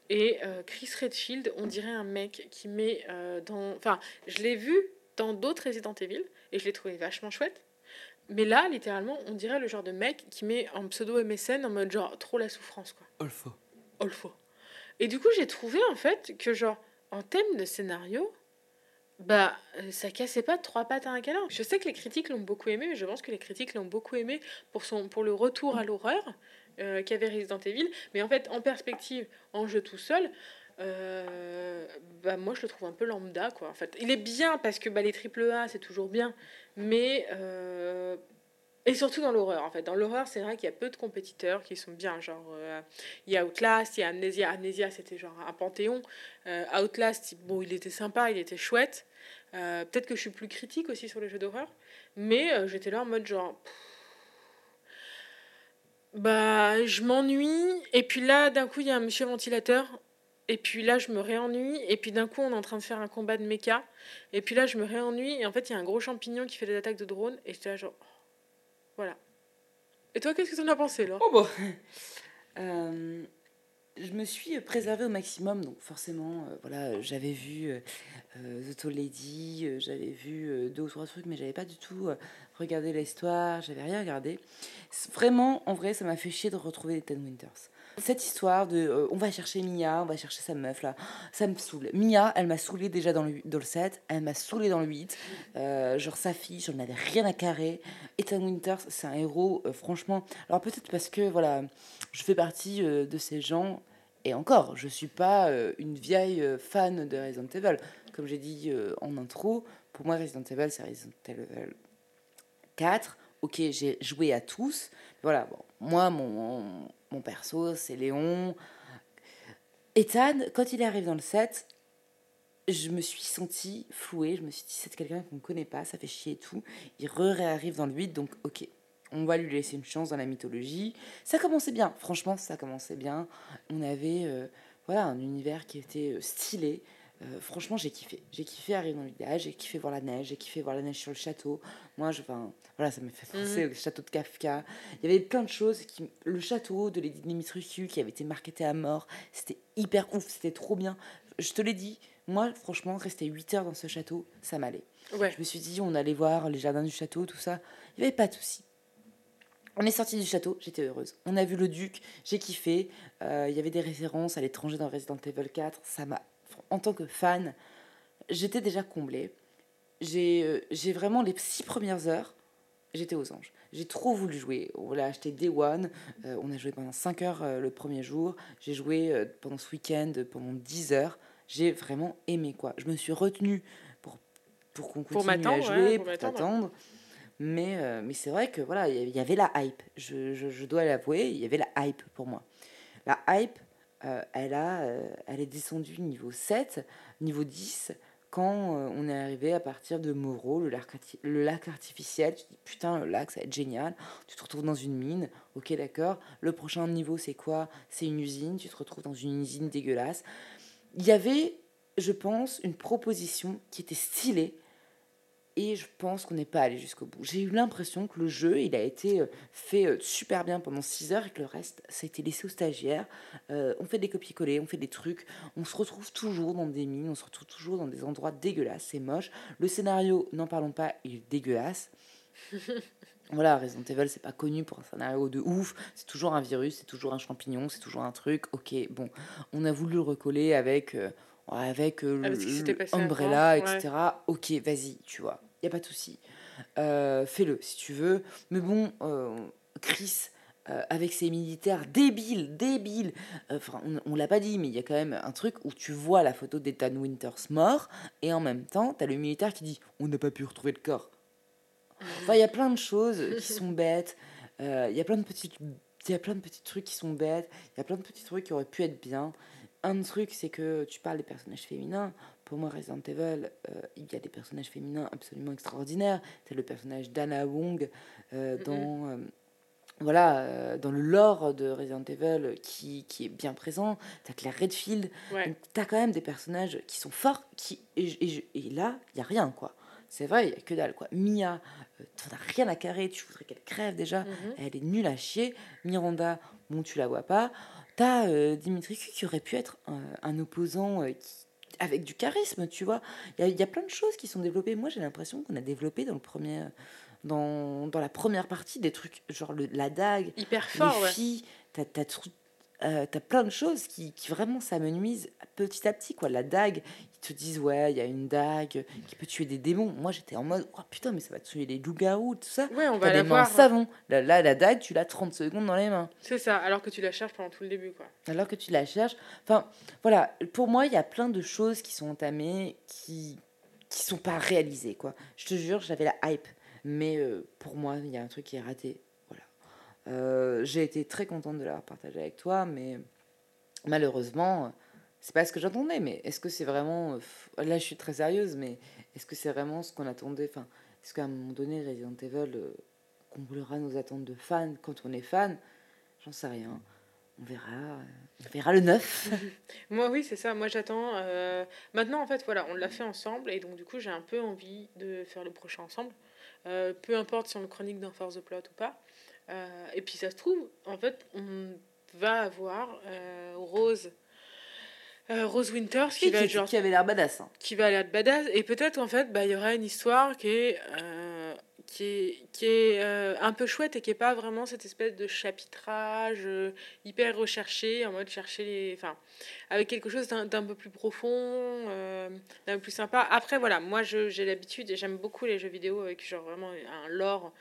Et euh, Chris Redfield, on dirait un mec qui met dans. Enfin, je l'ai vu dans d'autres Resident Evil et je l'ai trouvé vachement chouette. Mais là, littéralement, on dirait le genre de mec qui met en pseudo MSN en mode genre trop la souffrance, quoi. Olfo. Olfo. Et du coup, j'ai trouvé en fait que, genre, en thème de scénario, bah, euh, ça cassait pas de trois pattes à un câlin. Je sais que les critiques l'ont beaucoup aimé, mais je pense que les critiques l'ont beaucoup aimé pour, son, pour le retour à l'horreur euh, qu'avait Resident Evil. Mais en fait, en perspective, en jeu tout seul, euh, bah, moi je le trouve un peu lambda, quoi. En fait, il est bien parce que bah, les triple A, c'est toujours bien, mais. euh, et surtout dans l'horreur, en fait. Dans l'horreur, c'est vrai qu'il y a peu de compétiteurs qui sont bien. Genre, euh, il y a Outlast, il y a Amnesia. Amnesia, c'était genre un panthéon. Outlast, bon, il était sympa, il était chouette. Peut-être que je suis plus critique aussi sur les jeux d'horreur. Mais j'étais là en mode genre. Bah, je m'ennuie. Et puis là, d'un coup, il y a un monsieur ventilateur. Et puis là, je me réennuie. Et puis d'un coup, on est en train de faire un combat de méca. Et puis là, je me réennuie. Et en fait, il y a un gros champignon qui fait des attaques de drone. Et j'étais là genre. Voilà. Et toi, qu'est-ce que t'en as pensé, là Oh bon. [LAUGHS] Euh, je me suis préservée au maximum, donc forcément, euh, voilà, j'avais vu euh, The Tall Lady, j'avais vu deux ou trois trucs, mais j'avais pas du tout regardé l'histoire, j'avais rien regardé. Vraiment, en vrai, ça m'a fait chier de retrouver les Ten Winters. Cette histoire de euh, on va chercher Mia, on va chercher sa meuf là, ça me saoule. Mia, elle m'a saoulée déjà dans le, dans le 7, elle m'a saoulée dans le 8. Euh, genre sa fille, j'en avais rien à carrer. Ethan Winters, c'est un héros, euh, franchement. Alors peut-être parce que voilà, je fais partie de ces gens, et encore, je suis pas une vieille fan de Resident Evil. Comme j'ai dit en intro, pour moi Resident Evil, c'est Resident Evil 4. Ok, j'ai joué à tous. Voilà, bon, moi, mon, mon perso, c'est Léon. Ethan, quand il arrive dans le set, je me suis sentie flouée. Je me suis dit, c'est quelqu'un qu'on ne connaît pas, ça fait chier et tout. Il re-réarrive dans le 8, donc ok. On va lui laisser une chance dans la mythologie. Ça commençait bien, franchement, ça commençait bien. On avait euh, voilà, un univers qui était euh, stylé. Euh, franchement, j'ai kiffé. J'ai kiffé arriver dans le village, j'ai kiffé voir la neige, j'ai kiffé voir la neige sur le château. Moi, je, enfin, voilà, ça m'a fait penser au château de Kafka. Il y avait plein de choses. Qui, le château de Lady Dimitrescu qui avait été marketé à mort, c'était hyper ouf, c'était trop bien. Je te l'ai dit, moi, franchement, rester 8 heures dans ce château, ça m'allait. Ouais. Je me suis dit, on allait voir les jardins du château, tout ça. Il n'y avait pas de souci. On est sorti du château, j'étais heureuse. On a vu le duc, j'ai kiffé. Euh, Il y avait des références à l'étranger dans Resident Evil 4. Ça m'a, en tant que fan, j'étais déjà comblée. J'ai euh, j'ai vraiment les six premières heures, j'étais aux anges. J'ai trop voulu jouer. On l'a acheté Day One. Euh, on a joué pendant 5 heures euh, le premier jour. J'ai joué euh, pendant ce week-end pendant 10 heures. J'ai vraiment aimé quoi. Je me suis retenue pour, pour qu'on Pour continue à m'attendre, jouer, ouais, pour pour t'attendre. Mais, mais c'est vrai que voilà, il y avait- il y avait la hype. Je, je, je dois l'avouer, il y avait la hype pour moi. La hype, euh, elle, a, euh, elle est descendue niveau 7, niveau 10, quand euh, on est arrivé à partir de Moreau, le lac, le lac artificiel. Tu te dis, putain, le lac, ça va être génial. Tu te retrouves dans une mine, ok, d'accord. Le prochain niveau, c'est quoi? C'est une usine. Tu te retrouves dans une usine dégueulasse. Il y avait, je pense, une proposition qui était stylée. Et je pense qu'on n'est pas allé jusqu'au bout. J'ai eu l'impression que le jeu, il a été euh, fait euh, super bien pendant 6 heures et que le reste, ça a été laissé aux stagiaires. Euh, on fait des copier-coller, on fait des trucs. On se retrouve toujours dans des mines, on se retrouve toujours dans des endroits dégueulasses. C'est moche. Le scénario, n'en parlons pas, il est dégueulasse. [LAUGHS] voilà, Resident Evil, c'est pas connu pour un scénario de ouf. C'est toujours un virus, c'est toujours un champignon, c'est toujours un truc. Ok, bon, on a voulu le recoller avec, euh, avec euh, passé Umbrella, avant, ouais. etc. Ok, vas-y, tu vois, y a pas de souci. Euh, Fais-le si tu veux. Mais bon, euh, Chris. euh, avec ses militaires débiles, débiles. Enfin, on, on l'a pas dit, mais il y a quand même un truc où tu vois la photo d'Ethan Winters mort, et en même temps, tu as le militaire qui dit On n'a pas pu retrouver le corps. Enfin, il y a plein de choses qui sont bêtes. Il y a plein de petites. Il y a plein de petits trucs qui sont bêtes. Il y a plein de petits trucs qui auraient pu être bien. Un truc, c'est que tu parles des personnages féminins. Pour moi, Resident Evil, euh, il y a des personnages féminins absolument extraordinaires. C'est le personnage d'Anna Wong euh, dans, euh, voilà, dans le lore de Resident Evil qui, qui est bien présent. T'as Claire Redfield. Ouais. Donc, t'as quand même des personnages qui sont forts. Qui, et, là, il y a rien, quoi. C'est vrai, il y a que dalle, quoi. Mia, t'en as rien à carrer. Tu voudrais qu'elle crève déjà. Mhm. Elle est nulle à chier. Miranda, bon, tu la vois pas. T'as euh, Dimitri Q qui aurait pu être un, un opposant euh, qui- avec du charisme, tu vois. Il y y a plein de choses qui sont développées. Moi, j'ai l'impression qu'on a développé dans, le premier, dans, dans la première partie des trucs, genre le- la dague, Hyper fort, les ouais. filles, t'as t'as tr- euh, t'as plein de choses qui, qui vraiment s'amenuisent petit à petit quoi. La dague ils te disent ouais il y a une dague qui peut tuer des démons. Moi j'étais en mode oh putain mais ça va tuer les loups-garous tout ça. Ouais, on va la voir. savon. Là, là, la dague tu l'as 30 secondes dans les mains. C'est ça, alors que tu la cherches pendant tout le début, quoi. alors que tu la cherches. Enfin voilà pour moi il y a plein de choses qui sont entamées qui qui sont pas réalisées quoi. Je te jure j'avais la hype. Mais euh, pour moi il y a un truc qui est raté. Voilà. Euh, j'ai été très contente de l'avoir partagé avec toi mais malheureusement c'est pas ce que j'attendais mais est-ce que c'est vraiment euh, là je suis très sérieuse mais est-ce que c'est vraiment ce qu'on attendait enfin est-ce qu'à un moment donné Resident Evil euh, comblera nos attentes de fans quand on est fan? J'en sais rien on verra on verra le 9 [LAUGHS] Moi, oui, c'est ça. Moi, j'attends. euh, Maintenant, en fait, voilà, on l'a fait ensemble. Et donc, du coup, j'ai un peu envie de faire le prochain ensemble. Peu importe si on le chronique dans Force the Plot ou pas. Et puis, ça se trouve, en fait, on va avoir Rose. Euh, Rose Winters qui qui, va être genre qui avait l'air badass hein. qui va être badass. Et peut-être en fait bah il y aura une histoire qui est euh, qui est, qui est euh, un peu chouette et qui est pas vraiment cette espèce de chapitrage hyper recherché en mode chercher les enfin avec quelque chose d'un d'un peu plus profond d'un peu plus sympa. Après voilà moi je- j'ai l'habitude et j'aime beaucoup les jeux vidéo avec genre vraiment un lore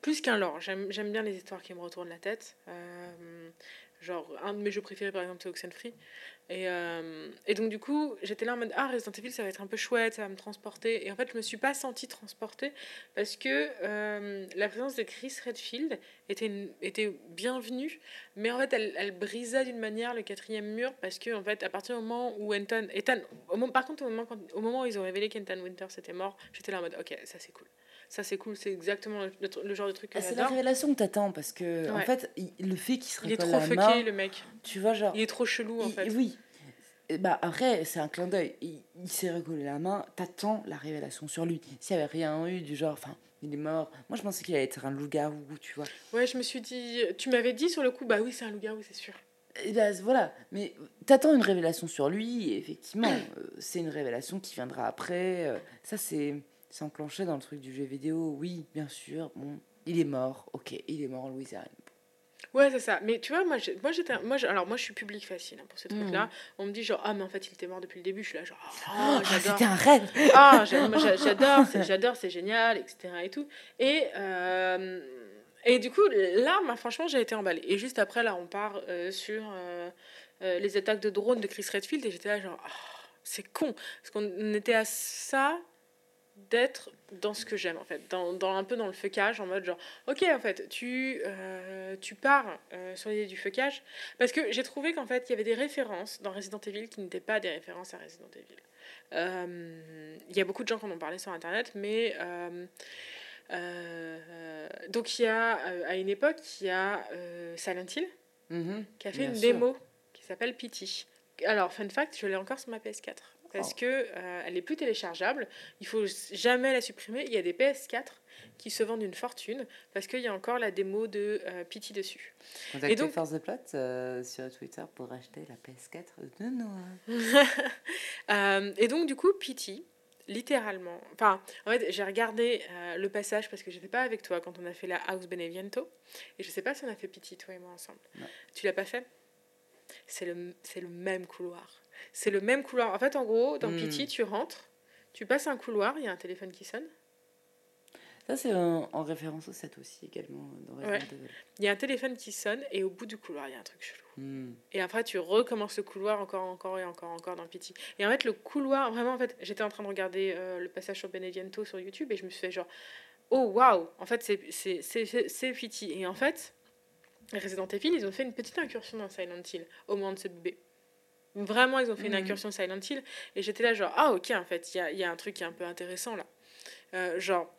plus qu'un lore. J'aime j'aime bien les histoires qui me retournent la tête. Genre un de mes jeux préférés par exemple c'est Oxenfree et, euh, et donc, du coup, j'étais là en mode Ah, Resident Evil, ça va être un peu chouette, ça va me transporter. Et en fait, je me suis pas sentie transportée parce que euh, la présence de Chris Redfield était, était bienvenue, mais en fait, elle, elle brisait d'une manière le quatrième mur parce que, en fait, à partir du moment où Ethan. Par contre, au moment, quand- au moment où ils ont révélé qu'Ethan Winters était mort, j'étais là en mode Ok, ça c'est cool. Ça c'est cool, c'est exactement le, genre de truc que Ah, c'est la révélation que t'attends parce que en fait il- le fait qu'il se Il est trop fucké, main, le mec. tu vois genre Il est trop chelou, en il- fait. oui Et bah après c'est un clin d'œil il, s'est recollé la main t'attends la révélation sur lui s'il y avait rien eu du genre enfin il est mort moi je pensais qu'il allait être un loup-garou tu vois Ouais, je me suis dit. Tu m'avais dit sur le coup, bah oui, c'est un loup-garou, c'est sûr. et bah, voilà mais t'attends une révélation sur lui et effectivement euh, c'est une révélation qui viendra après euh, ça c'est c'est enclenché dans le truc du jeu vidéo oui bien sûr bon Il est mort, ok, il est mort en Louisiane. Ouais, c'est ça. Mais tu vois, moi, moi j'étais. Moi, alors, moi, je suis public facile hein, pour ces trucs-là. On me dit, genre, ah, mais en fait, il était mort depuis le début. Je suis là, genre, Oh, j'adore. C'était un rêve Ah, j'adore, [LAUGHS] j'adore, c'est génial, etc. Et tout. Et, euh, et du coup, là, bah, franchement, j'ai été emballée. Et juste après, là, on part euh, sur euh, euh, les attaques de drones de Chris Redfield. Et j'étais là, genre, Ah, c'est con. Parce qu'on était à ça d'être dans ce que j'aime en fait dans, dans un peu dans le fuckage en mode genre ok en fait tu euh, tu pars euh, sur l'idée du fuckage parce que j'ai trouvé qu'en fait il y avait des références dans Resident Evil qui n'étaient pas des références à Resident Evil euh, il y a beaucoup de gens qui en ont parlé sur internet mais donc il y a à une époque il y a Silent Hill Mhm, qui a fait une sûr. démo qui s'appelle Pity. Alors, fun fact, je l'ai encore sur ma PS4. Parce Oh. que euh, elle est plus téléchargeable. Il faut jamais la supprimer. Il y a des PS4 qui se vendent une fortune parce qu'il y a encore la démo de euh, Pity dessus. Contactez donc- Force the Plot euh, sur Twitter pour acheter la PS4 de Noah. [LAUGHS] Euh, et donc, du coup, Pity, littéralement. Enfin, en fait, j'ai regardé euh, le passage parce que j'étais pas avec toi quand on a fait la House Beneviento. Et je sais pas si on a fait Pity, toi et moi, ensemble. Non. Tu l'as pas fait? C'est le, c'est le même couloir. C'est le même couloir. En fait, en gros, dans Hmm. Pity, tu rentres, tu passes un couloir, il y a un téléphone qui sonne. Ça, c'est en, en référence au 7 aussi, également, dans Ouais. Evil. Il y a un téléphone qui sonne et au bout du couloir, il y a un truc chelou. Hmm. Et après, tu recommences le couloir encore, encore et encore, encore dans Pity. Et en fait, le couloir, vraiment, en fait, j'étais en train de regarder euh, le passage sur Benevento sur YouTube et je me suis fait genre, oh waouh, en fait, c'est- c'est c'est- c'est- c'est Pity. Et en fait, Resident Evil, ils ont fait une petite incursion dans Silent Hill au moment de ce bébé. Vraiment, ils ont fait une Mhm. incursion Silent Hill. Et j'étais là, genre, ah ok, en fait, il y a, y a un truc qui est un peu intéressant là. Euh, genre,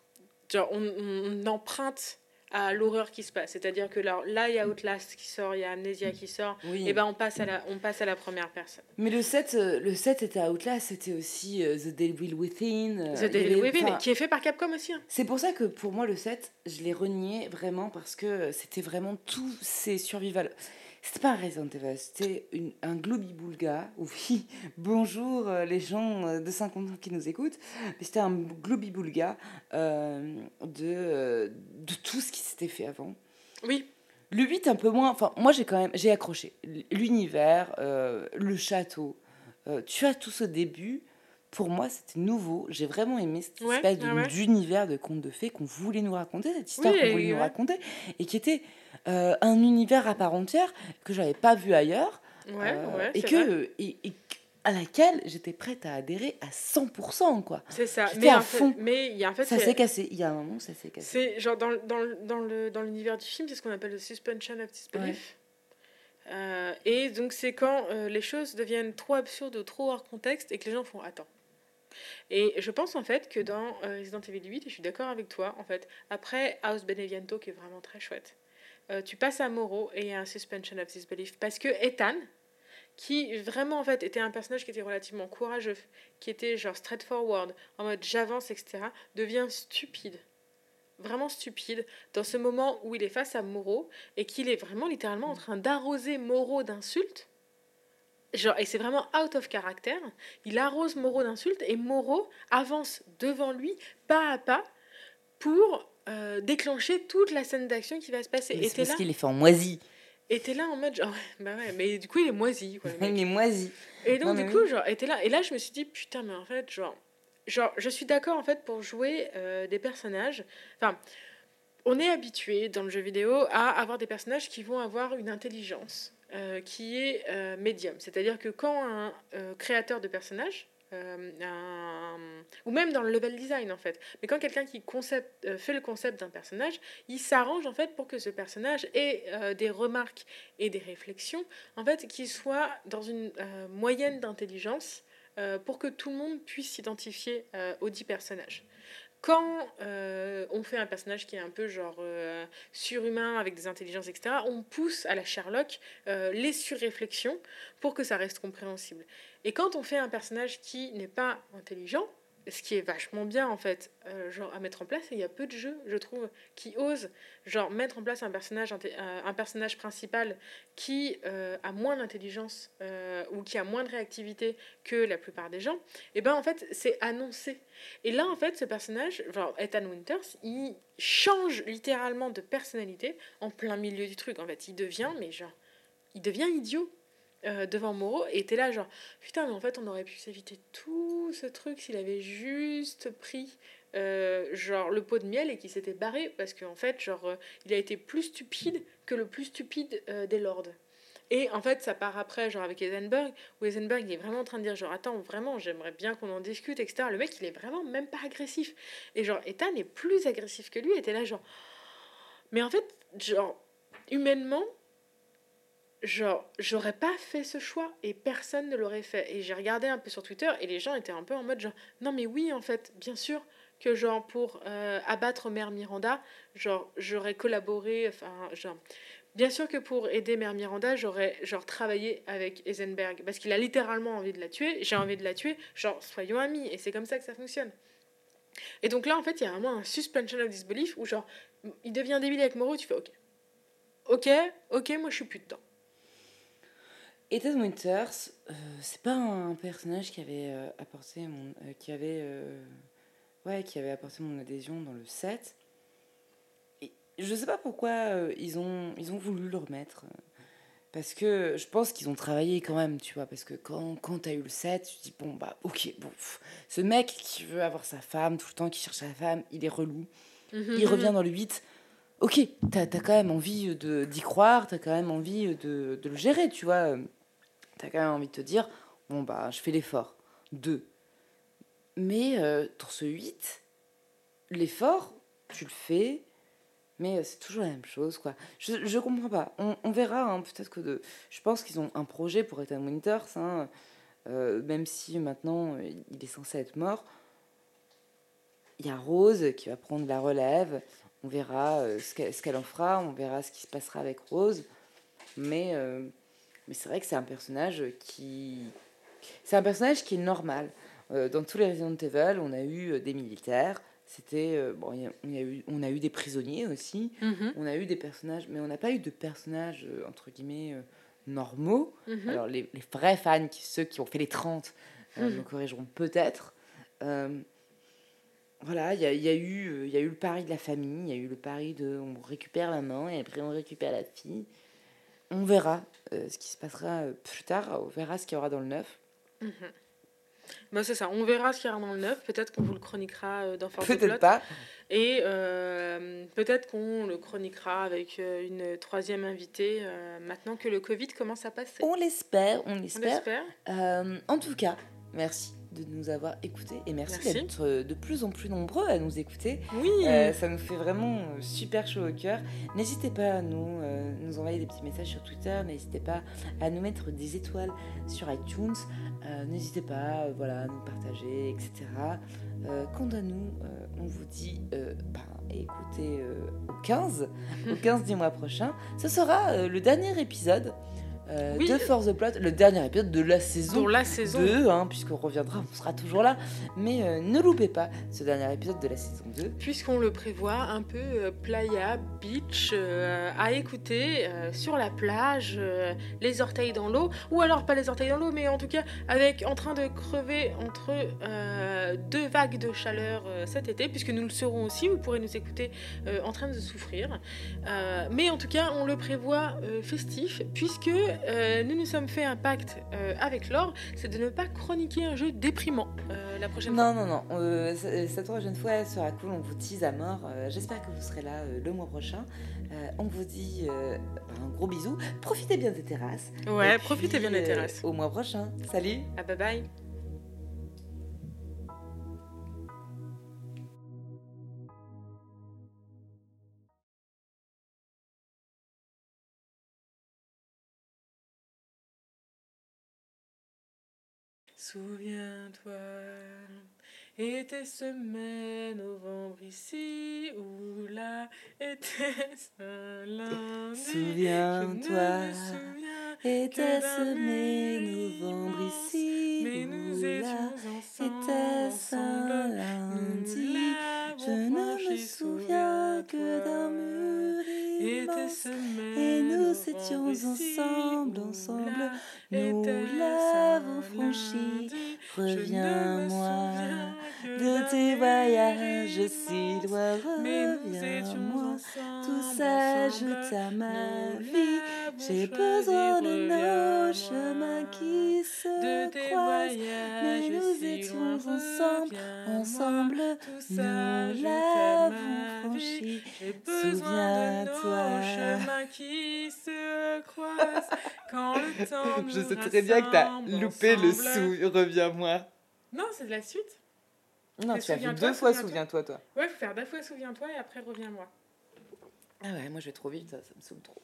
genre on, on- emprunte à l'horreur qui se passe. C'est-à-dire que là, là, il y a Outlast qui sort, il y a Amnesia qui sort. Oui. Et ben on passe à la, on passe à la première personne. Mais le 7, euh, le 7 était à Outlast, c'était aussi euh, The Devil Within. The Devil Within, qui est fait par Capcom aussi. hein. C'est pour ça que pour moi, le 7, je l'ai renié vraiment parce que c'était vraiment tous ces survival. C'était pas un Resident Evil, c'était une- un Globi-Boulga. [LAUGHS] Oui, bonjour euh, les gens euh, de 50 ans qui nous écoutent. C'était un Globi-Boulga euh, de, de tout ce qui s'était fait avant. Oui, Le 8, un peu moins. Enfin, moi, j'ai quand même j'ai accroché. L'univers, euh, le château. Euh, tu as tout ce début. Pour moi, c'était nouveau. J'ai vraiment aimé cette Ouais, espèce ouais, d'univers de contes de fées qu'on voulait nous raconter, cette histoire Oui, qu'on voulait nous raconter, et qui était euh, un univers à part entière que j'avais pas vu ailleurs, ouais, euh, ouais. et c'est que vrai. et, et à laquelle j'étais prête à adhérer à 100%, quoi. C'est ça. Mais à en fait, fond. mais il y a en fait. Ça s'est cassé. Il y a un moment, ça s'est cassé. C'est genre dans, dans, dans le dans l'univers du film, c'est ce qu'on appelle le suspension of disbelief. Euh, et donc c'est quand les choses deviennent trop absurdes ou trop hors contexte et que les gens font attends. Et je pense en fait que dans Resident Evil 8, et je suis d'accord avec toi, en fait, après House Beneviento qui est vraiment très chouette, euh, tu passes à Moro et il y a un suspension of disbelief parce que Ethan, qui vraiment en fait était un personnage qui était relativement courageux, qui était genre straightforward, en mode j'avance, etc., devient stupide. Vraiment stupide dans ce moment où il est face à Moro et qu'il est vraiment littéralement en train d'arroser Moro d'insultes. Genre, et c'est vraiment out of character. Il arrose Moro d'insultes et Moro avance devant lui pas à pas pour euh, déclencher toute la scène d'action qui va se passer. Mais Et C'est parce là, qu'il est fait en moisi. et t'es là en mode genre, [LAUGHS] bah ouais, mais du coup il est moisi. Quoi. [LAUGHS] Il est moisi. Et donc, Non, du coup, oui. genre, était là. Et là, je me suis dit, putain, mais en fait, genre, genre je suis d'accord, en fait, pour jouer euh, des personnages. Enfin, on est habitué dans le jeu vidéo à avoir des personnages qui vont avoir une intelligence euh, qui est médium. C'est-à-dire que quand un créateur de personnages, euh, ou même dans le level design en fait. Mais quand quelqu'un qui concept, euh, fait le concept d'un personnage, il s'arrange en fait pour que ce personnage ait euh, des remarques et des réflexions en fait qui soient dans une moyenne d'intelligence pour que tout le monde puisse s'identifier aux dix personnages. Quand euh, on fait un personnage qui est un peu genre euh, surhumain avec des intelligences, etc., on pousse à la Sherlock euh, les surréflexions pour que ça reste compréhensible. Et quand on fait un personnage qui n'est pas intelligent, ce qui est vachement bien en fait, euh, genre à mettre en place, et il y a peu de jeux, je trouve, qui osent genre mettre en place un personnage, euh, un personnage principal qui euh, a moins d'intelligence ou qui a moins de réactivité que la plupart des gens. Et ben en fait, c'est annoncé. Et là en fait, ce personnage, genre Ethan Winters, il change littéralement de personnalité en plein milieu du truc. En fait, il devient, mais genre, il devient idiot. Euh, devant Moreau et t'es là genre putain mais en fait on aurait pu s'éviter tout ce truc s'il avait juste pris euh, genre le pot de miel et qu'il s'était barré parce qu'en fait genre euh, il a été plus stupide que le plus stupide des lords. Et en fait ça part après genre avec Eisenberg où Eisenberg il est vraiment en train de dire genre attends vraiment j'aimerais bien qu'on en discute etc le mec il est vraiment même pas agressif. Et genre Ethan est plus agressif que lui t'es là genre mais en fait genre humainement genre, j'aurais pas fait ce choix et personne ne l'aurait fait. Et j'ai regardé un peu sur Twitter et les gens étaient un peu en mode genre, non mais oui, en fait, bien sûr que genre pour euh, abattre Mère Miranda, genre, j'aurais collaboré, enfin, genre, bien sûr que pour aider Mère Miranda, j'aurais genre travaillé avec Eisenberg parce qu'il a littéralement envie de la tuer, j'ai envie de la tuer, genre, soyons amis et c'est comme ça que ça fonctionne. Et donc là, en fait, il y a vraiment un suspension of disbelief où genre, il devient débile avec Moreau, tu fais ok. Ok, ok, moi je suis plus dedans. Ethan Winters, euh, c'est pas un personnage qui avait euh, apporté mon, euh, qui avait, ouais, qui avait apporté mon adhésion dans le set. Et je sais pas pourquoi ils ont, ils ont voulu le remettre. Parce que je pense qu'ils ont travaillé quand même, tu vois. Parce que quand, quand tu as eu le set, tu te dis, bon, bah, ok, bon, ce mec qui veut avoir sa femme tout le temps, qui cherche sa femme, il est relou. Mhm. Il revient dans le 8 ok, t'as as quand même envie d'y croire, t'as quand même envie de, de, le gérer, tu vois tu as quand même envie de te dire, bon, bah, je fais l'effort. Deux. Mais euh, pour ce 8, l'effort, tu le fais, mais euh, c'est toujours la même chose, quoi. Je, je comprends pas. On, on verra, hein, peut-être que. Je pense qu'ils ont un projet pour Ethan Winters, hein, euh, même si maintenant il est censé être mort. Il y a Rose qui va prendre la relève. On verra ce qu'elle en fera, on verra ce qui se passera avec Rose. Mais mais c'est vrai que c'est un personnage qui. C'est un personnage qui est normal. Euh, dans tous les Resident Evil, on a eu euh, des militaires. C'était. Euh, bon, on, a eu, on a eu des prisonniers aussi. Mhm. On a eu des personnages. Mais on n'a pas eu de personnages, entre guillemets, normaux. Mhm. Alors, les, les, vrais fans, qui, ceux qui ont fait les 30, me mhm. corrigeront peut-être. voilà, il y a, y, a eu, y a eu le pari de la famille, il y a eu le pari de on récupère la main et après on récupère la fille on verra euh, ce qui se passera euh, plus tard, on verra ce qu'il y aura dans le neuf. Mhm. Bah, c'est ça, on verra ce qu'il y aura dans le neuf. Peut-être qu'on vous le chroniquera euh, dans Force Peut-être pas. Et peut-être qu'on le chroniquera avec une troisième invitée maintenant que le Covid commence à passer. On l'espère, on l'espère. en tout cas, merci de nous avoir écoutés et merci, d'être euh, de plus en plus nombreux à nous écouter. Oui. Euh, ça nous fait vraiment euh, super chaud au cœur. N'hésitez pas à nous, nous envoyer des petits messages sur Twitter. N'hésitez pas à nous mettre des étoiles sur iTunes. N'hésitez pas voilà, à nous partager, etc. quant à nous, on vous dit bah, écoutez au 15, au 15 du mois prochain. Ce sera le dernier épisode euh, de Force the Plot, le dernier épisode de la saison, la saison 2, hein, puisqu'on reviendra, on sera toujours là. Mais euh, ne loupez pas ce dernier épisode de la saison 2. Puisqu'on le prévoit un peu euh, playa, beach, à écouter sur la plage, les orteils dans l'eau, ou alors pas les orteils dans l'eau, mais en tout cas avec en train de crever entre deux vagues de chaleur cet été, puisque nous le serons aussi, vous pourrez nous écouter en train de souffrir. mais en tout cas, on le prévoit festif, puisque euh, nous nous sommes fait un pacte euh, avec Laure, c'est de ne pas chroniquer un jeu déprimant euh, la prochaine fois. Non, non, non. cette prochaine fois, elle sera cool. On vous tease à mort. J'espère que vous serez là le mois prochain. on vous dit un gros bisou. Profitez bien des terrasses. Ouais, profitez bien des terrasses. au mois prochain. Salut. Ah, bye bye. Souviens-toi, était semaine, novembre ici ou là, était-ce un lundi? Souviens-toi, était semaine, novembre ici ou là, était-ce un lundi? Je ne me souviens que d'un mur immense, et nous étions ensemble, ensemble. Nous l'avons franchi. Reviens-moi de tes voyages si loin. Reviens-moi. Tout s'ajoute à ma vie. J'ai besoin de nos chemins qui se croisent. Mais nous étions ensemble, ensemble. Nous l'avons franchi. Souviens-toi. chemins qui se croisent quand le [LAUGHS] temps nous Je sais très bien que t'as loupé le sou. Reviens-moi. Non, c'est de la suite. Non, tu as vu souviens-toi, deux fois souviens-toi. Souviens-toi, toi. Ouais, faut faire deux fois souviens-toi et après reviens-moi. Ah ouais, moi je vais trop vite, ça, ça me saoule trop.